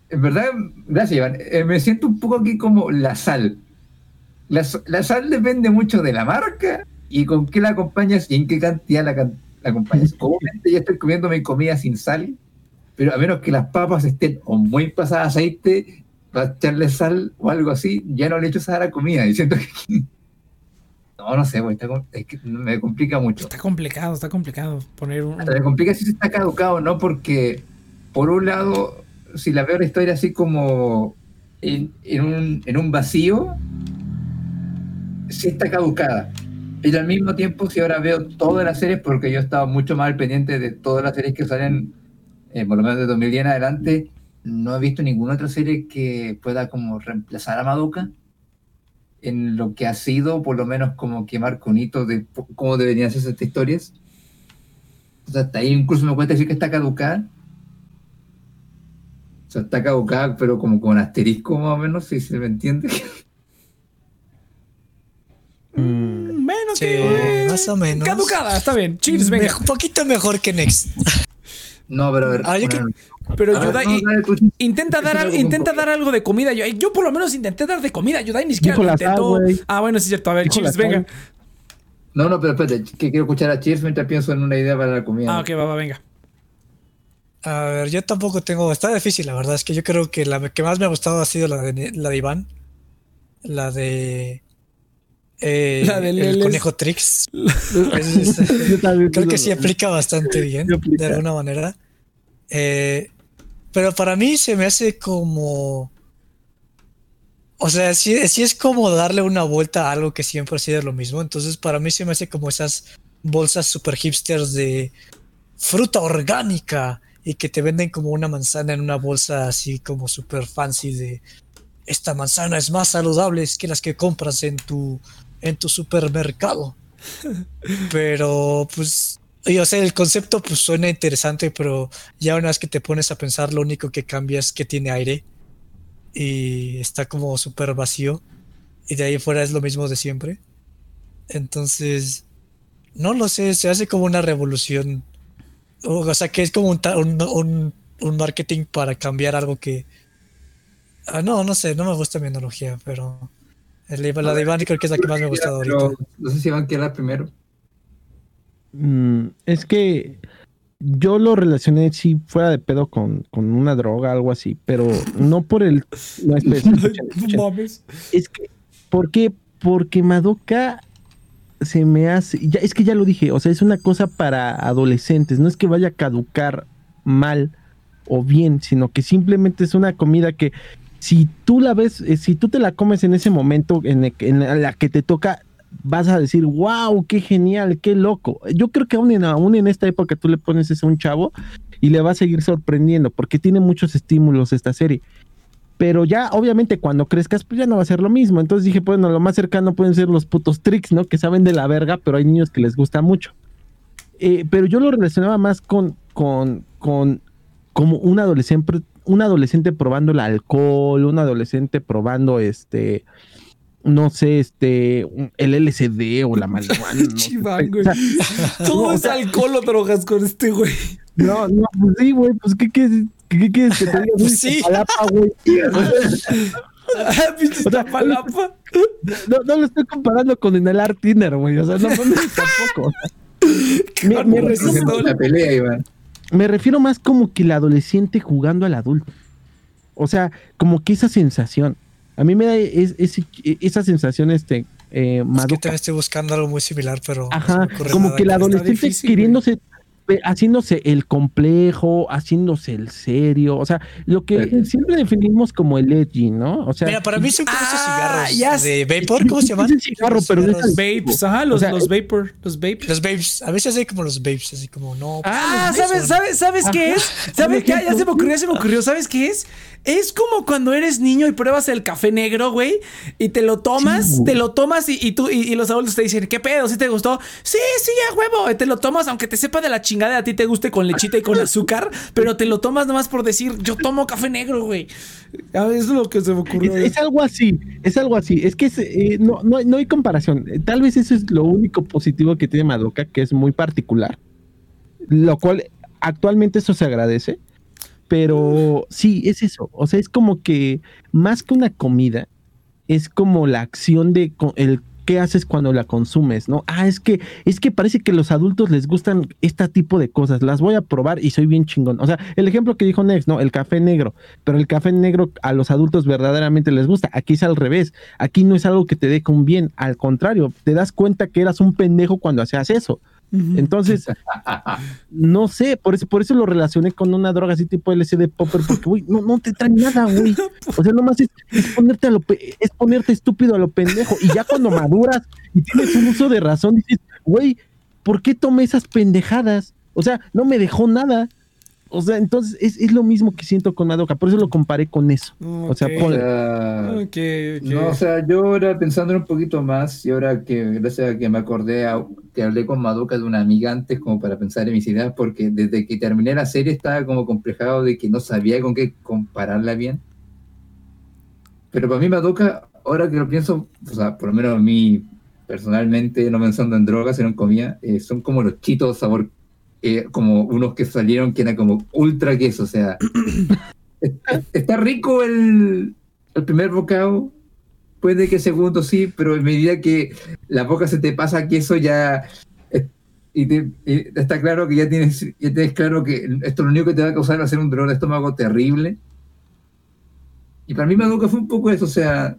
En verdad, gracias, Iván. Eh, me siento un poco aquí como la sal. La, la sal depende mucho de la marca y con qué la acompañas y en qué cantidad la, la acompañas. Comúnmente ya estoy comiendo mi comida sin sal, pero a menos que las papas estén o muy pasadas a aceite, para echarle sal o algo así, ya no le echo sal a la comida. Que. No, no sé, güey, está com- es que me complica mucho. Está complicado, está complicado poner un. Me complica si se está caducado o no, porque por un lado, si la veo la historia así como en, en un, en un vacío, sí está caducada. Pero al mismo tiempo, si ahora veo todas las series, porque yo he estado mucho más al pendiente de todas las series que salen, eh, por lo menos de 2010 en adelante, no he visto ninguna otra serie que pueda como reemplazar a Madoka en lo que ha sido, por lo menos como que marca un hito de cómo deberían ser estas historias. O sea, hasta ahí incluso me cuesta decir que está caducada. O sea, está caducada, pero como con asterisco más o menos, si se me entiende. Mm, Menos Sí, que. más o menos. Caducada, está bien. Cheers, venga. Un poquito mejor que Next. No, pero a ver. Ah, yo bueno, Pero a ver, Yudai, no, dale tú. intenta dar, al- algo intenta dar algo de comida. Yo, yo por lo menos intenté dar de comida. Yudai ni siquiera lo sal, intentó. ah, bueno, sí es cierto. A ver, sal. venga. No, no, pero espérate, que quiero escuchar a Cheers mientras pienso en una idea para la comida. Ah, ok, va, va, venga. A ver, yo tampoco tengo. Está difícil, la verdad. Es que yo creo que la que más me ha gustado ha sido la de, la de Iván. La de. Eh, La el conejo Trix. Es- es- creo que sí aplica bastante bien, de alguna manera. Eh, pero para mí se me hace como. O sea, sí, sí es como darle una vuelta a algo que siempre ha sido lo mismo. Entonces, para mí se me hace como esas bolsas super hipsters de fruta orgánica y que te venden como una manzana en una bolsa así como super fancy de esta manzana es más saludable que las que compras en tu en tu supermercado. Pero pues y, o sea, el concepto pues suena interesante, pero ya una vez que te pones a pensar, lo único que cambia es que tiene aire y está como súper vacío y de ahí fuera es lo mismo de siempre. Entonces, no lo sé, se hace como una revolución. O, sea, que es como un, un- un marketing para cambiar algo que... Ah, no, no sé, no me gusta mi analogía, pero... el- la de Iván creo que es la que más me ha gustado Pero ahorita. No sé si van a quedar primero. Mm, es que yo lo relacioné si fuera de pedo con, con una droga, algo así, pero no por el. No, espera, escuchen, escuchen. No mames. Es que, ¿por qué? Porque Madoka se me hace. Ya, es que ya lo dije, o sea, es una cosa para adolescentes. No es que vaya a caducar mal o bien, sino que simplemente es una comida que si tú la ves, eh, si tú te la comes en ese momento en, el la que te toca, vas a decir, wow, qué genial, qué loco. Yo creo que aún en, aún en esta época tú le pones eso a un chavo y le va a seguir sorprendiendo porque tiene muchos estímulos esta serie. Pero ya, obviamente, cuando crezcas, pues ya no va a ser lo mismo. Entonces dije, bueno, lo más cercano pueden ser los putos tricks, ¿no? Que saben de la verga, pero hay niños que les gusta mucho. Eh, pero yo lo relacionaba más con, con, con como un adolescente, un adolescente probando el alcohol, un adolescente probando este, no sé, este, el LCD o la marihuana. no. Chiván, güey. O sea, Todo es alcohol o drogas con este güey. no, no, pues sí, güey, pues qué quieres, qué, qué quieres que te diga, Pues sí. Palapa, güey. Ah, O sea, Iztapalapa. No, no lo estoy comparando con inhalar Tinder, güey. O sea, no mames tampoco. o sea. me, me Con refiero, resistol. La pelea, Iván. Me refiero más como que el adolescente jugando al adulto. O sea, como que esa sensación. A mí me da es- es- esa sensación, este, eh, Es que también estoy buscando algo muy similar, pero. no Ajá, ocurre como nada que el adolescente difícil, queriéndose, haciéndose el complejo, haciéndose el serio, o sea, lo que siempre definimos como el edgy, ¿no? O sea, Mira, para mí son como esos Ah, cigarros ya de vapor, ¿cómo se llaman? Es cigarro, pero de Vapes, ajá, los, O sea, los vapor, los vapes. Los babes, a veces hay como los babes, así como no. Ah, los ¿sabes, sabes, sabes qué es? ¿Sabes qué? Ya se me ocurrió, ya se me ocurrió. ¿Sabes qué es? Es como cuando eres niño y pruebas el café negro, güey, y te lo tomas, Sí, te lo tomas y, y tú y, y los adultos te dicen, ¿qué pedo? ¿Sí te gustó? Sí, sí, ya huevo. Y te lo tomas aunque te sepa de la chingada a ti te guste con lechita y con azúcar, pero te lo tomas nomás por decir, yo tomo café negro, güey. A Eso es lo que se me ocurrió. Es, es algo así, es algo así. Es que es, eh, no, no, hay- no hay comparación. Eh, Tal vez eso es lo único positivo que tiene Madoka, que es muy particular. Lo cual actualmente eso se agradece. Pero sí, es eso. O sea, es como que más que una comida, es como la acción de el qué haces cuando la consumes, ¿no? Ah, es que es que parece que los adultos les gustan este tipo de cosas. Las voy a probar y soy bien chingón. O sea, el ejemplo que dijo Nex, ¿no? El café negro. Pero el café negro a los adultos verdaderamente les gusta. Aquí es al revés. Aquí no es algo que te deje un bien. Al contrario, te das cuenta que eras un pendejo cuando hacías eso. Entonces, no sé, por eso, por eso lo relacioné con una droga así tipo LSD popper, porque güey, no, no te trae nada, güey. O sea, nomás es, es ponerte a lo pe- es ponerte estúpido a lo pendejo. Y ya cuando maduras y tienes un uso de razón, dices, güey, ¿por qué tomé esas pendejadas? O sea, no me dejó nada. O sea, entonces es, es lo mismo que siento con Madoka, por eso lo comparé con eso. O sea. No, o sea, yo ahora pensando un poquito más, y ahora que gracias a que me acordé a- que hablé con Madoka de una amiga antes, como para pensar en mis ideas, porque desde que terminé la serie estaba como complejado de que no sabía con qué compararla bien. Pero para mí Madoka, ahora que lo pienso, o sea, por lo menos a mí personalmente, no pensando en drogas, sino en comida, eh, son como los chitos sabor, eh, como unos que salieron que eran como ultra queso, o sea, está, rico el, el primer bocado, puede que el segundo sí, pero en medida que la boca se te pasa queso ya y, te- y está claro que ya tienes, ya tienes claro que esto lo único que te va a causar va a ser un dolor de estómago terrible. Y para mí Madoka fue un poco eso, o sea,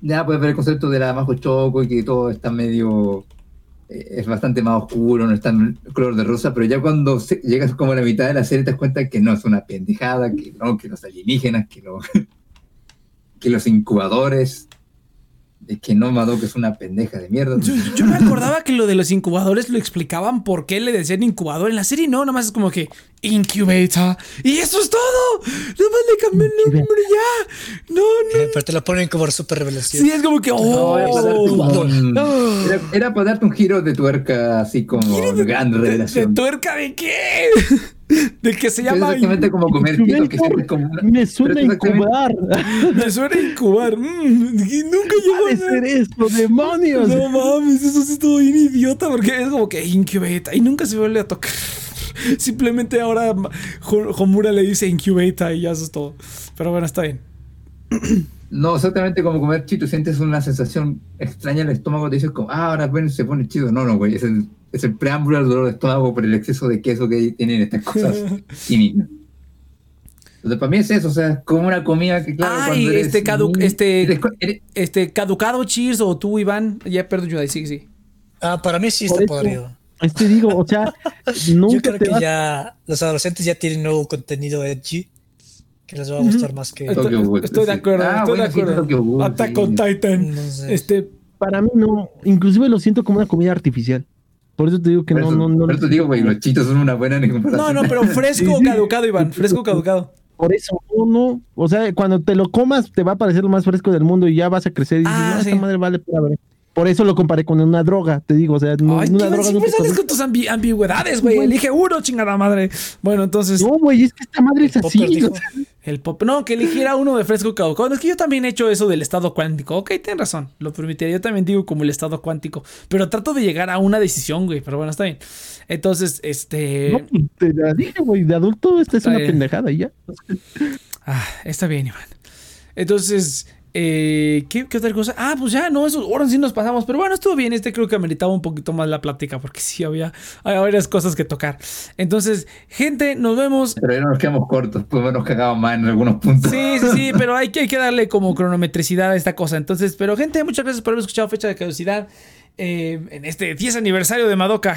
ya puedes ver el concepto de la Majo Choco y que todo está medio, es bastante más oscuro, no es tan color de rosa, pero ya cuando llegas como a la mitad de la serie te das cuenta que no, es una pendejada, que no, que los alienígenas, que, que los incubadores, de que no Madoka es una pendeja de mierda. Yo, yo me acordaba que lo de los incubadores lo explicaban por qué le decían incubador. En la serie no, nada más es como que incubator. Y eso es todo. Nada más le cambió el nombre ya. No, no. Eh, Pero te lo ponen como super revelación. Sí, es como que. No, era, para darte Oh, un, Oh. era, era para darte un giro de tuerca así como gran ¿De, revelación. tuerca de qué? De que se Es llama. exactamente como comer que siempre es como una- me suena incubar. Me suena a incubar. Mm, y nunca llegó ¿Puede a ser. esto, demonios? No mames, eso sí estuvo bien idiota porque es como que incubata y nunca se vuelve a tocar. Simplemente ahora Ho- Homura le dice incubata y ya eso es todo. Pero bueno, está bien. No, exactamente como comer chito, sientes una sensación extraña en el estómago, te dices como, ah, ahora bueno, se pone chido. No, no, güey, es el, es el preámbulo al dolor de estómago por el exceso de queso que tienen estas cosas químicas. Entonces, para mí es eso, o sea, es como una comida que, claro, Ay, cuando eres este cadu- niño- este- eres eres- Este, caducado Cheers o tú, Iván. Ya perdón, yo ahí sí, sí. Ah, para mí sí está Por podrido. Este digo, o sea, nunca Yo creo te que vas- ya los adolescentes ya tienen nuevo contenido edgy que les va a gustar más que. Estoy, Ghoul, estoy de sí. acuerdo, Ah, estoy bueno, de sí, acuerdo. Tokyo Ghoul, Attack sí. on Titan. No sé. Este, Para mí no, inclusive lo siento como una comida artificial. Por eso te digo que Por no, eso, no, no. por eso te digo, güey, los chitos son una buena no, no, pero fresco o Sí, sí. caducado, Iván. Fresco o caducado. Por eso, no, no. O sea, cuando te lo comas, te va a parecer lo más fresco del mundo y ya vas a crecer y dices, Ah, no, sí. esta madre vale para ver. Por eso lo comparé con una droga, te digo, o sea, no, Ay, una droga no siempre te sales con tus ambi- ambigüedades, güey. Elige uno, chingada madre. Bueno, entonces. No, güey, es que esta madre es así. Dijo, El pop. No, que eligiera uno de fresco caducado. No, es que yo también he hecho eso del estado cuántico. Ok, tienes razón. Lo permitiría. Yo también digo como el estado cuántico. Pero trato de llegar a una decisión, güey. Pero bueno, está bien. Entonces, este. no, pues, te la dije, güey, de adulto esta es una bien. pendejada y ya. Ah, está bien, Iván. Entonces, eh, ¿qué, qué otra cosa? Ah, pues ya, no, eso, ahora sí nos pasamos. Pero bueno, estuvo bien. Este creo que ameritaba un poquito más la plática porque sí había, había varias cosas que tocar. Entonces, gente, nos vemos. Pero ya nos quedamos cortos, pues nos cagamos más en algunos puntos. Sí, sí, sí, pero hay que, hay que darle como cronometricidad a esta cosa. Entonces, pero gente, muchas gracias por haber escuchado Fecha de Caducidad. Eh, en este 10 aniversario de Madoka.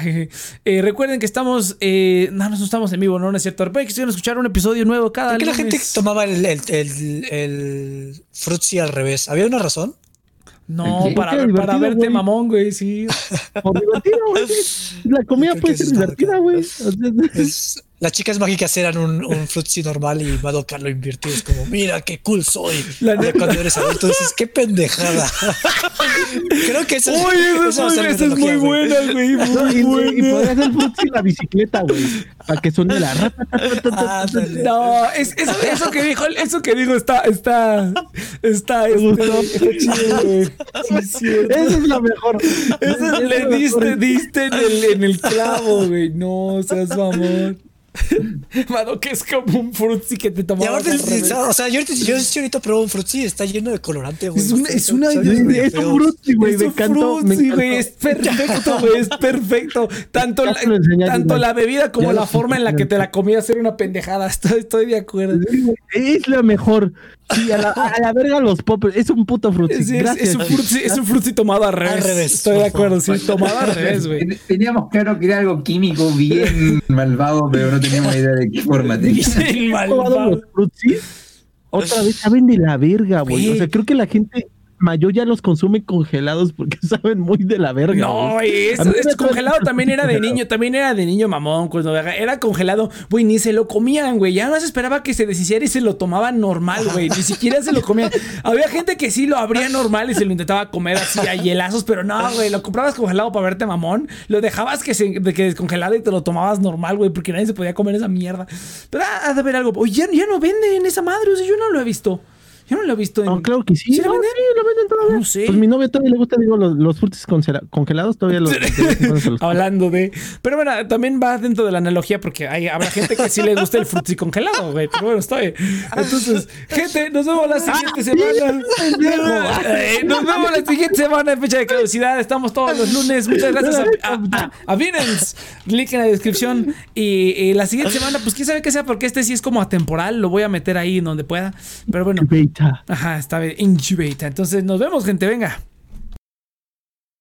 Eh, recuerden que estamos. eh, no, no estamos en vivo, no, no es cierto. Recuerden que si escuchar un episodio nuevo cada ¿Por qué la gente tomaba el, el, el, el Fruitsy al revés? ¿Había una razón? No, para, para verte güey. mamón, güey, sí. Por divertido, güey. La comida puede ser divertida, güey. Las chicas mágicas eran un, un frutzi normal y Madoka lo invirtió. Es como, mira qué cool soy. La neta. cuando eres adulto dices, qué pendejada. Creo que eso, Oye, es, esa es muy buena, güey. Muy y, y buena. podría ser Fruitsy la bicicleta, güey. Para que suene la rata. No, es, eso, eso que dijo, eso que dijo está, está, está, este, está chido, güey. Sí. Esa es la mejor. Eso Esa es le la diste, mejor. diste en el, en el clavo, güey. No, seas mamón. Mano, que es como un frutzi que te revés. o sea, yo, ahorita- yo sí ahorita pruebo un frutzi y está lleno de colorante, güey. Es una- es una Es feo. un Fruitsy, güey. Es Me frutzi, güey. Es perfecto, güey. Es perfecto. Tanto, la, tanto la bebida como Ya la forma en la que te la comías era una pendejada. Estoy, estoy de acuerdo. Es la mejor. Sí, a la, a la verga los poppers. Es un puto. Sí, es, un frutzi, es un frutzi tomado al revés. revés, Estoy de acuerdo, favor. sí. Tomado al revés, güey. Ten- Teníamos claro que era algo químico bien malvado, pero no teníamos idea de qué forma tenía. El ¿Has probado malvado. los? Otra vez saben de la verga, güey. O sea, creo que la gente mayor ya los consume congelados porque saben muy de la verga. No, es trae congelado también era de niño, también era de niño mamón, cuando era congelado, güey, ni se lo comían, güey, ya no se esperaba que se deshiciera y se lo tomaban normal, güey, ni siquiera se lo comían. Había gente que sí lo abría normal y se lo intentaba comer así a hielazos, pero no, güey, lo comprabas congelado para verte mamón, lo dejabas que se que descongelara y te lo tomabas normal, güey, porque nadie se podía comer esa mierda. Pero ah, ha de haber algo, oye, ya, ya no venden esa madre, o sea, yo no lo he visto. Yo no lo he visto en... No, claro que sí. ¿Sí lo no, venden? sí, lo venden todavía. No sé. Pues mi novia todavía le gusta, digo, los, los frutis congela- congelados todavía los. los- Hablando de. Pero bueno, también va dentro de la analogía porque hay, habrá gente que sí le gusta el frutzi congelado, güey. Pero bueno, está bien. Entonces, gente, nos vemos la siguiente semana. Eh, nos vemos la siguiente semana en fecha de caducidad. Estamos todos los lunes. Muchas gracias a, a, a- a Binance. Link en la descripción. Y, y la siguiente semana, pues quién sabe qué sea, porque este sí es como atemporal. Lo voy a meter ahí en donde pueda. Pero bueno, Ajá, está bien. Incubata. Entonces, nos vemos, gente. Venga.